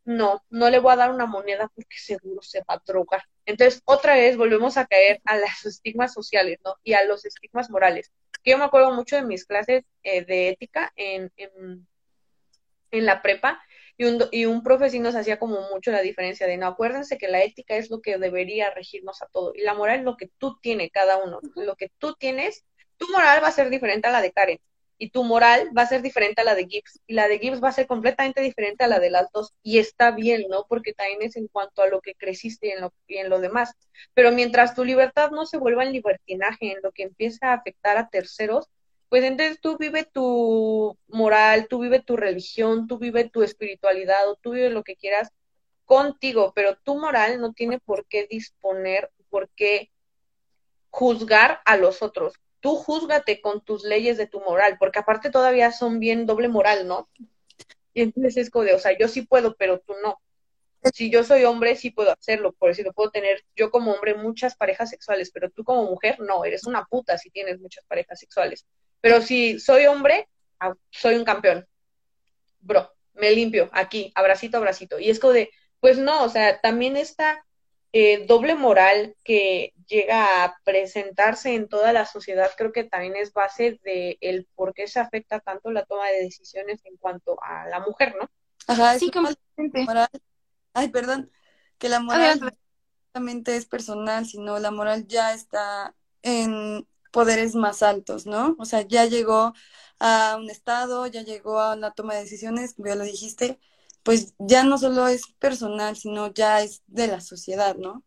no, no le voy a dar una moneda porque seguro se va a drogar. Entonces, otra vez volvemos a caer a los estigmas sociales, ¿no? Y a los estigmas morales. Yo me acuerdo mucho de mis clases eh, de ética en, en, la prepa y un, y un nos hacía como mucho la diferencia de, no, acuérdense que la ética es lo que debería regirnos a todo y la moral es lo que tú tienes cada uno. Lo que tú tienes, tu moral va a ser diferente a la de Karen y tu moral va a ser diferente a la de Gibbs y la de Gibbs va a ser completamente diferente a la de las dos y está bien, ¿no? Porque también es en cuanto a lo que creciste y en lo, y en lo demás. Pero mientras tu libertad no se vuelva en libertinaje, en lo que empieza a afectar a terceros, pues entonces tú vive tu moral, tú vive tu religión, tú vive tu espiritualidad o tú vive lo que quieras contigo, pero tu moral no tiene por qué disponer, por qué juzgar a los otros tú júzgate con tus leyes de tu moral, porque aparte todavía son bien doble moral, ¿no? Y entonces es como de, o sea, yo sí puedo, pero tú no. Si yo soy hombre, sí puedo hacerlo, por decirlo, puedo tener yo como hombre muchas parejas sexuales, pero tú como mujer, no, eres una puta si tienes muchas parejas sexuales. Pero si soy hombre, ah, soy un campeón. Bro, me limpio aquí, abracito, abracito. Y es como de, pues no, o sea, también está eh, doble moral que llega a presentarse en toda la sociedad, creo que también es base de el por qué se afecta tanto la toma de decisiones en cuanto a la mujer, ¿no? Ajá, sí, completamente. Ay, perdón, que la moral no solamente es personal, sino la moral ya está en poderes más altos, ¿no? O sea, ya llegó a un estado, ya llegó a una toma de decisiones, ya lo dijiste, pues ya no solo es personal, sino ya es de la sociedad, ¿no?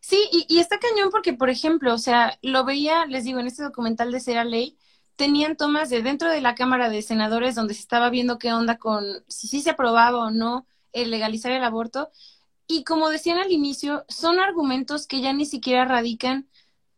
Sí, y, está cañón porque, por ejemplo, o sea, lo veía, les digo, en este documental de Será Ley, tenían tomas de dentro de la Cámara de Senadores donde se estaba viendo qué onda con si sí se aprobaba o no el legalizar el aborto. Y como decían al inicio, son argumentos que ya ni siquiera radican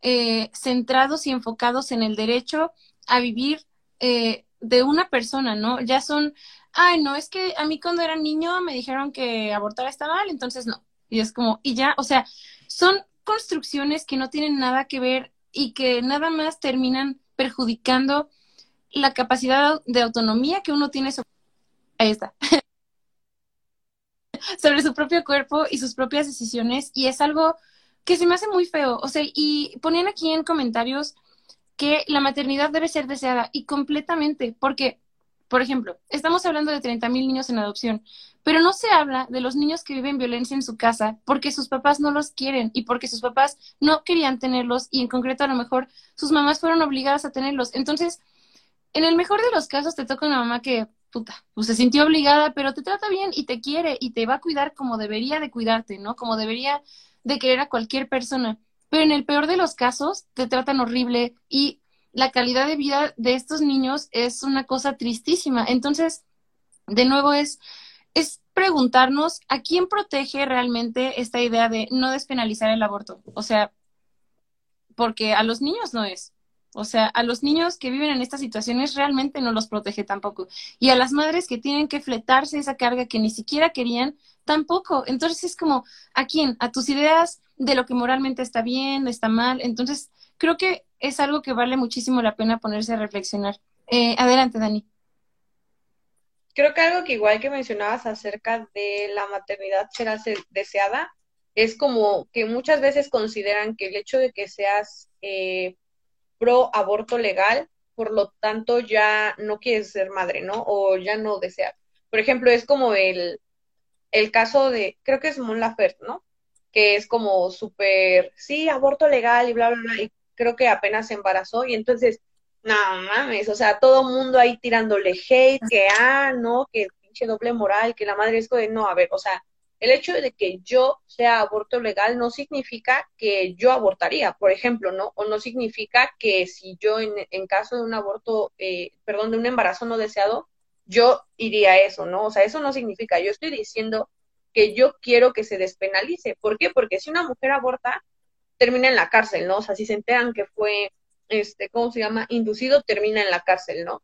eh, centrados y enfocados en el derecho a vivir eh, de una persona, ¿no? Ya son ay, no, es que a mí cuando era niño me dijeron que abortar está mal, entonces no. Y es como, y ya, o sea, son construcciones que no tienen nada que ver y que nada más terminan perjudicando la capacidad de autonomía que uno tiene sobre... Ahí está. (laughs) sobre su propio cuerpo y sus propias decisiones y es algo que se me hace muy feo. O sea, y ponían aquí en comentarios que la maternidad debe ser deseada y completamente, porque Por ejemplo, estamos hablando de 30 mil niños en adopción, pero no se habla de los niños que viven violencia en su casa porque sus papás no los quieren y porque sus papás no querían tenerlos y en concreto a lo mejor sus mamás fueron obligadas a tenerlos. Entonces, en el mejor de los casos te toca una mamá que, puta, pues se sintió obligada, pero te trata bien y te quiere y te va a cuidar como debería de cuidarte, ¿no? Como debería de querer a cualquier persona. Pero en el peor de los casos te tratan horrible y la calidad de vida de estos niños es una cosa tristísima. Entonces, de nuevo es, es preguntarnos a quién protege realmente esta idea de no despenalizar el aborto. O sea, porque a los niños no es. O sea, a los niños que viven en estas situaciones realmente no los protege tampoco. Y a las madres que tienen que fletarse esa carga que ni siquiera querían, tampoco. Entonces es como, ¿a quién? A tus ideas de lo que moralmente está bien, está mal. Entonces, creo que es algo que vale muchísimo la pena ponerse a reflexionar. Eh, adelante, Dani. Creo que algo que igual que mencionabas acerca de la maternidad será deseada, es como que muchas veces consideran que el hecho de que seas eh, pro aborto legal, por lo tanto ya no quieres ser madre, ¿no? O ya no deseas. Por ejemplo, es como el, el caso de, creo que es Mon Laferte, ¿no? Que es como súper, sí, aborto legal y bla, bla, bla, y creo que apenas se embarazó y entonces, no mames, o sea, todo mundo ahí tirándole hate, que, ah, no, que pinche doble moral, que la madre es de, no, a ver, o sea, el hecho de que yo sea aborto legal no significa que yo abortaría, por ejemplo, ¿no? O no significa que si yo en, en caso de un aborto, eh, perdón, de un embarazo no deseado, yo iría a eso, ¿no? O sea, eso no significa, yo estoy diciendo que yo quiero que se despenalice. ¿Por qué? Porque si una mujer aborta, termina en la cárcel, ¿no? O sea, si se enteran que fue, este, ¿cómo se llama? Inducido, termina en la cárcel, ¿no?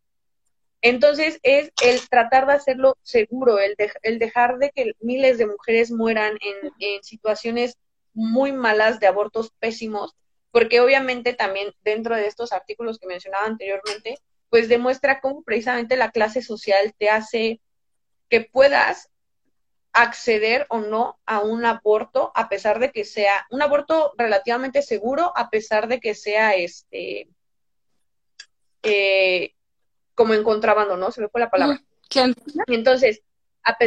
Entonces es el tratar de hacerlo seguro, el, el dejar de que miles de mujeres mueran en, en situaciones muy malas de abortos pésimos, porque obviamente también dentro de estos artículos que mencionaba anteriormente, pues demuestra cómo precisamente la clase social te hace que puedas acceder o no a un aborto a pesar de que sea un aborto relativamente seguro a pesar de que sea este eh, como en contrabando, ¿no? Se me fue la palabra. Y entonces, a,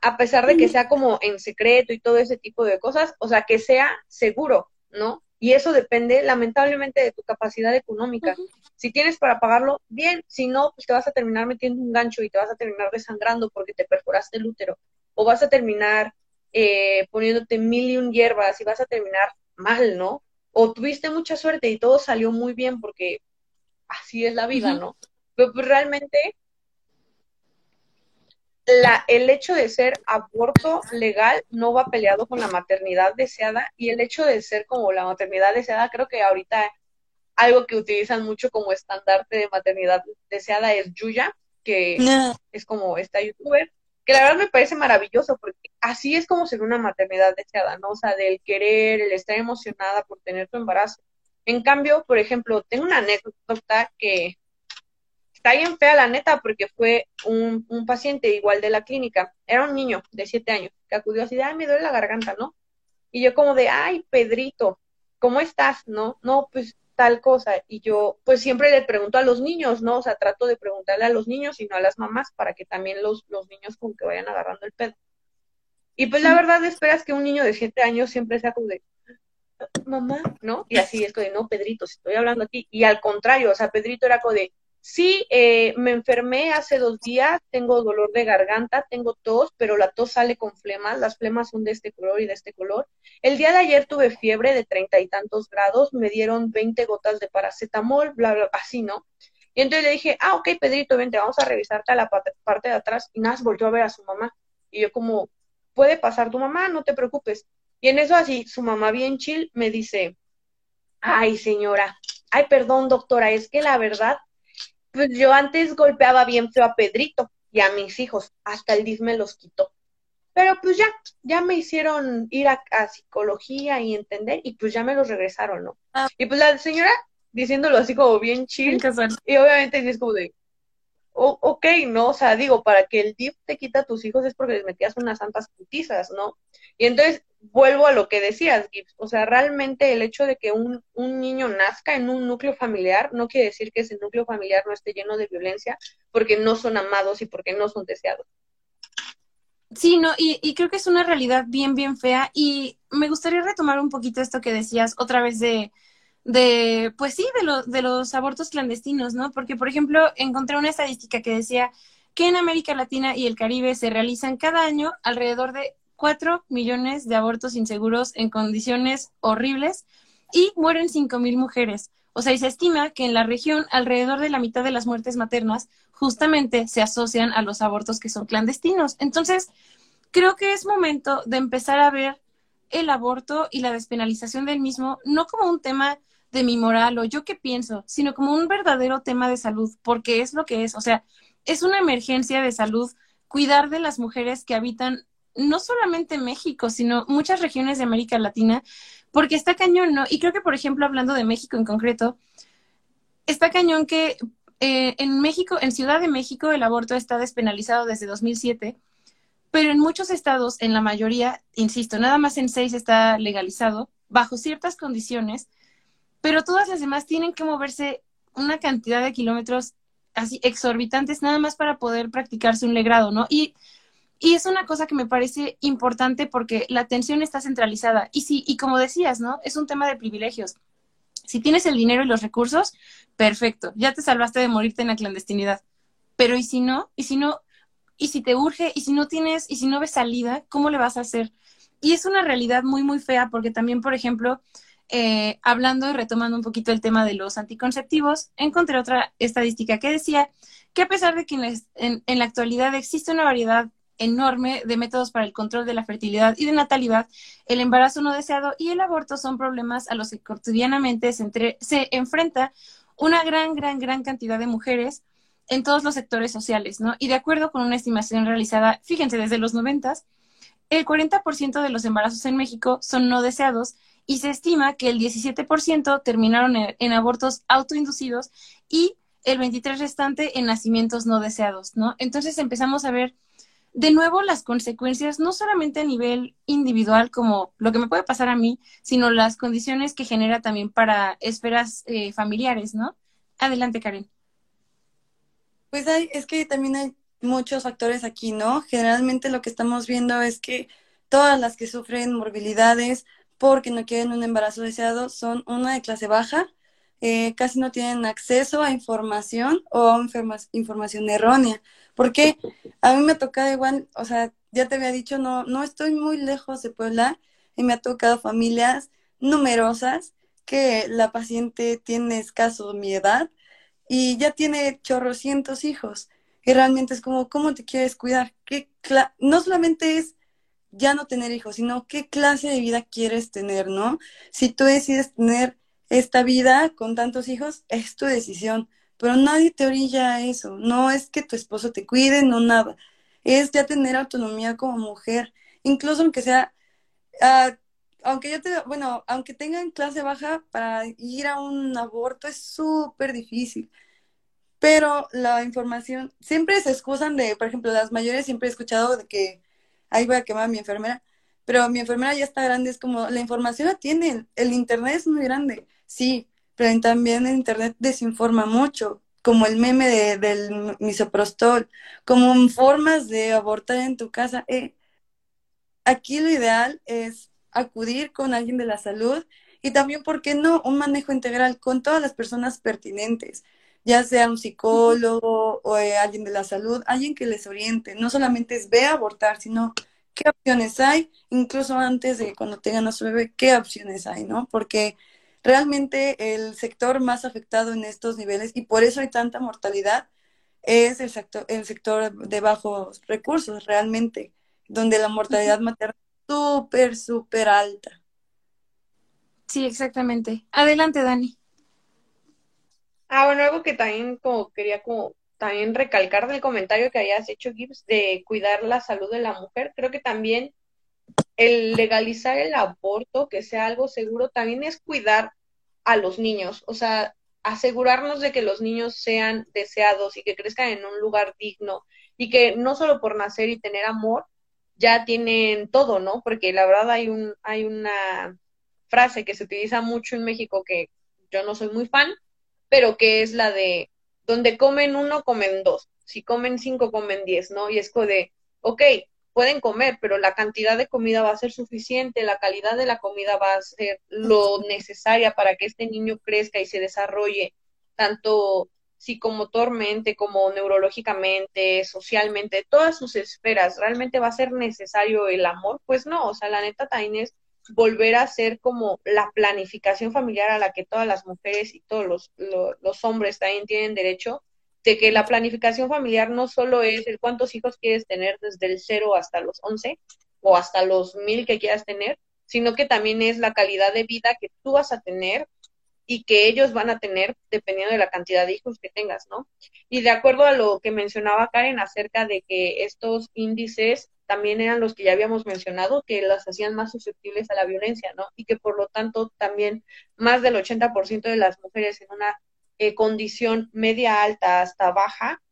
a pesar de que sea como en secreto y todo ese tipo de cosas, o sea, que sea seguro, ¿no? Y eso depende lamentablemente de tu capacidad económica. Si tienes para pagarlo, bien, si no, pues te vas a terminar metiendo un gancho y te vas a terminar desangrando porque te perforaste el útero o vas a terminar eh, poniéndote mil y un hierbas y vas a terminar mal, ¿no? O tuviste mucha suerte y todo salió muy bien porque así es la vida, ¿no? Pero pues, realmente la, el hecho de ser aborto legal no va peleado con la maternidad deseada y el hecho de ser como la maternidad deseada, creo que ahorita algo que utilizan mucho como estandarte de maternidad deseada es Yuya, que es como esta youtuber, que la verdad me parece maravilloso, porque así es como ser una maternidad deseada, ¿no? Del querer, el estar emocionada por tener tu embarazo. En cambio, por ejemplo, tengo una anécdota que está bien fea la neta, porque fue un, un paciente igual de la clínica, era un niño de siete años, que acudió así de, ay, me duele la garganta, ¿no? Y yo como de, ay, Pedrito, ¿cómo estás? No, no, pues tal cosa. Y yo, pues siempre le pregunto a los niños, ¿no? O sea, trato de preguntarle a los niños y no a las mamás para que también los, los niños como que vayan agarrando el pedo. Y pues la verdad esperas que un niño de siete años siempre sea como de, mamá, ¿no? Y así es como de, no, Pedrito, si estoy hablando a ti. Y al contrario, o sea, Pedrito era como de, Sí, eh, me enfermé hace dos días, tengo dolor de garganta, tengo tos, pero la tos sale con flemas, las flemas son de este color y de este color. El día de ayer tuve fiebre de treinta y tantos grados, me dieron veinte gotas de paracetamol, bla, bla, así, ¿no? Y entonces le dije, ah, ok, Pedrito, vente, vamos a revisarte a la parte de atrás. Y Nas volvió a ver a su mamá. Y yo como, puede pasar tu mamá, no te preocupes. Y en eso así, su mamá bien chill me dice, ay, señora, ay, perdón, doctora, es que la verdad pues yo antes golpeaba bien feo a Pedrito y a mis hijos, hasta el DIF me los quitó. Pero pues ya, ya me hicieron ir a, psicología y entender, y pues ya me los regresaron, ¿no? Ah. Y pues la señora diciéndolo así como bien chill, y obviamente es como de, ok, ¿no? O sea, digo, para que el DIP te quita a tus hijos es porque les metías unas santas putizas, ¿no? Y entonces vuelvo a lo que decías, Gibbs. O sea, realmente el hecho de que un, un niño nazca en un núcleo familiar no quiere decir que ese núcleo familiar no esté lleno de violencia porque no son amados y porque no son deseados. Sí, no, y, y, creo que es una realidad bien, bien fea. Y me gustaría retomar un poquito esto que decías otra vez de, de pues sí, de, de los abortos clandestinos, ¿no? Porque, por ejemplo, encontré una estadística que decía que en América Latina y el Caribe se realizan cada año alrededor de 4 millones de abortos inseguros en condiciones horribles y mueren 5 mil mujeres. O sea, y se estima que en la región alrededor de la mitad de las muertes maternas justamente se asocian a los abortos que son clandestinos. Entonces, creo que es momento de empezar a ver el aborto y la despenalización del mismo no como un tema de mi moral o yo qué pienso, sino como un verdadero tema de salud, porque es lo que es. O sea, es una emergencia de salud cuidar de las mujeres que habitan no solamente México, sino muchas regiones de América Latina, porque está cañón, ¿no? Y creo que, por ejemplo, hablando de México en concreto, está cañón que eh, en México, en Ciudad de México, el aborto está despenalizado desde 2007, pero en muchos estados, en la mayoría, insisto, nada más en seis está legalizado, bajo ciertas condiciones, pero todas las demás tienen que moverse una cantidad de kilómetros así exorbitantes nada más para poder practicarse un legrado, ¿no? Y y es una cosa que me parece importante porque la atención está centralizada. Y sí, y como decías, ¿no? Es un tema de privilegios. Si tienes el dinero y los recursos, perfecto, ya te salvaste de morirte en la clandestinidad. Pero ¿y si no? ¿Y si no? ¿Y si te urge? ¿Y si no tienes? ¿Y si no ves salida? ¿Cómo le vas a hacer? Y es una realidad muy, muy fea porque también, por ejemplo, eh, hablando y retomando un poquito el tema de los anticonceptivos, encontré otra estadística que decía que a pesar de que en la actualidad existe una variedad enorme de métodos para el control de la fertilidad y de natalidad, el embarazo no deseado y el aborto son problemas a los que cotidianamente se, se enfrenta una gran, gran, gran cantidad de mujeres en todos los sectores sociales, ¿no? Y de acuerdo con una estimación realizada, fíjense, desde los noventas, el 40% de los embarazos en México son no deseados y se estima que el 17% terminaron en, abortos autoinducidos y el 23% restante en nacimientos no deseados, ¿no? Entonces empezamos a ver de nuevo las consecuencias, no solamente a nivel individual, como lo que me puede pasar a mí, sino las condiciones que genera también para esferas eh, familiares, ¿no? Adelante, Karen. Pues hay, es que también hay muchos factores aquí, ¿no? Generalmente lo que estamos viendo es que todas las que sufren morbilidades porque no quieren un embarazo deseado son una de clase baja, eh, casi no tienen acceso a información o a información errónea. Porque a mí me ha tocado igual, o sea, ya te había dicho, no, no estoy muy lejos de Puebla y me ha tocado familias numerosas que la paciente tiene escaso mi edad y ya tiene chorrocientos hijos. Y realmente es como, ¿cómo te quieres cuidar? ¿Qué no solamente es ya no tener hijos, sino qué clase de vida quieres tener, ¿no? Si tú decides tener esta vida con tantos hijos, es tu decisión, pero nadie te orilla a eso, no es que tu esposo te cuide, no nada, es ya tener autonomía como mujer, incluso aunque sea, uh, aunque yo te, bueno, aunque tengan clase baja, para ir a un aborto es súper difícil. Pero la información, siempre se excusan de, por ejemplo, las mayores siempre he escuchado de que ahí voy a quemar mi enfermera, pero mi enfermera ya está grande, es como la información la tiene, el internet es muy grande. Sí, pero también el Internet desinforma mucho, como el meme de, del misoprostol, como formas de abortar en tu casa. Eh, aquí lo ideal es acudir con alguien de la salud y también, ¿por qué no?, un manejo integral con todas las personas pertinentes, ya sea un psicólogo o eh, alguien de la salud, alguien que les oriente. No solamente es ve a abortar, sino qué opciones hay, incluso antes de cuando tengan a su bebé, qué opciones hay, ¿no? Porque realmente el sector más afectado en estos niveles y por eso hay tanta mortalidad es el sector, el sector de bajos recursos realmente, donde la mortalidad materna es súper, súper alta. Sí, exactamente. Adelante, Dani. Ah, bueno, algo que también como quería como también recalcar del comentario que hayas hecho, Gibbs, de cuidar la salud de la mujer, creo que también el legalizar el aborto, que sea algo seguro, también es cuidar a los niños. O sea, asegurarnos de que los niños sean deseados y que crezcan en un lugar digno y que no solo por nacer y tener amor ya tienen todo, ¿no? Porque la verdad hay un hay una frase que se utiliza mucho en México que yo no soy muy fan, pero que es la de donde comen uno, comen dos. Si comen cinco, comen diez, ¿no? Y es de, ok, pueden comer, pero la cantidad de comida va a ser suficiente, la calidad de la comida va a ser lo necesaria para que este niño crezca y se desarrolle tanto psicomotormente como neurológicamente, socialmente, todas sus esferas, ¿realmente va a ser necesario el amor? Pues no, o sea, la neta también es volver a ser como la planificación familiar a la que todas las mujeres y todos los, los hombres también tienen derecho, de que la planificación familiar no solo es el cuántos hijos quieres tener desde el cero hasta los once o hasta los mil que quieras tener, sino que también es la calidad de vida que tú vas a tener y que ellos van a tener dependiendo de la cantidad de hijos que tengas, ¿no? Y de acuerdo a lo que mencionaba Karen acerca de que estos índices también eran los que ya habíamos mencionado, que las hacían más susceptibles a la violencia, ¿no? Y que por lo tanto también más del 80% de las mujeres en una eh, condición media alta hasta baja,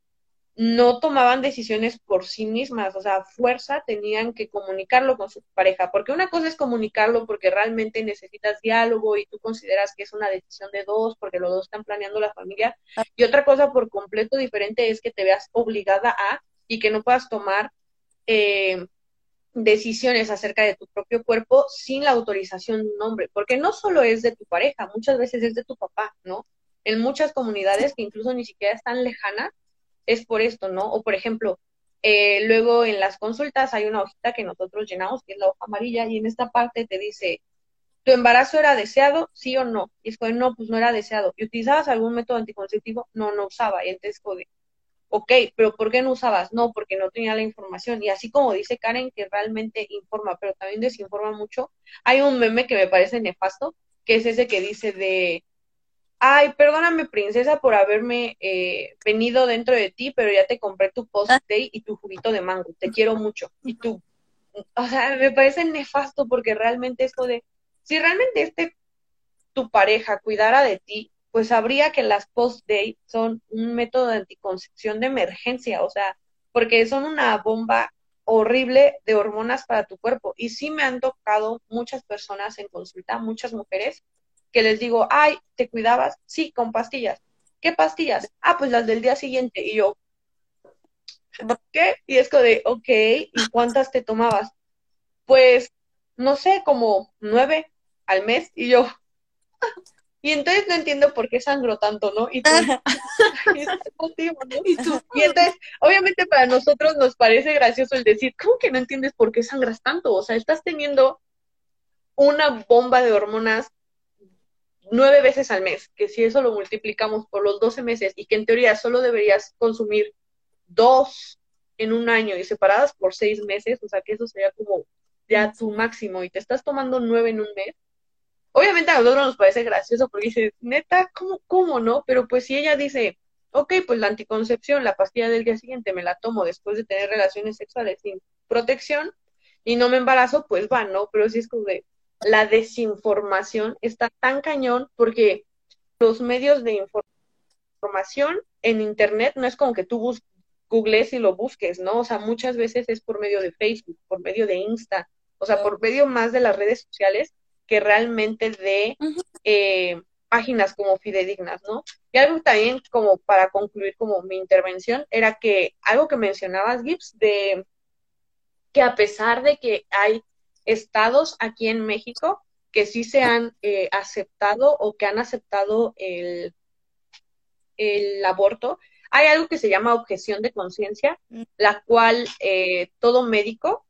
no tomaban decisiones por sí mismas, o sea, fuerza tenían que comunicarlo con su pareja, porque una cosa es comunicarlo porque realmente necesitas diálogo y tú consideras que es una decisión de dos, porque los dos están planeando la familia, y otra cosa por completo diferente es que te veas obligada a y que no puedas tomar eh, decisiones acerca de tu propio cuerpo sin la autorización de un hombre, porque no solo es de tu pareja, muchas veces es de tu papá, ¿no? en muchas comunidades que incluso ni siquiera están lejanas, es por esto, ¿no? O por ejemplo, eh, luego en las consultas hay una hojita que nosotros llenamos, que es la hoja amarilla, y en esta parte te dice, ¿tu embarazo era deseado? Sí o no. Y es como, no, pues no era deseado. ¿Y utilizabas algún método anticonceptivo? No, no usaba. Y entonces, ok, pero ¿por qué no usabas? No, porque no tenía la información. Y así como dice Karen, que realmente informa, pero también desinforma mucho, hay un meme que me parece nefasto, que es ese que dice de, ay, perdóname princesa por haberme eh, venido dentro de ti, pero ya te compré tu post-day y tu juguito de mango, te quiero mucho. Y tú, o sea, me parece nefasto porque realmente esto de, si realmente este, tu pareja cuidara de ti, pues sabría que las post-day son un método de anticoncepción de emergencia, o sea, porque son una bomba horrible de hormonas para tu cuerpo. Y sí me han tocado muchas personas en consulta, muchas mujeres, que les digo, ay, ¿te cuidabas? Sí, con pastillas. ¿Qué pastillas? Ah, pues las del día siguiente. Y yo, ¿qué? Y es como de, ok, ¿y cuántas te tomabas? Pues, no sé, como nueve al mes. Y yo, y entonces no entiendo por qué sangro tanto, ¿no? Y, tú, (laughs) ¿Y, tú, y entonces, obviamente para nosotros nos parece gracioso el decir, ¿cómo que no entiendes por qué sangras tanto? O sea, estás teniendo una bomba de hormonas nueve veces al mes, que si eso lo multiplicamos por los 12 meses y que en teoría solo deberías consumir dos en un año y separadas por seis meses, o sea que eso sería como ya tu máximo y te estás tomando nueve en un mes, obviamente a nosotros nos parece gracioso porque dices, neta, ¿cómo, cómo no? Pero pues si ella dice, ok, pues la anticoncepción, la pastilla del día siguiente me la tomo después de tener relaciones sexuales sin protección y no me embarazo, pues va, ¿no? Pero si es como de, la desinformación está tan cañón porque los medios de información en Internet no es como que tú googles y lo busques, ¿no? O sea, muchas veces es por medio de Facebook, por medio de Insta, o sea, por medio más de las redes sociales que realmente de eh, páginas como fidedignas, ¿no? Y algo también como para concluir como mi intervención era que algo que mencionabas, Gibbs, de que a pesar de que hay estados aquí en México que sí se han eh, aceptado o que han aceptado el, el aborto, hay algo que se llama objeción de conciencia, mm. la cual eh, todo médico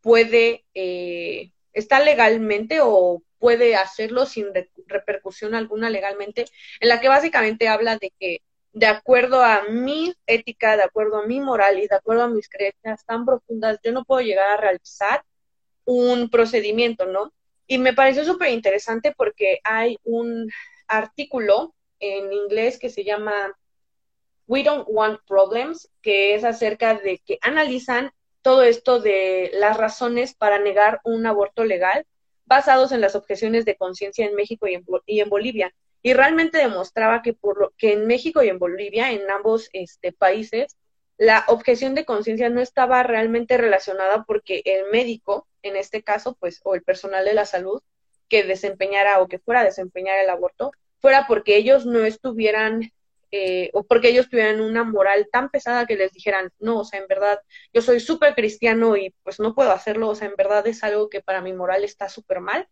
puede, eh, está legalmente o puede hacerlo sin repercusión alguna legalmente, en la que básicamente habla de que de acuerdo a mi ética, de acuerdo a mi moral y de acuerdo a mis creencias tan profundas, yo no puedo llegar a realizar un procedimiento, ¿no? Y me pareció súper interesante porque hay un artículo en inglés que se llama We Don't Want Problems, que es acerca de que analizan todo esto de las razones para negar un aborto legal basados en las objeciones de conciencia en México y en, Bolivia. y realmente demostraba que por lo que en México y en Bolivia, en ambos este, países, la objeción de conciencia no estaba realmente relacionada porque el médico, en este caso, pues, o el personal de la salud que desempeñara o que fuera a desempeñar el aborto, fuera porque ellos no estuvieran eh, o porque ellos tuvieran una moral tan pesada que les dijeran, no, o sea, en verdad, yo soy súper cristiano y pues no puedo hacerlo, o sea, en verdad es algo que para mi moral está súper mal.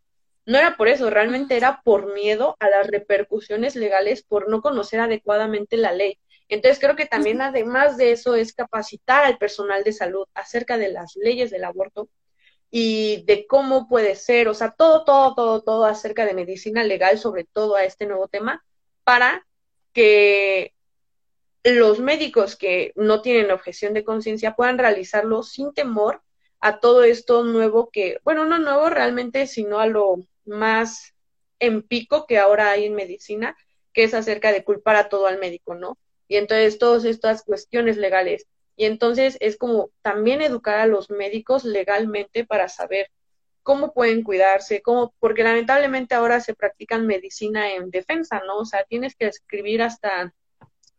No era por eso, realmente era por miedo a las repercusiones legales por no conocer adecuadamente la ley. Entonces creo que también además de eso es capacitar al personal de salud acerca de las leyes del aborto y de cómo puede ser, o sea, todo, todo, todo, todo acerca de medicina legal, sobre todo a este nuevo tema, para que los médicos que no tienen objeción de conciencia puedan realizarlo sin temor a todo esto nuevo que, bueno, no nuevo realmente, sino a lo más en pico que ahora hay en medicina, que es acerca de culpar a todo al médico, ¿no? Y entonces todas estas cuestiones legales. Y entonces es como también educar a los médicos legalmente para saber cómo pueden cuidarse, cómo, porque lamentablemente ahora se practican medicina en defensa, ¿no? O sea, tienes que escribir hasta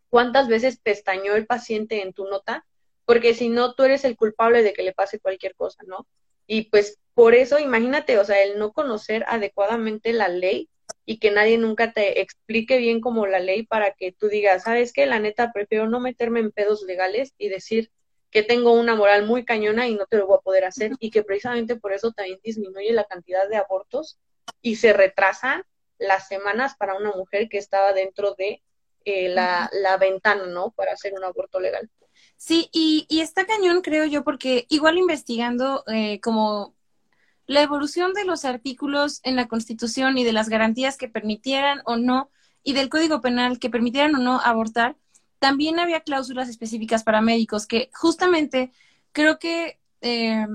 cuántas veces pestañó el paciente en tu nota, porque si no, tú eres el culpable de que le pase cualquier cosa, ¿no? Y pues por eso, imagínate, o sea, el no conocer adecuadamente la ley y que nadie nunca te explique bien como la ley para que tú digas, sabes qué? la neta prefiero no meterme en pedos legales y decir, que tengo una moral muy cañona y no te lo voy a poder hacer y que precisamente por eso también disminuye la cantidad de abortos y se retrasan las semanas para una mujer que estaba dentro de eh, la, la, ventana, ¿no? Para hacer un aborto legal. Sí, y, y está cañón, creo yo, porque igual investigando eh, como la evolución de los artículos en la Constitución y de las garantías que permitieran o no, y del Código Penal que permitieran o no abortar, también había cláusulas específicas para médicos que justamente creo que eh,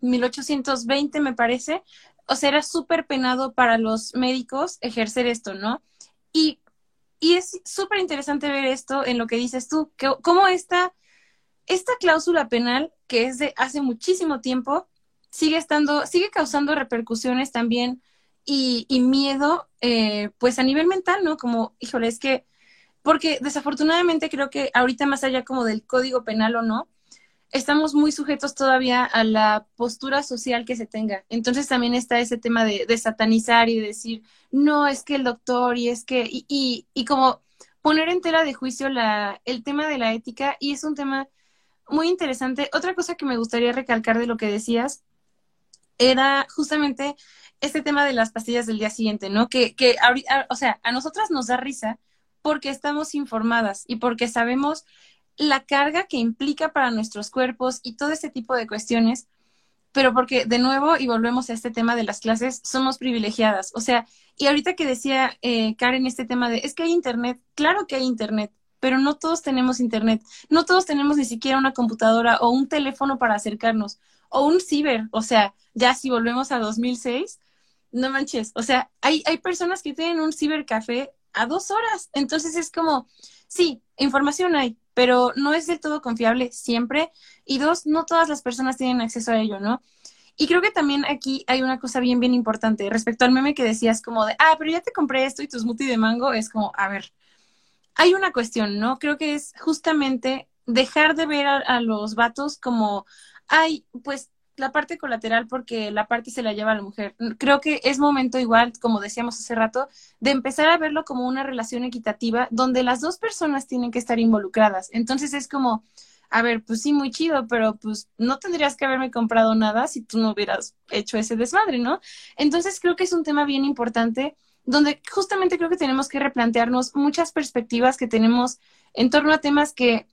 1820 me parece, o sea, era súper penado para los médicos ejercer esto, ¿no? Y, y es súper interesante ver esto en lo que dices tú, que, cómo esta, esta cláusula penal, que es de hace muchísimo tiempo, sigue estando, sigue causando repercusiones también y, y miedo, eh, pues a nivel mental, ¿no? Como, híjole, es que porque desafortunadamente creo que ahorita más allá como del código penal o no, estamos muy sujetos todavía a la postura social que se tenga. Entonces también está ese tema de, satanizar y decir, no, es que el doctor y es que, y, y, y, como poner en tela de juicio la, el tema de la ética y es un tema muy interesante. Otra cosa que me gustaría recalcar de lo que decías era justamente este tema de las pastillas del día siguiente, ¿no? Que, que o sea, a nosotras nos da risa porque estamos informadas y porque sabemos la carga que implica para nuestros cuerpos y todo este tipo de cuestiones, pero porque de nuevo, y volvemos a este tema de las clases, somos privilegiadas. O sea, y ahorita que decía eh, Karen este tema de, es que hay Internet, claro que hay Internet, pero no todos tenemos Internet, no todos tenemos ni siquiera una computadora o un teléfono para acercarnos, o un ciber, o sea, ya si volvemos a 2006, no manches, o sea, hay, hay personas que tienen un cibercafé a dos horas. Entonces es como, sí, información hay, pero no es del todo confiable siempre. Y dos, no todas las personas tienen acceso a ello, ¿no? Y creo que también aquí hay una cosa bien, bien importante respecto al meme que decías como de, ah, pero ya te compré esto y tu smoothie de mango, es como, a ver, hay una cuestión, ¿no? Creo que es justamente dejar de ver a, a los vatos como, ay, pues la parte colateral porque la parte se la lleva a la mujer. Creo que es momento igual, como decíamos hace rato, de empezar a verlo como una relación equitativa donde las dos personas tienen que estar involucradas. Entonces es como, a ver, pues sí, muy chido, pero pues no tendrías que haberme comprado nada si tú no hubieras hecho ese desmadre, ¿no? Entonces creo que es un tema bien importante donde justamente creo que tenemos que replantearnos muchas perspectivas que tenemos en torno a temas que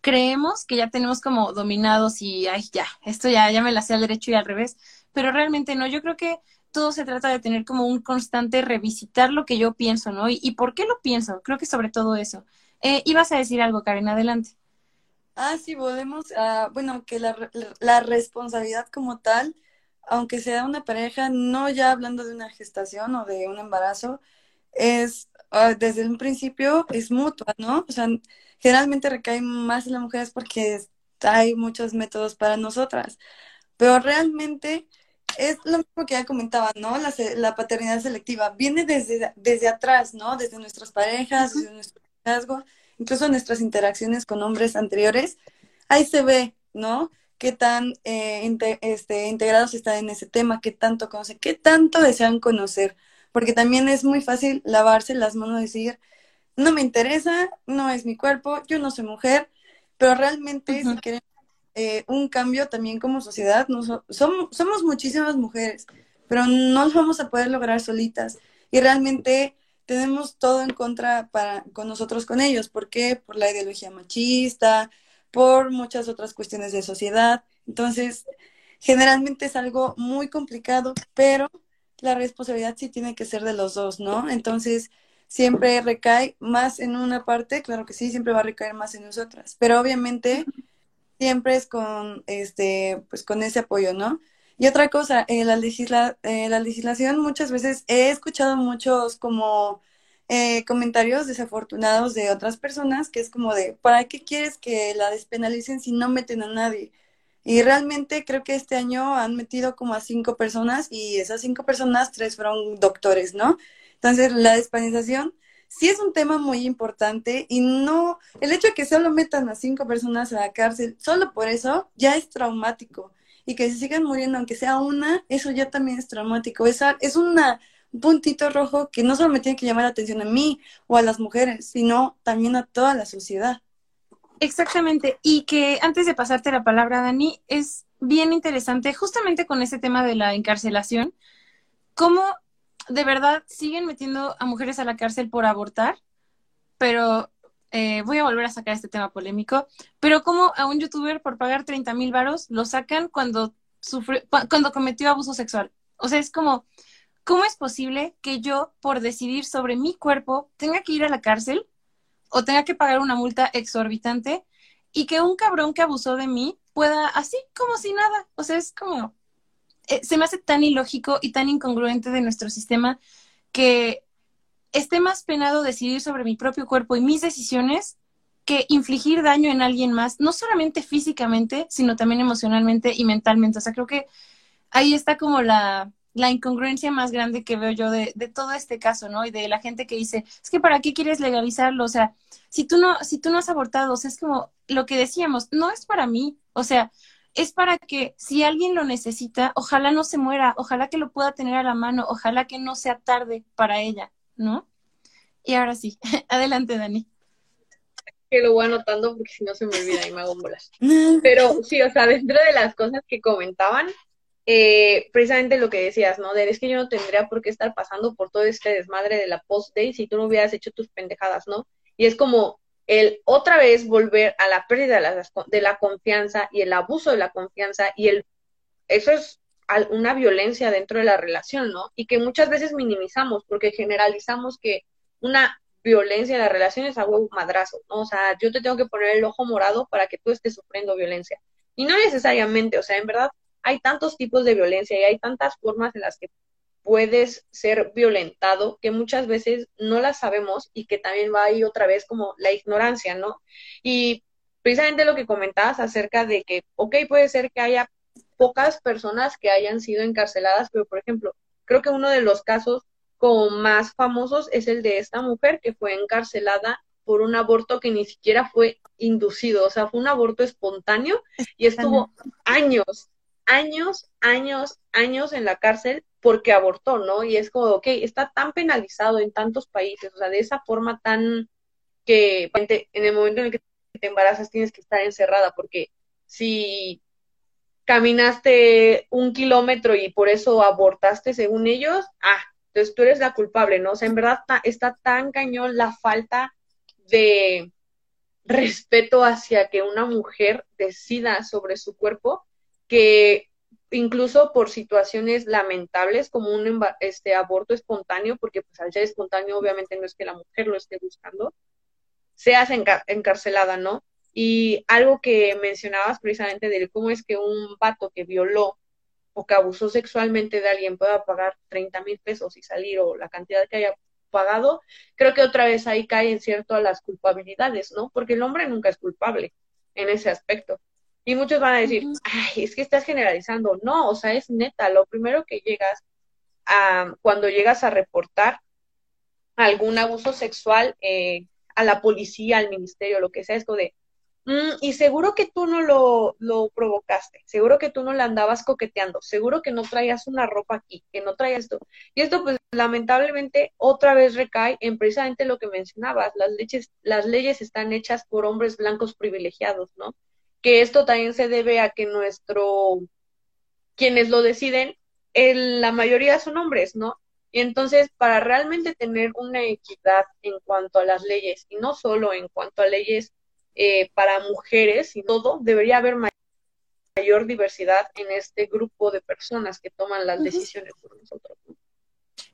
creemos que ya tenemos como dominados y, ay, ya, esto ya, ya me la sé al derecho y al revés, pero realmente no, yo creo que todo se trata de tener como un constante revisitar lo que yo pienso, ¿no? ¿Y, por qué lo pienso? Creo que sobre todo eso. Eh, ibas a decir algo, Karen, adelante. Ah, sí, podemos, ah, bueno, que la, la, responsabilidad como tal, aunque sea una pareja, no ya hablando de una gestación o de un embarazo, es ah, desde un principio es mutua, ¿no? O sea, generalmente recae más en las mujeres porque hay muchos métodos para nosotras, pero realmente es lo mismo que ya comentaba, ¿no? La, la paternidad selectiva viene desde, desde atrás, ¿no? Desde nuestras parejas, desde nuestro hallazgo, incluso nuestras interacciones con hombres anteriores. Ahí se ve, ¿no? Qué tan eh, este, integrados están en ese tema, qué tanto conocen, qué tanto desean conocer. Porque también es muy fácil lavarse las manos y decir, no me interesa, no es mi cuerpo, yo no soy mujer, pero realmente si queremos eh, un cambio también como sociedad, no somos, somos muchísimas mujeres, pero no lo vamos a poder lograr solitas. Y realmente tenemos todo en contra para, con nosotros, con ellos. ¿Por qué? Por la ideología machista, por muchas otras cuestiones de sociedad. Entonces, generalmente es algo muy complicado, pero la responsabilidad sí tiene que ser de los dos, ¿no? Entonces, siempre recae más en una parte, claro que sí, siempre va a recaer más en nosotras, pero obviamente siempre es con, este, pues con ese apoyo, ¿no? Y otra cosa, eh, la, legisla eh, la legislación muchas veces he escuchado muchos como eh, comentarios desafortunados de otras personas que es como de, ¿para qué quieres que la despenalicen si no meten a nadie? Y realmente creo que este año han metido como a cinco personas y esas cinco personas, tres fueron doctores, ¿no? Entonces, la despenalización sí es un tema muy importante y no, el hecho de que solo metan a cinco personas a la cárcel, solo por eso ya es traumático. Y que se sigan muriendo, aunque sea una, eso ya también es traumático. Es, es una, un puntito rojo que no solo me tiene que llamar la atención a mí o a las mujeres, sino también a toda la sociedad. Exactamente. Y que antes de pasarte la palabra, Dani, es bien interesante, justamente con ese tema de la encarcelación, cómo de verdad siguen metiendo a mujeres a la cárcel por abortar, pero eh, voy a volver a sacar este tema polémico, pero como a un youtuber por pagar 30 mil varos lo sacan cuando sufre, cuando cometió abuso sexual. O sea, es como, ¿cómo es posible que yo, por decidir sobre mi cuerpo, tenga que ir a la cárcel o tenga que pagar una multa exorbitante y que un cabrón que abusó de mí pueda así como si nada? O sea, es como, eh, se me hace tan ilógico y tan incongruente de nuestro sistema que esté más penado decidir sobre mi propio cuerpo y mis decisiones que infligir daño en alguien más, no solamente físicamente, sino también emocionalmente y mentalmente. O sea, creo que ahí está como la, la incongruencia más grande que veo yo de, de, todo este caso, ¿no? Y de la gente que dice, es que ¿para qué quieres legalizarlo? O sea, si tú no, si tú no has abortado, o sea, es como lo que decíamos, no es para mí. O sea, es para que si alguien lo necesita, ojalá no se muera, ojalá que lo pueda tener a la mano, ojalá que no sea tarde para ella, ¿no? Y ahora sí, (laughs) adelante, Dani. Que lo voy anotando porque si no se me olvida y me hago bolas. (laughs) Pero sí, o sea, dentro de las cosas que comentaban, eh, precisamente lo que decías, ¿no? De es que yo no tendría por qué estar pasando por todo este desmadre de la post-day si tú no hubieras hecho tus pendejadas, ¿no? Y es como, el otra vez volver a la pérdida de la, confianza y el abuso de la confianza y el eso es una violencia dentro de la relación, ¿no? Y que muchas veces minimizamos porque generalizamos que una violencia de la relación es algo madrazo, ¿no? O sea, yo te tengo que poner el ojo morado para que tú estés sufriendo violencia. Y no necesariamente, o sea, en verdad hay tantos tipos de violencia y hay tantas formas en las que puedes ser violentado, que muchas veces no la sabemos y que también va ahí otra vez como la ignorancia, ¿no? Y precisamente lo que comentabas acerca de que, ok, puede ser que haya pocas personas que hayan sido encarceladas, pero por ejemplo, creo que uno de los casos como más famosos es el de esta mujer que fue encarcelada por un aborto que ni siquiera fue inducido, o sea, fue un aborto espontáneo y estuvo años, años, años, años en la cárcel porque abortó, ¿no? Y es como, ok, está tan penalizado en tantos países, o sea, de esa forma tan que en el momento en el que te embarazas tienes que estar encerrada, porque si caminaste un kilómetro y por eso abortaste según ellos, ah, entonces tú eres la culpable, ¿no? O sea, en verdad está tan cañón la falta de respeto hacia que una mujer decida sobre su cuerpo que incluso por situaciones lamentables como un este aborto espontáneo, porque pues al ser espontáneo obviamente no es que la mujer lo esté buscando, seas encarcelada, ¿no? Y algo que mencionabas precisamente de cómo es que un vato que violó o que abusó sexualmente de alguien pueda pagar 30 mil pesos y salir o la cantidad que haya pagado, creo que otra vez ahí cae en cierto las culpabilidades, ¿no? Porque el hombre nunca es culpable en ese aspecto. Y muchos van a decir, ay, es que estás generalizando. No, o sea, es neta. Lo primero que llegas a, cuando llegas a reportar algún abuso sexual eh, a la policía, al ministerio, lo que sea, es como de, mm, y seguro que tú no lo, lo provocaste, seguro que tú no le andabas coqueteando, seguro que no traías una ropa aquí, que no traías esto. Y esto, pues, lamentablemente, otra vez recae en precisamente lo que mencionabas, las, leyes, las leyes están hechas por hombres blancos privilegiados, ¿no? Que esto también se debe a que nuestro, quienes lo deciden, la mayoría son hombres, ¿no? Y entonces, para realmente tener una equidad en cuanto a las leyes, y no solo en cuanto a leyes eh, para mujeres y todo, debería haber mayor diversidad en este grupo de personas que toman las decisiones por nosotros.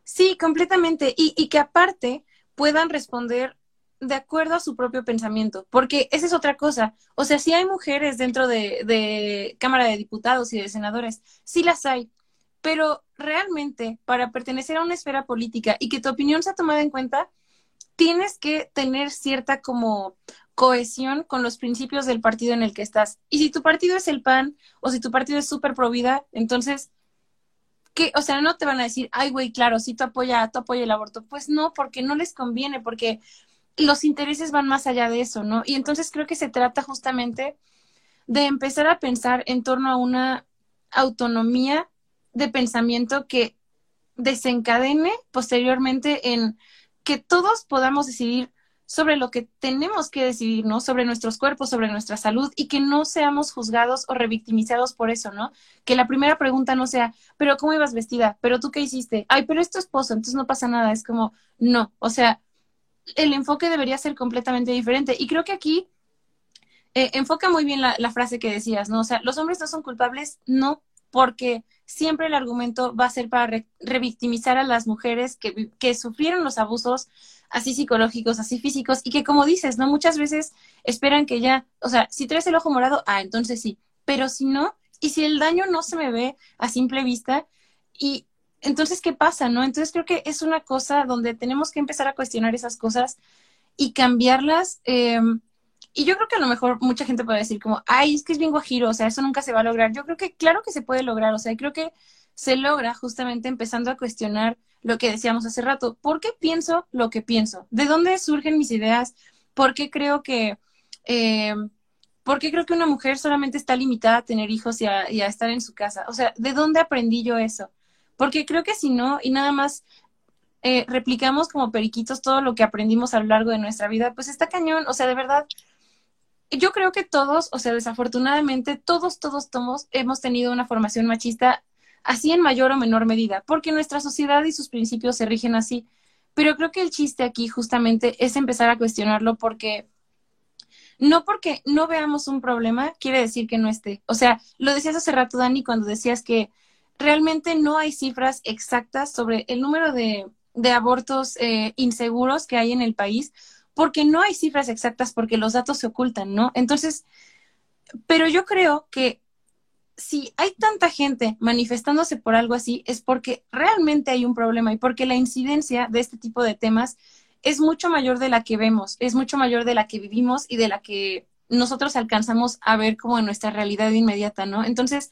Sí, completamente. Y, y que aparte puedan responder de acuerdo a su propio pensamiento, porque esa es otra cosa. O sea, si hay mujeres dentro de, Cámara de Diputados y de Senadores, sí las hay, pero realmente para pertenecer a una esfera política y que tu opinión sea tomada en cuenta, tienes que tener cierta como cohesión con los principios del partido en el que estás. Y si tu partido es el PAN o si tu partido es súper pro vida, entonces, ¿qué? O sea, no te van a decir, ay, güey, claro, si tú apoyas, tú apoyas el aborto. Pues no, porque no les conviene, porque los intereses van más allá de eso, ¿no? Y entonces creo que se trata justamente de empezar a pensar en torno a una autonomía de pensamiento que desencadene posteriormente en que todos podamos decidir sobre lo que tenemos que decidir, ¿no? Sobre nuestros cuerpos, sobre nuestra salud y que no seamos juzgados o revictimizados por eso, ¿no? Que la primera pregunta no sea, pero ¿cómo ibas vestida? ¿Pero tú qué hiciste? Ay, pero es tu esposo, entonces no pasa nada. Es como, no, o sea, el enfoque debería ser completamente diferente. Y creo que aquí eh, enfoca muy bien la, frase que decías, ¿no? O sea, los hombres no son culpables, no, porque siempre el argumento va a ser para revictimizar a las mujeres que, que, sufrieron los abusos así psicológicos, así físicos, y que como dices, ¿no? Muchas veces esperan que ya, o sea, si traes el ojo morado, ah, entonces sí, pero si no, y si el daño no se me ve a simple vista, y entonces, ¿qué pasa, no? Entonces creo que es una cosa donde tenemos que empezar a cuestionar esas cosas y cambiarlas. Eh, y yo creo que a lo mejor mucha gente puede decir como, ay, es que es bien guajiro, o sea, eso nunca se va a lograr. Yo creo que claro que se puede lograr, o sea, creo que se logra justamente empezando a cuestionar lo que decíamos hace rato. ¿Por qué pienso lo que pienso? ¿De dónde surgen mis ideas? ¿Por qué creo que... Eh, ¿Por qué creo que una mujer solamente está limitada a tener hijos y a, estar en su casa? O sea, ¿de dónde aprendí yo eso? Porque creo que si no, y nada más eh, replicamos como periquitos todo lo que aprendimos a lo largo de nuestra vida, pues está cañón. O sea, de verdad, yo creo que todos, o sea, desafortunadamente, todos, todos, todos hemos tenido una formación machista así en mayor o menor medida, porque nuestra sociedad y sus principios se rigen así. Pero creo que el chiste aquí justamente es empezar a cuestionarlo porque no porque no veamos un problema quiere decir que no esté. O sea, lo decías hace rato, Dani, cuando decías que realmente no hay cifras exactas sobre el número de, abortos eh, inseguros que hay en el país porque no hay cifras exactas, porque los datos se ocultan, ¿no? Entonces, pero yo creo que si hay tanta gente manifestándose por algo así, es porque realmente hay un problema y porque la incidencia de este tipo de temas es mucho mayor de la que vemos, es mucho mayor de la que vivimos y de la que nosotros alcanzamos a ver como en nuestra realidad inmediata, ¿no? Entonces,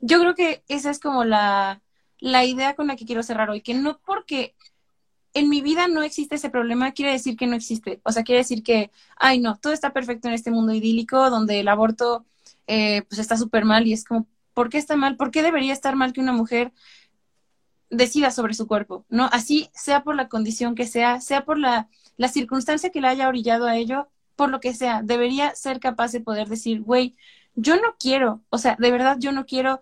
yo creo que esa es como la, la idea con la que quiero cerrar hoy, que no porque en mi vida no existe ese problema, quiere decir que no existe. O sea, quiere decir que, ay, no, todo está perfecto en este mundo idílico donde el aborto eh, pues está súper mal y es como, ¿por qué está mal? ¿Por qué debería estar mal que una mujer decida sobre su cuerpo? ¿No? Así sea por la condición que sea, sea por la, la circunstancia que la haya orillado a ello, por lo que sea, debería ser capaz de poder decir, güey, yo no quiero, o sea, de verdad yo no quiero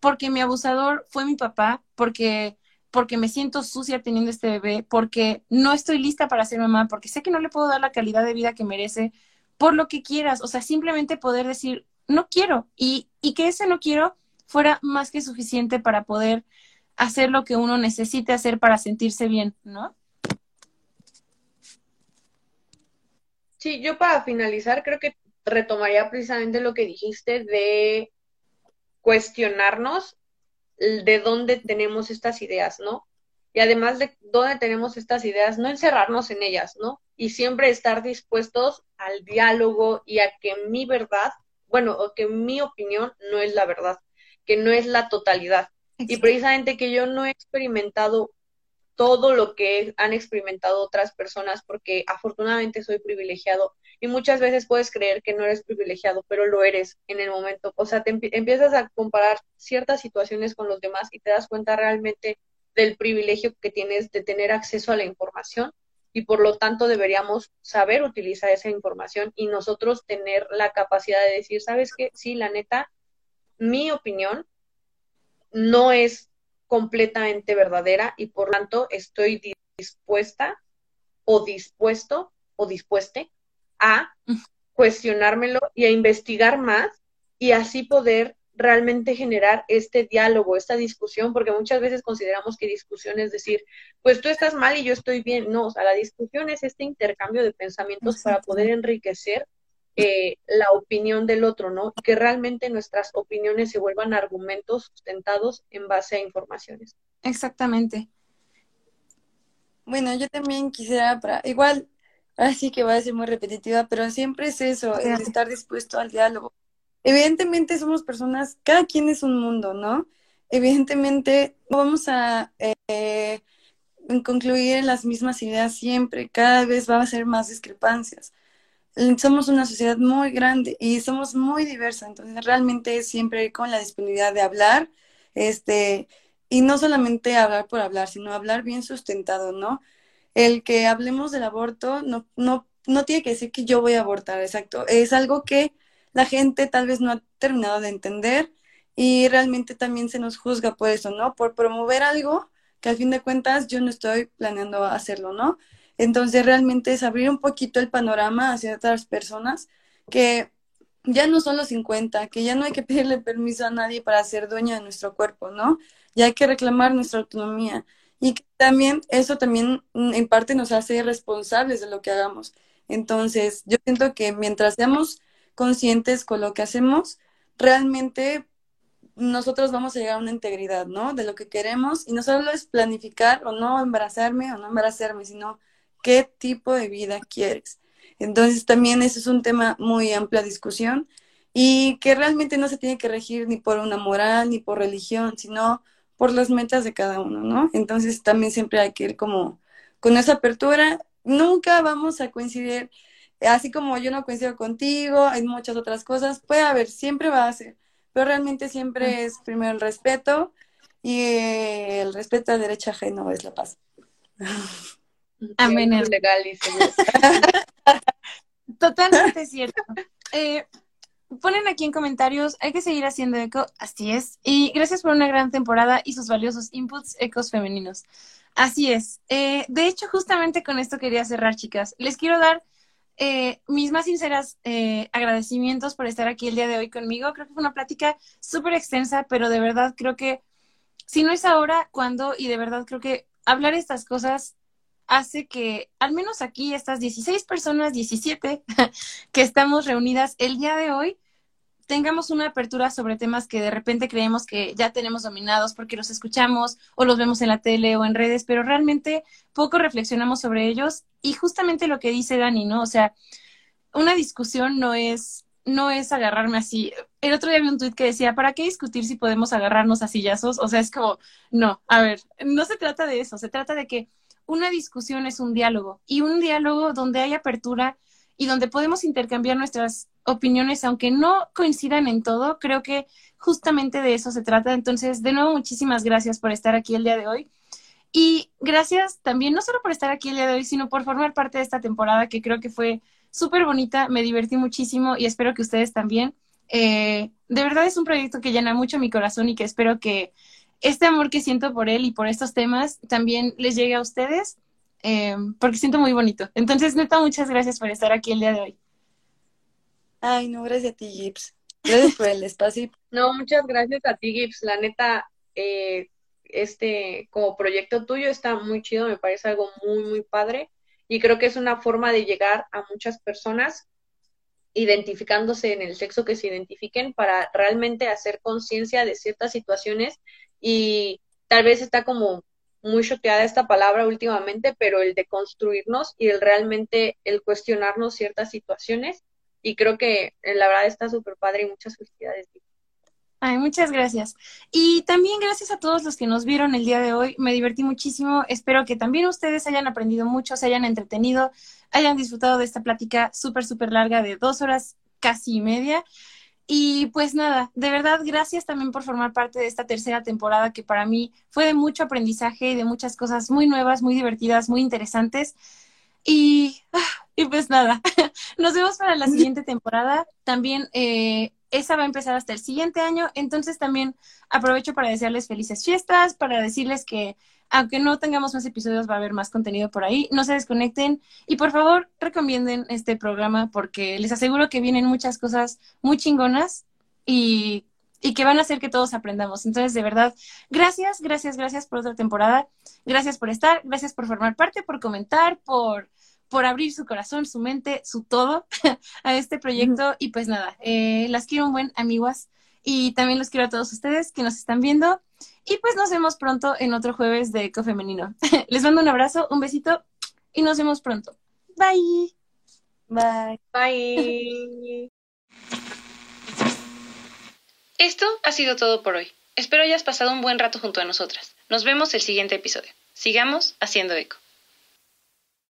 porque mi abusador fue mi papá, porque porque me siento sucia teniendo este bebé, porque no estoy lista para ser mamá, porque sé que no le puedo dar la calidad de vida que merece, por lo que quieras, o sea, simplemente poder decir, no quiero, y, y que ese no quiero fuera más que suficiente para poder hacer lo que uno necesite hacer para sentirse bien, ¿no? Sí, yo para finalizar creo que retomaría precisamente lo que dijiste de cuestionarnos de dónde tenemos estas ideas, ¿no? Y además de dónde tenemos estas ideas, no encerrarnos en ellas, ¿no? Y siempre estar dispuestos al diálogo y a que mi verdad bueno, o que mi opinión no es la verdad, que no es la totalidad. Y precisamente que yo no he experimentado todo lo que han experimentado otras personas porque afortunadamente soy privilegiado y muchas veces puedes creer que no eres privilegiado, pero lo eres en el momento. O sea, te empiezas a comparar ciertas situaciones con los demás y te das cuenta realmente del privilegio que tienes de tener acceso a la información y por lo tanto deberíamos saber utilizar esa información y nosotros tener la capacidad de decir, ¿sabes qué? Sí, la neta, mi opinión no es completamente verdadera y por lo tanto estoy dispuesta o dispuesto o dispueste a cuestionármelo y a investigar más y así poder realmente generar este diálogo, esta discusión, porque muchas veces consideramos que discusión es decir, pues tú estás mal y yo estoy bien. No, o sea, la discusión es este intercambio de pensamientos para poder enriquecer eh, la opinión del otro, ¿no? Que realmente nuestras opiniones se vuelvan argumentos sustentados en base a informaciones. Exactamente. Bueno, yo también quisiera, para, igual, así que va a ser muy repetitiva, pero siempre es eso, el estar dispuesto al diálogo. Evidentemente somos personas, cada quien es un mundo, ¿no? Evidentemente no vamos a eh, concluir en las mismas ideas siempre, cada vez va a ser más discrepancias somos una sociedad muy grande y somos muy diversa, entonces realmente siempre con la disponibilidad de hablar, este, y no solamente hablar por hablar, sino hablar bien sustentado, ¿no? El que hablemos del aborto no, no, no tiene que decir que yo voy a abortar, exacto, es algo que la gente tal vez no ha terminado de entender y realmente también se nos juzga por eso, ¿no? Por promover algo que al fin de cuentas yo no estoy planeando hacerlo, ¿no? Entonces realmente es abrir un poquito el panorama hacia otras personas que ya no son los 50, que ya no hay que pedirle permiso a nadie para ser dueña de nuestro cuerpo, ¿no? Ya hay que reclamar nuestra autonomía. Y también eso también mm, en parte nos hace responsables de lo que hagamos. Entonces, yo siento que mientras seamos conscientes con lo que hacemos, realmente nosotros vamos a llegar a una integridad, ¿no? De lo que queremos y no solo es planificar o no embarazarme o no embarazarme, sino qué tipo de vida quieres. Entonces también ese es un tema muy amplia discusión y que realmente no se tiene que regir ni por una moral ni por religión, sino por las metas de cada uno, ¿no? Entonces también siempre hay que ir como con esa apertura. Nunca vamos a coincidir, así como yo no coincido contigo, hay muchas otras cosas, puede haber, siempre va a ser, pero realmente siempre es primero el respeto y el respeto a derecha ajeno es la paz. Amén. (laughs) Totalmente cierto. Eh, ponen aquí en comentarios, hay que seguir haciendo eco, así es. Y gracias por una gran temporada y sus valiosos inputs ecos femeninos. Así es. Eh, de hecho, justamente con esto quería cerrar, chicas. Les quiero dar eh, mis más sinceras agradecimientos por estar aquí el día de hoy conmigo. Creo que fue una plática súper extensa, pero de verdad creo que si no es ahora, ¿cuándo? Y de verdad creo que hablar estas cosas hace que al menos aquí estas 16 personas, 17 (laughs) que estamos reunidas el día de hoy, tengamos una apertura sobre temas que de repente creemos que ya tenemos dominados porque los escuchamos o los vemos en la tele o en redes, pero realmente poco reflexionamos sobre ellos y justamente lo que dice Dani, ¿no? O sea, una discusión no es no es agarrarme así. El otro día vi un tuit que decía, ¿para qué discutir si podemos agarrarnos a sillazos? O sea, es como, no, a ver, no se trata de eso, se trata de que una discusión es un diálogo y un diálogo donde hay apertura y donde podemos intercambiar nuestras opiniones, aunque no coincidan en todo, creo que justamente de eso se trata. Entonces, de nuevo, muchísimas gracias por estar aquí el día de hoy. Y gracias también, no solo por estar aquí el día de hoy, sino por formar parte de esta temporada que creo que fue súper bonita, me divertí muchísimo y espero que ustedes también. Eh, de verdad es un proyecto que llena mucho mi corazón y que espero que este amor que siento por él y por estos temas también les llegue a ustedes, eh, porque siento muy bonito. Entonces, neta, muchas gracias por estar aquí el día de hoy. Ay, no, gracias a ti, Gibbs. Gracias por el espacio. No, muchas gracias a ti, Gibbs. La neta, eh, este como proyecto tuyo está muy chido, me parece algo muy, muy padre. Y creo que es una forma de llegar a muchas personas identificándose en el sexo que se identifiquen para realmente hacer conciencia de ciertas situaciones y tal vez está como muy choteada esta palabra últimamente, pero el de construirnos y el realmente el cuestionarnos ciertas situaciones y creo que eh, la verdad está súper padre y muchas felicidades. Ay, muchas gracias. Y también gracias a todos los que nos vieron el día de hoy. Me divertí muchísimo. Espero que también ustedes hayan aprendido mucho, se hayan entretenido, hayan disfrutado de esta plática súper, súper larga de dos horas casi y media. Y pues nada, de verdad, gracias también por formar parte de esta tercera temporada que para mí fue de mucho aprendizaje y de muchas cosas muy nuevas, muy divertidas, muy interesantes. Y, ah, y pues nada, (laughs) nos vemos para la siguiente temporada. También eh, esa va a empezar hasta el siguiente año, entonces también aprovecho para desearles felices fiestas, para decirles que aunque no tengamos más episodios, va a haber más contenido por ahí. No se desconecten y por favor recomienden este programa porque les aseguro que vienen muchas cosas muy chingonas y, y que van a hacer que todos aprendamos. Entonces, de verdad, gracias, gracias, gracias por otra temporada. Gracias por estar, gracias por formar parte, por comentar, por por abrir su corazón, su mente, su todo (laughs) a este proyecto. Y pues nada, eh, las quiero un buen, amiguas. Y también los quiero a todos ustedes que nos están viendo. Y pues nos vemos pronto en otro jueves de Eco Femenino. (laughs) Les mando un abrazo, un besito y nos vemos pronto. Bye. Bye. Bye. Esto ha sido todo por hoy. Espero hayas pasado un buen rato junto a nosotras. Nos vemos el siguiente episodio. Sigamos haciendo eco.